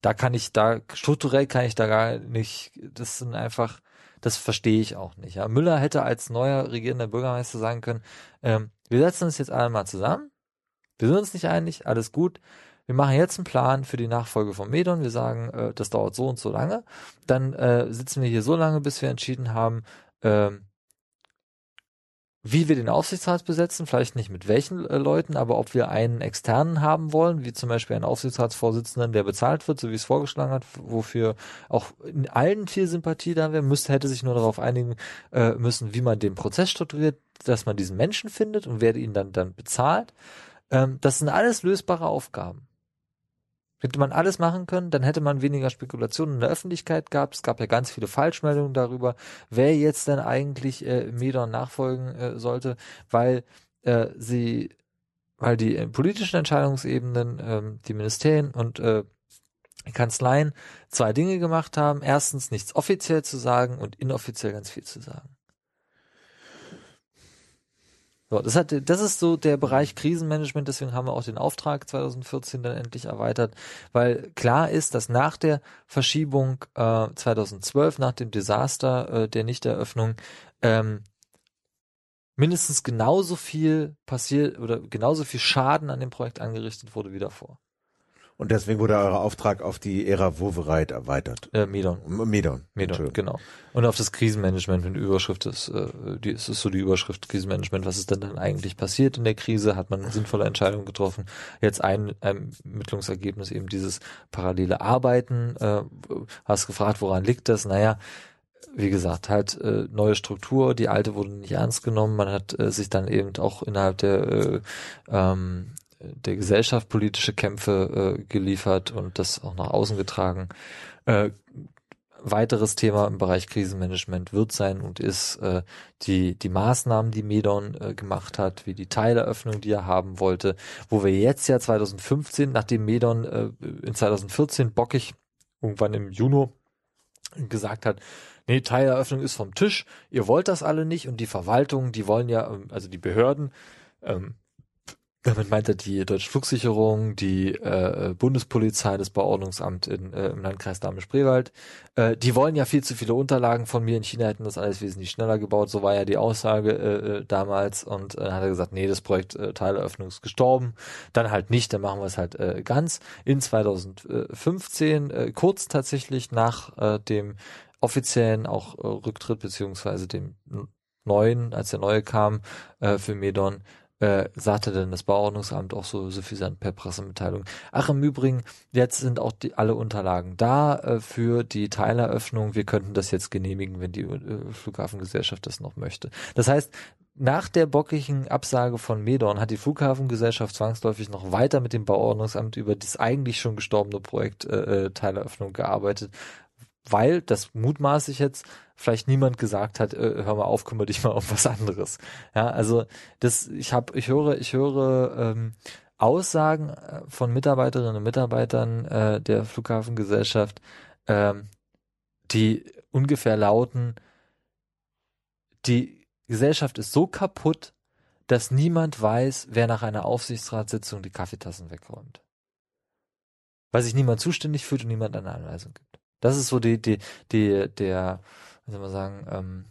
Da kann ich, da, strukturell kann ich da gar nicht, das sind einfach, das verstehe ich auch nicht. Ja. Müller hätte als neuer regierender Bürgermeister sagen können, ähm, wir setzen uns jetzt alle mal zusammen, wir sind uns nicht einig, alles gut, wir machen jetzt einen Plan für die Nachfolge von Medon, wir sagen, äh, das dauert so und so lange, dann äh, sitzen wir hier so lange, bis wir entschieden haben, ähm, wie wir den Aufsichtsrat besetzen, vielleicht nicht mit welchen äh, Leuten, aber ob wir einen externen haben wollen, wie zum Beispiel einen Aufsichtsratsvorsitzenden, der bezahlt wird, so wie es vorgeschlagen hat, wofür auch in allen viel Sympathie da wäre, müsste, hätte sich nur darauf einigen äh, müssen, wie man den Prozess strukturiert, dass man diesen Menschen findet und wer ihn dann, dann bezahlt. Ähm, das sind alles lösbare Aufgaben. Hätte man alles machen können, dann hätte man weniger Spekulationen in der Öffentlichkeit gehabt. Es gab ja ganz viele Falschmeldungen darüber, wer jetzt denn eigentlich äh, Medon nachfolgen äh, sollte, weil äh, sie, weil die äh, politischen Entscheidungsebenen, äh, die Ministerien und äh, Kanzleien zwei Dinge gemacht haben. Erstens nichts offiziell zu sagen und inoffiziell ganz viel zu sagen. So, das hat, das ist so der Bereich Krisenmanagement, deswegen haben wir auch den Auftrag 2014 dann endlich erweitert, weil klar ist, dass nach der Verschiebung äh, 2012, nach dem Desaster äh, der Nichteröffnung, ähm, mindestens genauso viel passiert oder genauso viel Schaden an dem Projekt angerichtet wurde wie davor. Und deswegen wurde euer Auftrag auf die Ära Wovereit erweitert. Äh, Medon. Medon. Medon, genau. Und auf das Krisenmanagement, wenn die Überschrift ist, äh, die, es ist so die Überschrift Krisenmanagement, was ist denn dann eigentlich passiert in der Krise? Hat man sinnvolle Entscheidungen getroffen? Jetzt ein Ermittlungsergebnis eben dieses parallele Arbeiten. Äh, hast gefragt, woran liegt das? Naja, wie gesagt, halt äh, neue Struktur, die alte wurde nicht ernst genommen, man hat äh, sich dann eben auch innerhalb der äh, ähm, der Gesellschaft politische Kämpfe äh, geliefert und das auch nach außen getragen. Äh, weiteres Thema im Bereich Krisenmanagement wird sein und ist äh, die die Maßnahmen, die Medon äh, gemacht hat, wie die Teileröffnung, die er haben wollte, wo wir jetzt ja 2015, nachdem Medon äh, in 2014 bockig irgendwann im Juni gesagt hat, nee, Teileröffnung ist vom Tisch, ihr wollt das alle nicht und die Verwaltung, die wollen ja, ähm, also die Behörden, ähm, damit meint er die Deutsche Flugsicherung, die äh, Bundespolizei, das Bauordnungsamt in, äh, im Landkreis Dahme-Spreewald. Äh, die wollen ja viel zu viele Unterlagen von mir. In China hätten das alles wesentlich schneller gebaut. So war ja die Aussage äh, äh damals. Und äh, hat er gesagt, nee, das Projekt äh, Teileröffnung ist gestorben. Dann halt nicht, dann machen wir es halt äh, ganz. In 2015, äh, kurz tatsächlich nach äh, dem offiziellen auch äh, Rücktritt beziehungsweise dem neuen, als der neue kam äh, für Medon, äh, sagte denn das Bauordnungsamt auch so suffisant per Pressemitteilung. Ach, im Übrigen, jetzt sind auch die, alle Unterlagen da äh, für die Teileröffnung. Wir könnten das jetzt genehmigen, wenn die äh, Flughafengesellschaft das noch möchte. Das heißt, nach der bockigen Absage von Medorn hat die Flughafengesellschaft zwangsläufig noch weiter mit dem Bauordnungsamt über das eigentlich schon gestorbene Projekt äh, äh Teileröffnung gearbeitet, weil, das mutmaße ich jetzt, vielleicht niemand gesagt hat, äh, hör mal auf, kümmere dich mal um was anderes. Ja, also das, ich habe, ich höre, ich höre ähm, Aussagen äh, von Mitarbeiterinnen und Mitarbeitern äh, der Flughafengesellschaft, ähm, die ungefähr lauten, die Gesellschaft ist so kaputt, dass niemand weiß, wer nach einer Aufsichtsratssitzung die Kaffeetassen wegräumt. Weil sich niemand zuständig fühlt und niemand eine Anweisung gibt. Das ist so die, die, die, der, wie soll man sagen, ähm,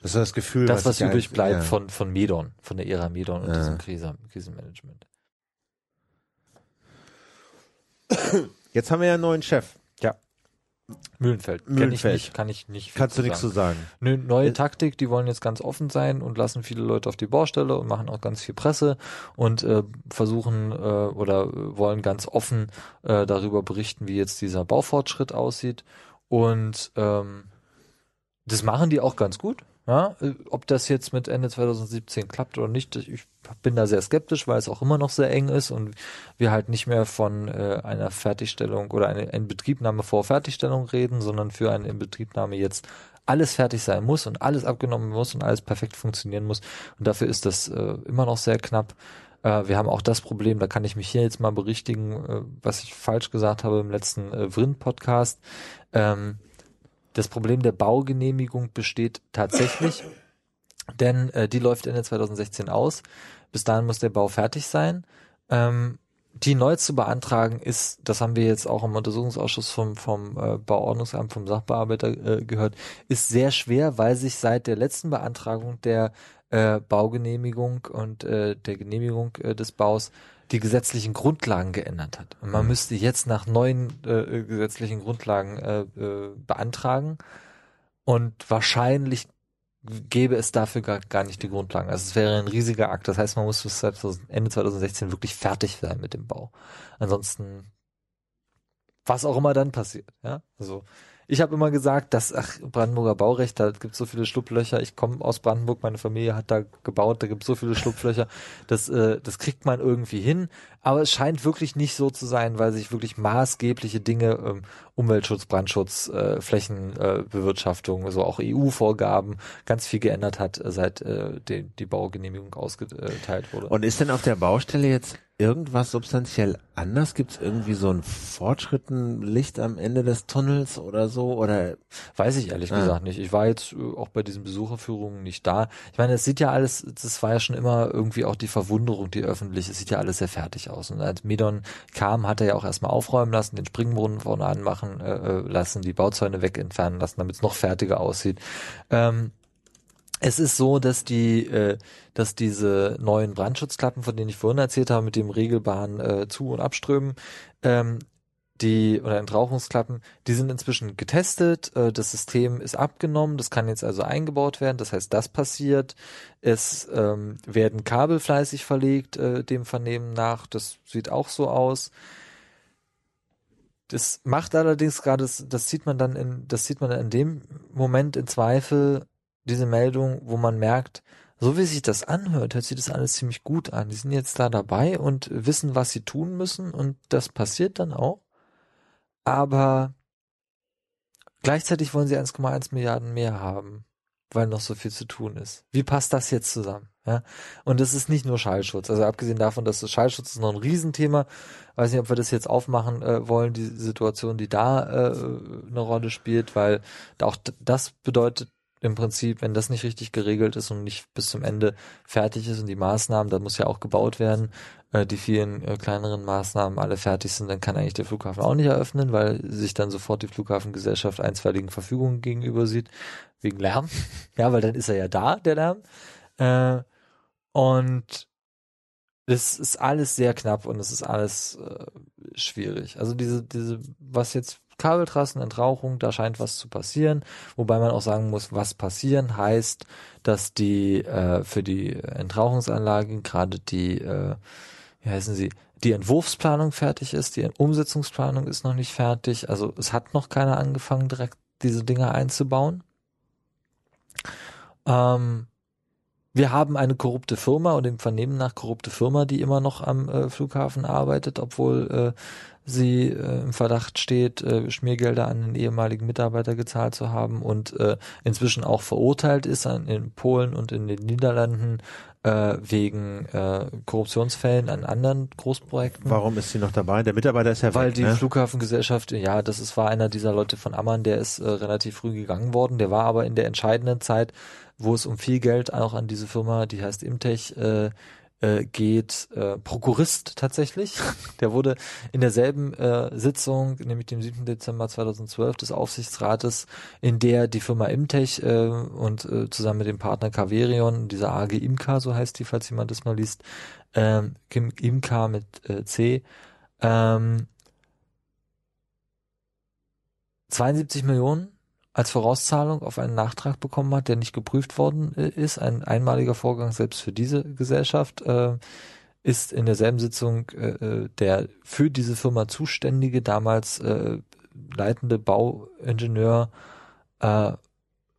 das ist das Gefühl, das, was, was übrig bleibt ja. von, von Medon, von der Ära Medon und ja. diesem Krise, Krisenmanagement. Jetzt haben wir ja einen neuen Chef. Ja. Mühlenfeld. Mühlenfeld. Kenn ich nicht, kann ich nicht. Kannst du nichts zu sagen. Nö, neue Taktik, die wollen jetzt ganz offen sein und lassen viele Leute auf die Baustelle und machen auch ganz viel Presse und äh, versuchen äh, oder wollen ganz offen äh, darüber berichten, wie jetzt dieser Baufortschritt aussieht. Und ähm, das machen die auch ganz gut. Ja, ob das jetzt mit Ende 2017 klappt oder nicht, ich bin da sehr skeptisch, weil es auch immer noch sehr eng ist und wir halt nicht mehr von äh, einer Fertigstellung oder eine Inbetriebnahme vor Fertigstellung reden, sondern für eine Inbetriebnahme jetzt alles fertig sein muss und alles abgenommen muss und alles perfekt funktionieren muss. Und dafür ist das äh, immer noch sehr knapp. Äh, wir haben auch das Problem, da kann ich mich hier jetzt mal berichtigen, äh, was ich falsch gesagt habe im letzten äh, Vrind-Podcast. Ähm, das Problem der Baugenehmigung besteht tatsächlich, (coughs) denn äh, die läuft Ende 2016 aus. Bis dahin muss der Bau fertig sein. Ähm, die neu zu beantragen ist, das haben wir jetzt auch im Untersuchungsausschuss vom, vom äh, Bauordnungsamt, vom Sachbearbeiter äh, gehört, ist sehr schwer, weil sich seit der letzten Beantragung der äh, Baugenehmigung und äh, der Genehmigung äh, des Baus die gesetzlichen Grundlagen geändert hat. Und man mhm. müsste jetzt nach neuen äh, gesetzlichen Grundlagen äh, äh, beantragen und wahrscheinlich gäbe es dafür gar, gar nicht die Grundlagen. Also es wäre ein riesiger Akt. Das heißt, man muss bis Ende 2016 wirklich fertig sein mit dem Bau. Ansonsten, was auch immer dann passiert, ja. Also ich habe immer gesagt, dass, ach, Brandenburger Baurecht, da gibt so viele Schlupflöcher. Ich komme aus Brandenburg, meine Familie hat da gebaut, da gibt so viele Schlupflöcher. Das, äh, das kriegt man irgendwie hin. Aber es scheint wirklich nicht so zu sein, weil sich wirklich maßgebliche Dinge, ähm, Umweltschutz, Brandschutz, äh, Flächenbewirtschaftung, äh, so auch EU-Vorgaben, ganz viel geändert hat, äh, seit äh, die, die Baugenehmigung ausgeteilt wurde. Und ist denn auf der Baustelle jetzt irgendwas substanziell anders? Gibt es irgendwie so ein Fortschritten, Licht am Ende des Tunnels oder so? Oder weiß ich ehrlich ah. gesagt nicht. Ich war jetzt äh, auch bei diesen Besucherführungen nicht da. Ich meine, es sieht ja alles, das war ja schon immer irgendwie auch die Verwunderung, die öffentlich, es sieht ja alles sehr fertig aus. Und als Medon kam, hat er ja auch erstmal aufräumen lassen, den Springbrunnen vorne anmachen äh, äh lassen, die Bauzäune wegentfernen lassen, damit es noch fertiger aussieht. Ähm, es ist so, dass die, äh, dass diese neuen Brandschutzklappen, von denen ich vorhin erzählt habe, mit dem regelbaren äh, Zu- und Abströmen, ähm, die oder Entrauchungsklappen, die sind inzwischen getestet. Äh, das System ist abgenommen, das kann jetzt also eingebaut werden. Das heißt, das passiert. Es ähm, werden Kabel fleißig verlegt, äh, dem Vernehmen nach. Das sieht auch so aus. Das macht allerdings gerade, das, das sieht man dann in, das sieht man in dem Moment in Zweifel diese Meldung, wo man merkt, so wie sich das anhört, hört sich das alles ziemlich gut an. Die sind jetzt da dabei und wissen, was sie tun müssen und das passiert dann auch. Aber gleichzeitig wollen sie 1,1 Milliarden mehr haben, weil noch so viel zu tun ist. Wie passt das jetzt zusammen? Ja, und es ist nicht nur Schallschutz. Also abgesehen davon, dass das Schallschutz ist noch ein Riesenthema. Weiß nicht, ob wir das jetzt aufmachen äh, wollen, die Situation, die da äh, eine Rolle spielt, weil auch das bedeutet im Prinzip, wenn das nicht richtig geregelt ist und nicht bis zum Ende fertig ist und die Maßnahmen, da muss ja auch gebaut werden, äh, die vielen äh, kleineren Maßnahmen alle fertig sind, dann kann eigentlich der Flughafen auch nicht eröffnen, weil sich dann sofort die Flughafengesellschaft einstweiligen Verfügungen gegenüber sieht, wegen Lärm. (laughs) ja, weil dann ist er ja da, der Lärm. Äh, und das ist alles sehr knapp und es ist alles äh, schwierig. Also diese, diese, was jetzt Kabeltrassen, Entrauchung, da scheint was zu passieren. Wobei man auch sagen muss, was passieren heißt, dass die äh, für die Entrauchungsanlagen gerade die, äh, wie heißen sie, die Entwurfsplanung fertig ist, die Umsetzungsplanung ist noch nicht fertig. Also es hat noch keiner angefangen, direkt diese Dinger einzubauen. Ähm, wir haben eine korrupte Firma und im Vernehmen nach korrupte Firma, die immer noch am äh, Flughafen arbeitet, obwohl äh, sie äh, im Verdacht steht, äh, Schmiergelder an den ehemaligen Mitarbeiter gezahlt zu haben und äh, inzwischen auch verurteilt ist an, in Polen und in den Niederlanden äh, wegen äh, Korruptionsfällen an anderen Großprojekten. Warum ist sie noch dabei? Der Mitarbeiter ist ja Weil weg, die ne? Flughafengesellschaft, ja, das ist, war einer dieser Leute von Ammann, der ist äh, relativ früh gegangen worden. Der war aber in der entscheidenden Zeit, wo es um viel Geld auch an diese Firma, die heißt Imtech, äh, äh, geht äh, Prokurist tatsächlich. (laughs) Der wurde in derselben äh, Sitzung, nämlich dem 7. Dezember 2012 des Aufsichtsrates, in der die Firma Imtech äh, und äh, zusammen mit dem Partner Caverion, dieser AG Imca, so heißt die, falls jemand das mal liest, ähm, Imca mit äh, C, ähm, 72 Millionen als Vorauszahlung auf einen Nachtrag bekommen hat, der nicht geprüft worden äh, ist. Ein einmaliger Vorgang selbst für diese Gesellschaft äh, ist in derselben Sitzung äh, äh, der für diese Firma zuständige, damals äh, leitende Bauingenieur äh,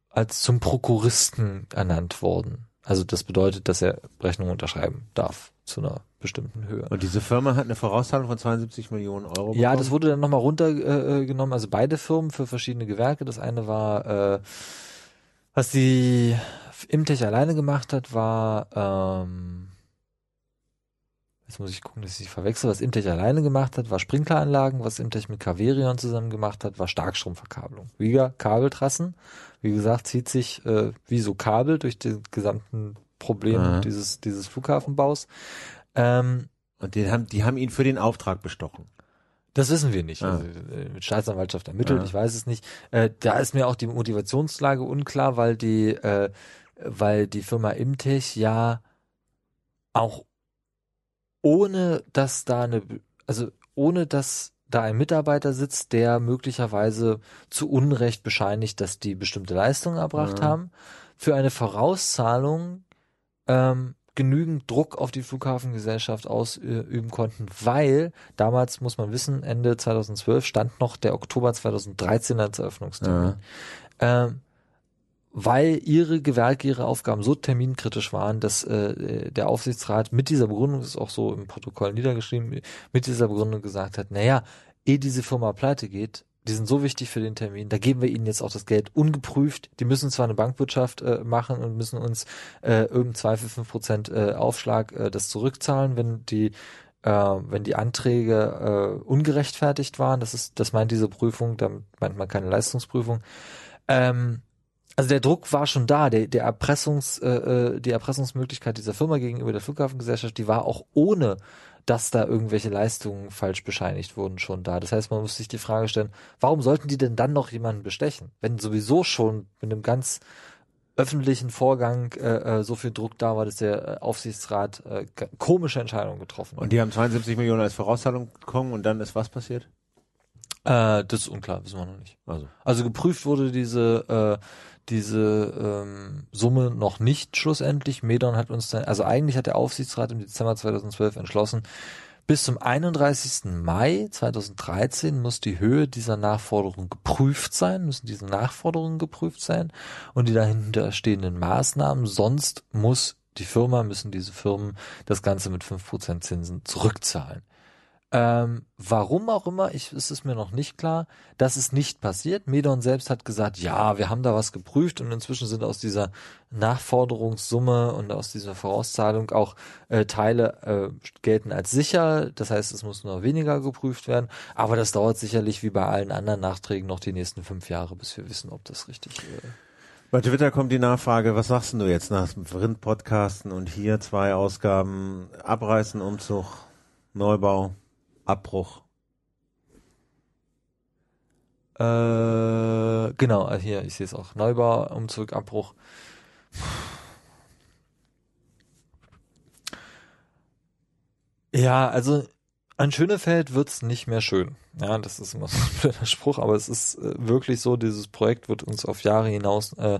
als zum Prokuristen ernannt worden. Also das bedeutet, dass er Rechnung unterschreiben darf zu einer bestimmten Höhe. Und diese Firma hat eine Vorauszahlung von 72 Millionen Euro bekommen? Ja, das wurde dann nochmal runtergenommen, äh, also beide Firmen für verschiedene Gewerke. Das eine war, äh, was die Imtech alleine gemacht hat, war, ähm, jetzt muss ich gucken, dass ich nicht verwechsel, was Imtech alleine gemacht hat, war Sprinkleranlagen, was Imtech mit Caverion zusammen gemacht hat, war Starkstromverkabelung. Wieder Kabeltrassen, wie gesagt, zieht sich äh, wie so Kabel durch den gesamten Problem dieses, dieses Flughafenbaus. Ähm, und die haben, die haben ihn für den Auftrag bestochen. Das wissen wir nicht. Ah. Also, äh, mit Staatsanwaltschaft ermittelt, ah. ich weiß es nicht. Äh, da ist mir auch die Motivationslage unklar, weil die, äh, weil die Firma Imtech ja auch ohne dass da eine, also ohne dass da ein Mitarbeiter sitzt, der möglicherweise zu Unrecht bescheinigt, dass die bestimmte Leistungen erbracht ja. haben, für eine Vorauszahlung ähm, genügend Druck auf die Flughafengesellschaft ausüben konnten, weil damals, muss man wissen, Ende 2012 stand noch der Oktober 2013 als Eröffnungstermin. Ja. Ähm, weil ihre Gewerke, ihre Aufgaben so terminkritisch waren, dass äh, der Aufsichtsrat mit dieser Begründung, ist auch so im Protokoll niedergeschrieben, mit dieser Begründung gesagt hat, naja, ehe diese Firma pleite geht, die sind so wichtig für den Termin, da geben wir ihnen jetzt auch das Geld ungeprüft. Die müssen zwar eine Bankwirtschaft äh, machen und müssen uns äh, im Zweifel fünf Prozent äh, Aufschlag äh, das zurückzahlen, wenn die äh, wenn die Anträge äh, ungerechtfertigt waren, das ist, das meint diese Prüfung, da meint man keine Leistungsprüfung. Ähm, also der Druck war schon da, der, der Erpressungs, äh, äh, die Erpressungsmöglichkeit dieser Firma gegenüber der Flughafengesellschaft, die war auch ohne, dass da irgendwelche Leistungen falsch bescheinigt wurden, schon da. Das heißt, man muss sich die Frage stellen, warum sollten die denn dann noch jemanden bestechen, wenn sowieso schon mit einem ganz öffentlichen Vorgang äh, äh so viel Druck da war, dass der äh, Aufsichtsrat äh, komische Entscheidungen getroffen hat. Und die haben 72 Millionen als Vorauszahlung bekommen und dann ist was passiert? Äh, das ist unklar, wissen wir noch nicht. Also, also geprüft wurde diese äh, diese ähm, Summe noch nicht schlussendlich. Medon hat uns dann, also eigentlich hat der Aufsichtsrat im Dezember 2012 entschlossen, bis zum 31. Mai 2013 muss die Höhe dieser Nachforderung geprüft sein, müssen diese Nachforderungen geprüft sein und die dahinter stehenden Maßnahmen. Sonst muss die Firma, müssen diese Firmen das Ganze mit 5% Zinsen zurückzahlen. Ähm, warum auch immer, ich, ist es mir noch nicht klar, dass es nicht passiert. Medon selbst hat gesagt, ja, wir haben da was geprüft und inzwischen sind aus dieser Nachforderungssumme und aus dieser Vorauszahlung auch äh, Teile äh, gelten als sicher. Das heißt, es muss nur weniger geprüft werden. Aber das dauert sicherlich wie bei allen anderen Nachträgen noch die nächsten fünf Jahre, bis wir wissen, ob das richtig ist. Äh bei Twitter kommt die Nachfrage, was sagst du jetzt nach dem Rind-Podcasten und hier zwei Ausgaben, Abreißen, Umzug, Neubau? Abbruch. Äh, genau, äh, hier, ich sehe es auch. Neubau, Umzug, Abbruch. Ja, also an Schönefeld wird's nicht mehr schön. Ja, das ist immer so ein blöder Spruch, aber es ist äh, wirklich so, dieses Projekt wird uns auf Jahre hinaus äh,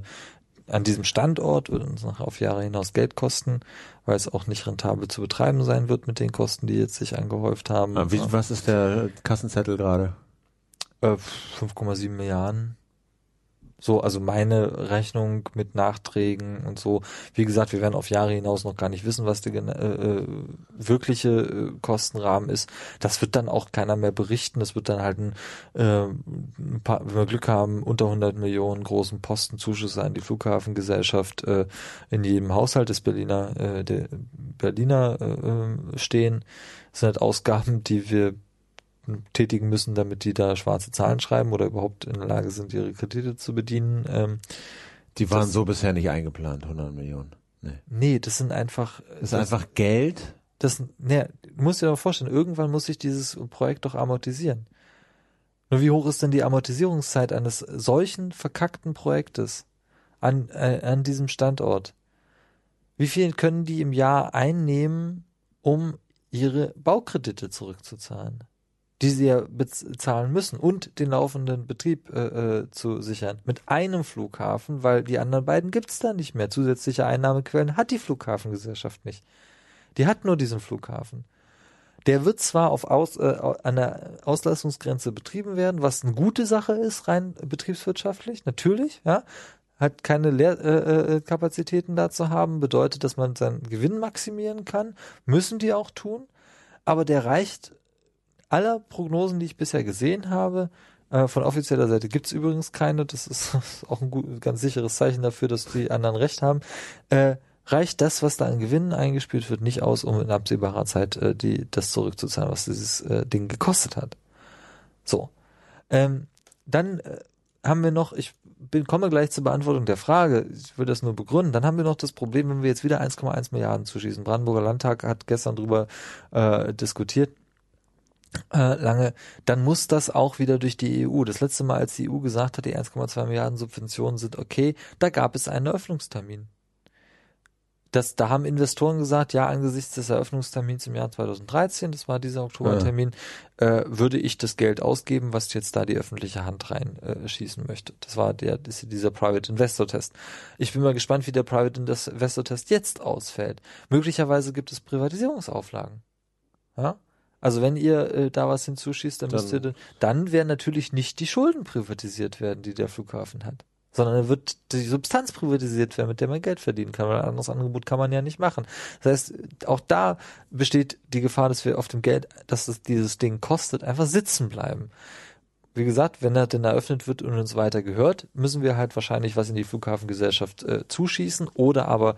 an diesem Standort wird uns noch auf Jahre hinaus Geld kosten, weil es auch nicht rentabel zu betreiben sein wird mit den Kosten, die jetzt sich angehäuft haben. Ah, wie, was ist der Kassenzettel gerade? Äh, 5,7 Milliarden. So, also meine Rechnung mit Nachträgen und so. Wie gesagt, wir werden auf Jahre hinaus noch gar nicht wissen, was der äh, äh, wirkliche äh, Kostenrahmen ist. Das wird dann auch keiner mehr berichten. Das wird dann halt ein, äh, ein paar, wenn wir Glück haben, unter 100 Millionen großen Postenzuschuss an die Flughafengesellschaft äh, in jedem Haushalt des Berliner, äh, der Berliner äh, stehen. Das sind halt Ausgaben, die wir tätigen müssen, damit die da schwarze Zahlen schreiben oder überhaupt in der Lage sind, ihre Kredite zu bedienen. Ähm, die waren das, so bisher nicht eingeplant, 100 Millionen. Nee, nee das sind einfach. Das ist einfach Geld. Das, ne, du musst dir doch vorstellen, irgendwann muss sich dieses Projekt doch amortisieren. Nur wie hoch ist denn die Amortisierungszeit eines solchen verkackten Projektes an, äh, an diesem Standort? Wie viel können die im Jahr einnehmen, um ihre Baukredite zurückzuzahlen? Die sie ja bezahlen müssen und den laufenden Betrieb äh, äh, zu sichern. Mit einem Flughafen, weil die anderen beiden gibt's da nicht mehr. Zusätzliche Einnahmequellen hat die Flughafengesellschaft nicht. Die hat nur diesen Flughafen. Der wird zwar auf Aus, äh, an der Auslastungsgrenze betrieben werden, was eine gute Sache ist, rein betriebswirtschaftlich, natürlich, ja. Hat keine Leerkapazitäten äh, äh dazu haben, bedeutet, dass man seinen Gewinn maximieren kann. Müssen die auch tun. Aber der reicht aller Prognosen, die ich bisher gesehen habe, äh, von offizieller Seite gibt es übrigens keine, das ist (laughs) auch ein gut, ganz sicheres Zeichen dafür, dass die anderen recht haben, äh, reicht das, was da an Gewinnen eingespielt wird, nicht aus, um in absehbarer Zeit äh, die, das zurückzuzahlen, was dieses äh, Ding gekostet hat. So. Ähm, dann äh, haben wir noch, ich bin, komme gleich zur Beantwortung der Frage, ich will das nur begründen, dann haben wir noch das Problem, wenn wir jetzt wieder 1,1 Milliarden zuschießen. Brandenburger Landtag hat gestern drüber äh, diskutiert äh, lange, dann muss das auch wieder durch die EU. Das letzte Mal, als die EU gesagt hat, die 1,2 Milliarden Subventionen sind okay, da gab es einen Eröffnungstermin. Das, da haben Investoren gesagt, ja, angesichts des Eröffnungstermins im Jahr 2013, das war dieser Oktobertermin, ja. äh, würde ich das Geld ausgeben, was jetzt da die öffentliche Hand reinschießen äh, möchte. Das war der, dieser Private Investor Test. Ich bin mal gespannt, wie der Private Investor Test jetzt ausfällt. Möglicherweise gibt es Privatisierungsauflagen. Ja? Also wenn ihr äh, da was hinzuschießt, dann, dann müsst ihr, dann werden natürlich nicht die Schulden privatisiert werden, die der Flughafen hat, sondern dann wird die Substanz privatisiert werden, mit der man Geld verdienen kann, weil ein anderes Angebot kann man ja nicht machen. Das heißt, auch da besteht die Gefahr, dass wir auf dem Geld, dass es dieses Ding kostet, einfach sitzen bleiben. Wie gesagt, wenn er denn eröffnet wird und uns weiter gehört, müssen wir halt wahrscheinlich was in die Flughafengesellschaft äh, zuschießen oder aber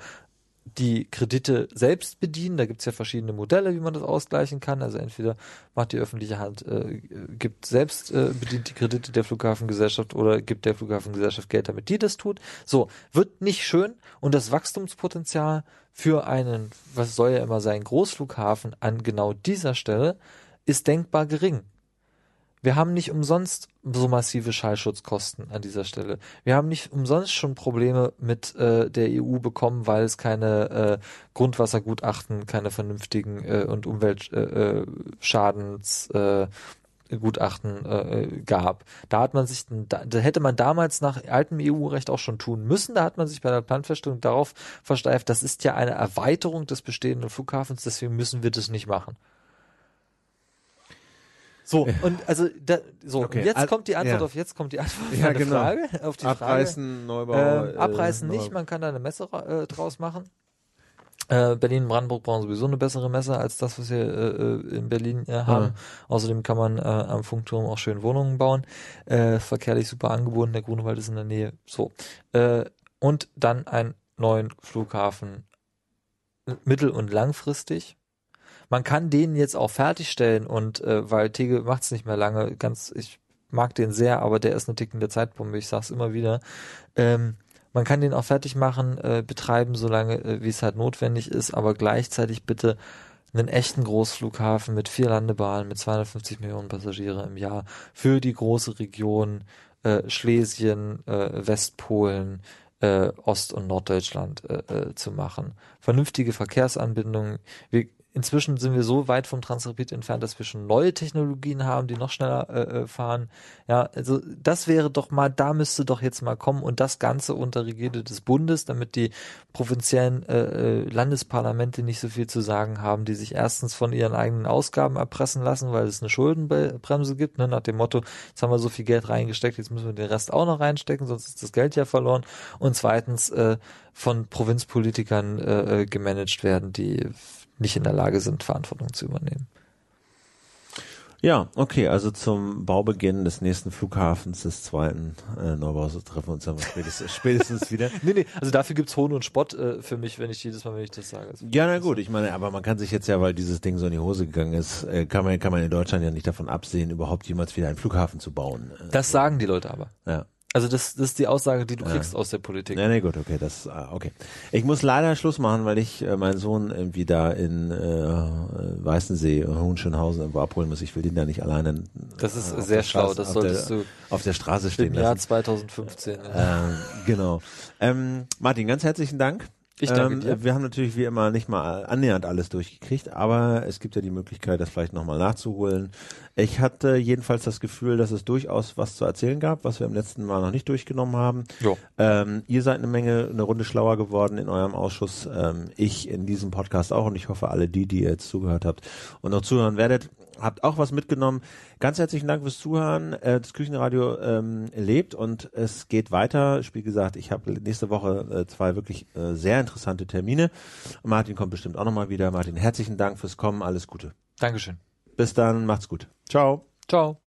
die Kredite selbst bedienen. Da gibt's ja verschiedene Modelle, wie man das ausgleichen kann. Also entweder macht die öffentliche Hand, äh, gibt selbst, äh, bedient die Kredite der Flughafengesellschaft oder gibt der Flughafengesellschaft Geld, damit die das tut. So, wird nicht schön und das Wachstumspotenzial für einen, was soll ja immer sein, Großflughafen an genau dieser Stelle ist denkbar gering. Wir haben nicht umsonst so massive Schallschutzkosten an dieser Stelle. Wir haben nicht umsonst schon Probleme mit äh, der EU bekommen, weil es keine äh, Grundwassergutachten, keine vernünftigen äh, und Umweltschadens äh, äh, Gutachten äh, gab. Da hat man sich, da hätte man damals nach altem EU-Recht auch schon tun müssen. Da hat man sich bei der Planfeststellung darauf versteift, das ist ja eine Erweiterung des bestehenden Flughafens, deswegen müssen wir das nicht machen. So, und also da, so, Okay, jetzt al- kommt die Antwort ja. auf jetzt kommt die Antwort auf Ja, genau. Frage, auf die Abreißen, Neubau. Frage. äh, Ähm, abreißen nicht, Neubau. man kann da eine Messe äh, draus machen. Äh, Berlin und Brandenburg brauchen sowieso eine bessere Messe als das, was wir äh, äh, in Berlin äh, haben. Ja. Außerdem kann man äh, am Funkturm auch schön Wohnungen bauen. Äh, verkehrlich super angeboten, der Grunewald ist in der Nähe. So. Äh, und dann einen neuen Flughafen äh, mittel- und langfristig. Man kann den jetzt auch fertigstellen und äh, weil Tegel macht es nicht mehr lange, ganz, ich mag den sehr, aber der ist eine tickende Zeitbombe, ich sag's immer wieder. Ähm, man kann den auch fertig machen, äh, betreiben, solange äh, wie es halt notwendig ist, aber gleichzeitig bitte einen echten Großflughafen mit vier Landebahnen, mit 250 Millionen Passagiere im Jahr für die große Region äh, Schlesien, äh, Westpolen, äh, Ost- und Norddeutschland äh, äh, zu machen. Vernünftige Verkehrsanbindungen. Wir, inzwischen sind wir so weit vom Transrapid entfernt, dass wir schon neue Technologien haben, die noch schneller äh, äh, fahren. Ja, also das wäre doch mal, da müsste doch jetzt mal kommen und das Ganze unter Rigide des Bundes, damit die provinziellen äh, äh, Landesparlamente nicht so viel zu sagen haben, die sich erstens von ihren eigenen Ausgaben erpressen lassen, weil es eine Schuldenbremse gibt, ne, nach dem Motto, jetzt haben wir so viel Geld reingesteckt, jetzt müssen wir den Rest auch noch reinstecken, sonst ist das Geld ja verloren. Und zweitens äh, von Provinzpolitikern äh, äh, gemanagt werden, die nicht in der Lage sind, Verantwortung zu übernehmen. Ja, okay, also zum Baubeginn des nächsten Flughafens des zweiten äh, Neubaus treffen wir uns dann spätestens, (laughs) spätestens wieder. Nee, nee, also dafür gibt's Hohn und Spott äh, für mich, wenn ich jedes Mal, wenn ich das sage. Also, Ja, na gut, ich meine, aber man kann sich jetzt ja, weil dieses Ding so in die Hose gegangen ist, äh, kann man, kann man in Deutschland ja nicht davon absehen, überhaupt jemals wieder einen Flughafen zu bauen. Äh, Das sagen die Leute aber. ja. Also das, das ist die Aussage, die du kriegst aus der Politik. Nee, nee, gut, okay, das, ah, okay. Ich muss leider Schluss machen, weil ich äh, meinen Sohn irgendwie da in äh, Weißensee, Hohenschönhausen irgendwo abholen muss. Ich will den da nicht alleine Das ist äh, sehr schlau, das solltest der, du auf der Straße stehen im Jahr lassen. 2015. ja. Ähm, genau. Ähm, Martin, ganz herzlichen Dank. Ich danke ähm, dir. Wir haben natürlich wie immer nicht mal annähernd alles durchgekriegt, aber es gibt ja die Möglichkeit, das vielleicht nochmal nachzuholen. Ich hatte jedenfalls das Gefühl, dass es durchaus was zu erzählen gab, was wir im letzten Mal noch nicht durchgenommen haben. Jo. Ähm, ihr seid eine Menge, eine Runde schlauer geworden in eurem Ausschuss. Ähm, ich in diesem Podcast auch und ich hoffe, alle die, die ihr jetzt zugehört habt und noch zuhören werdet, habt auch was mitgenommen. Ganz herzlichen Dank fürs Zuhören. Äh, das Küchenradio ähm, lebt und es geht weiter. Wie gesagt, ich habe nächste Woche äh, zwei wirklich äh, sehr interessante Termine. Martin kommt bestimmt auch nochmal wieder. Martin, herzlichen Dank fürs Kommen. Alles Gute. Dankeschön. Bis dann, macht's gut. Ciao. Ciao.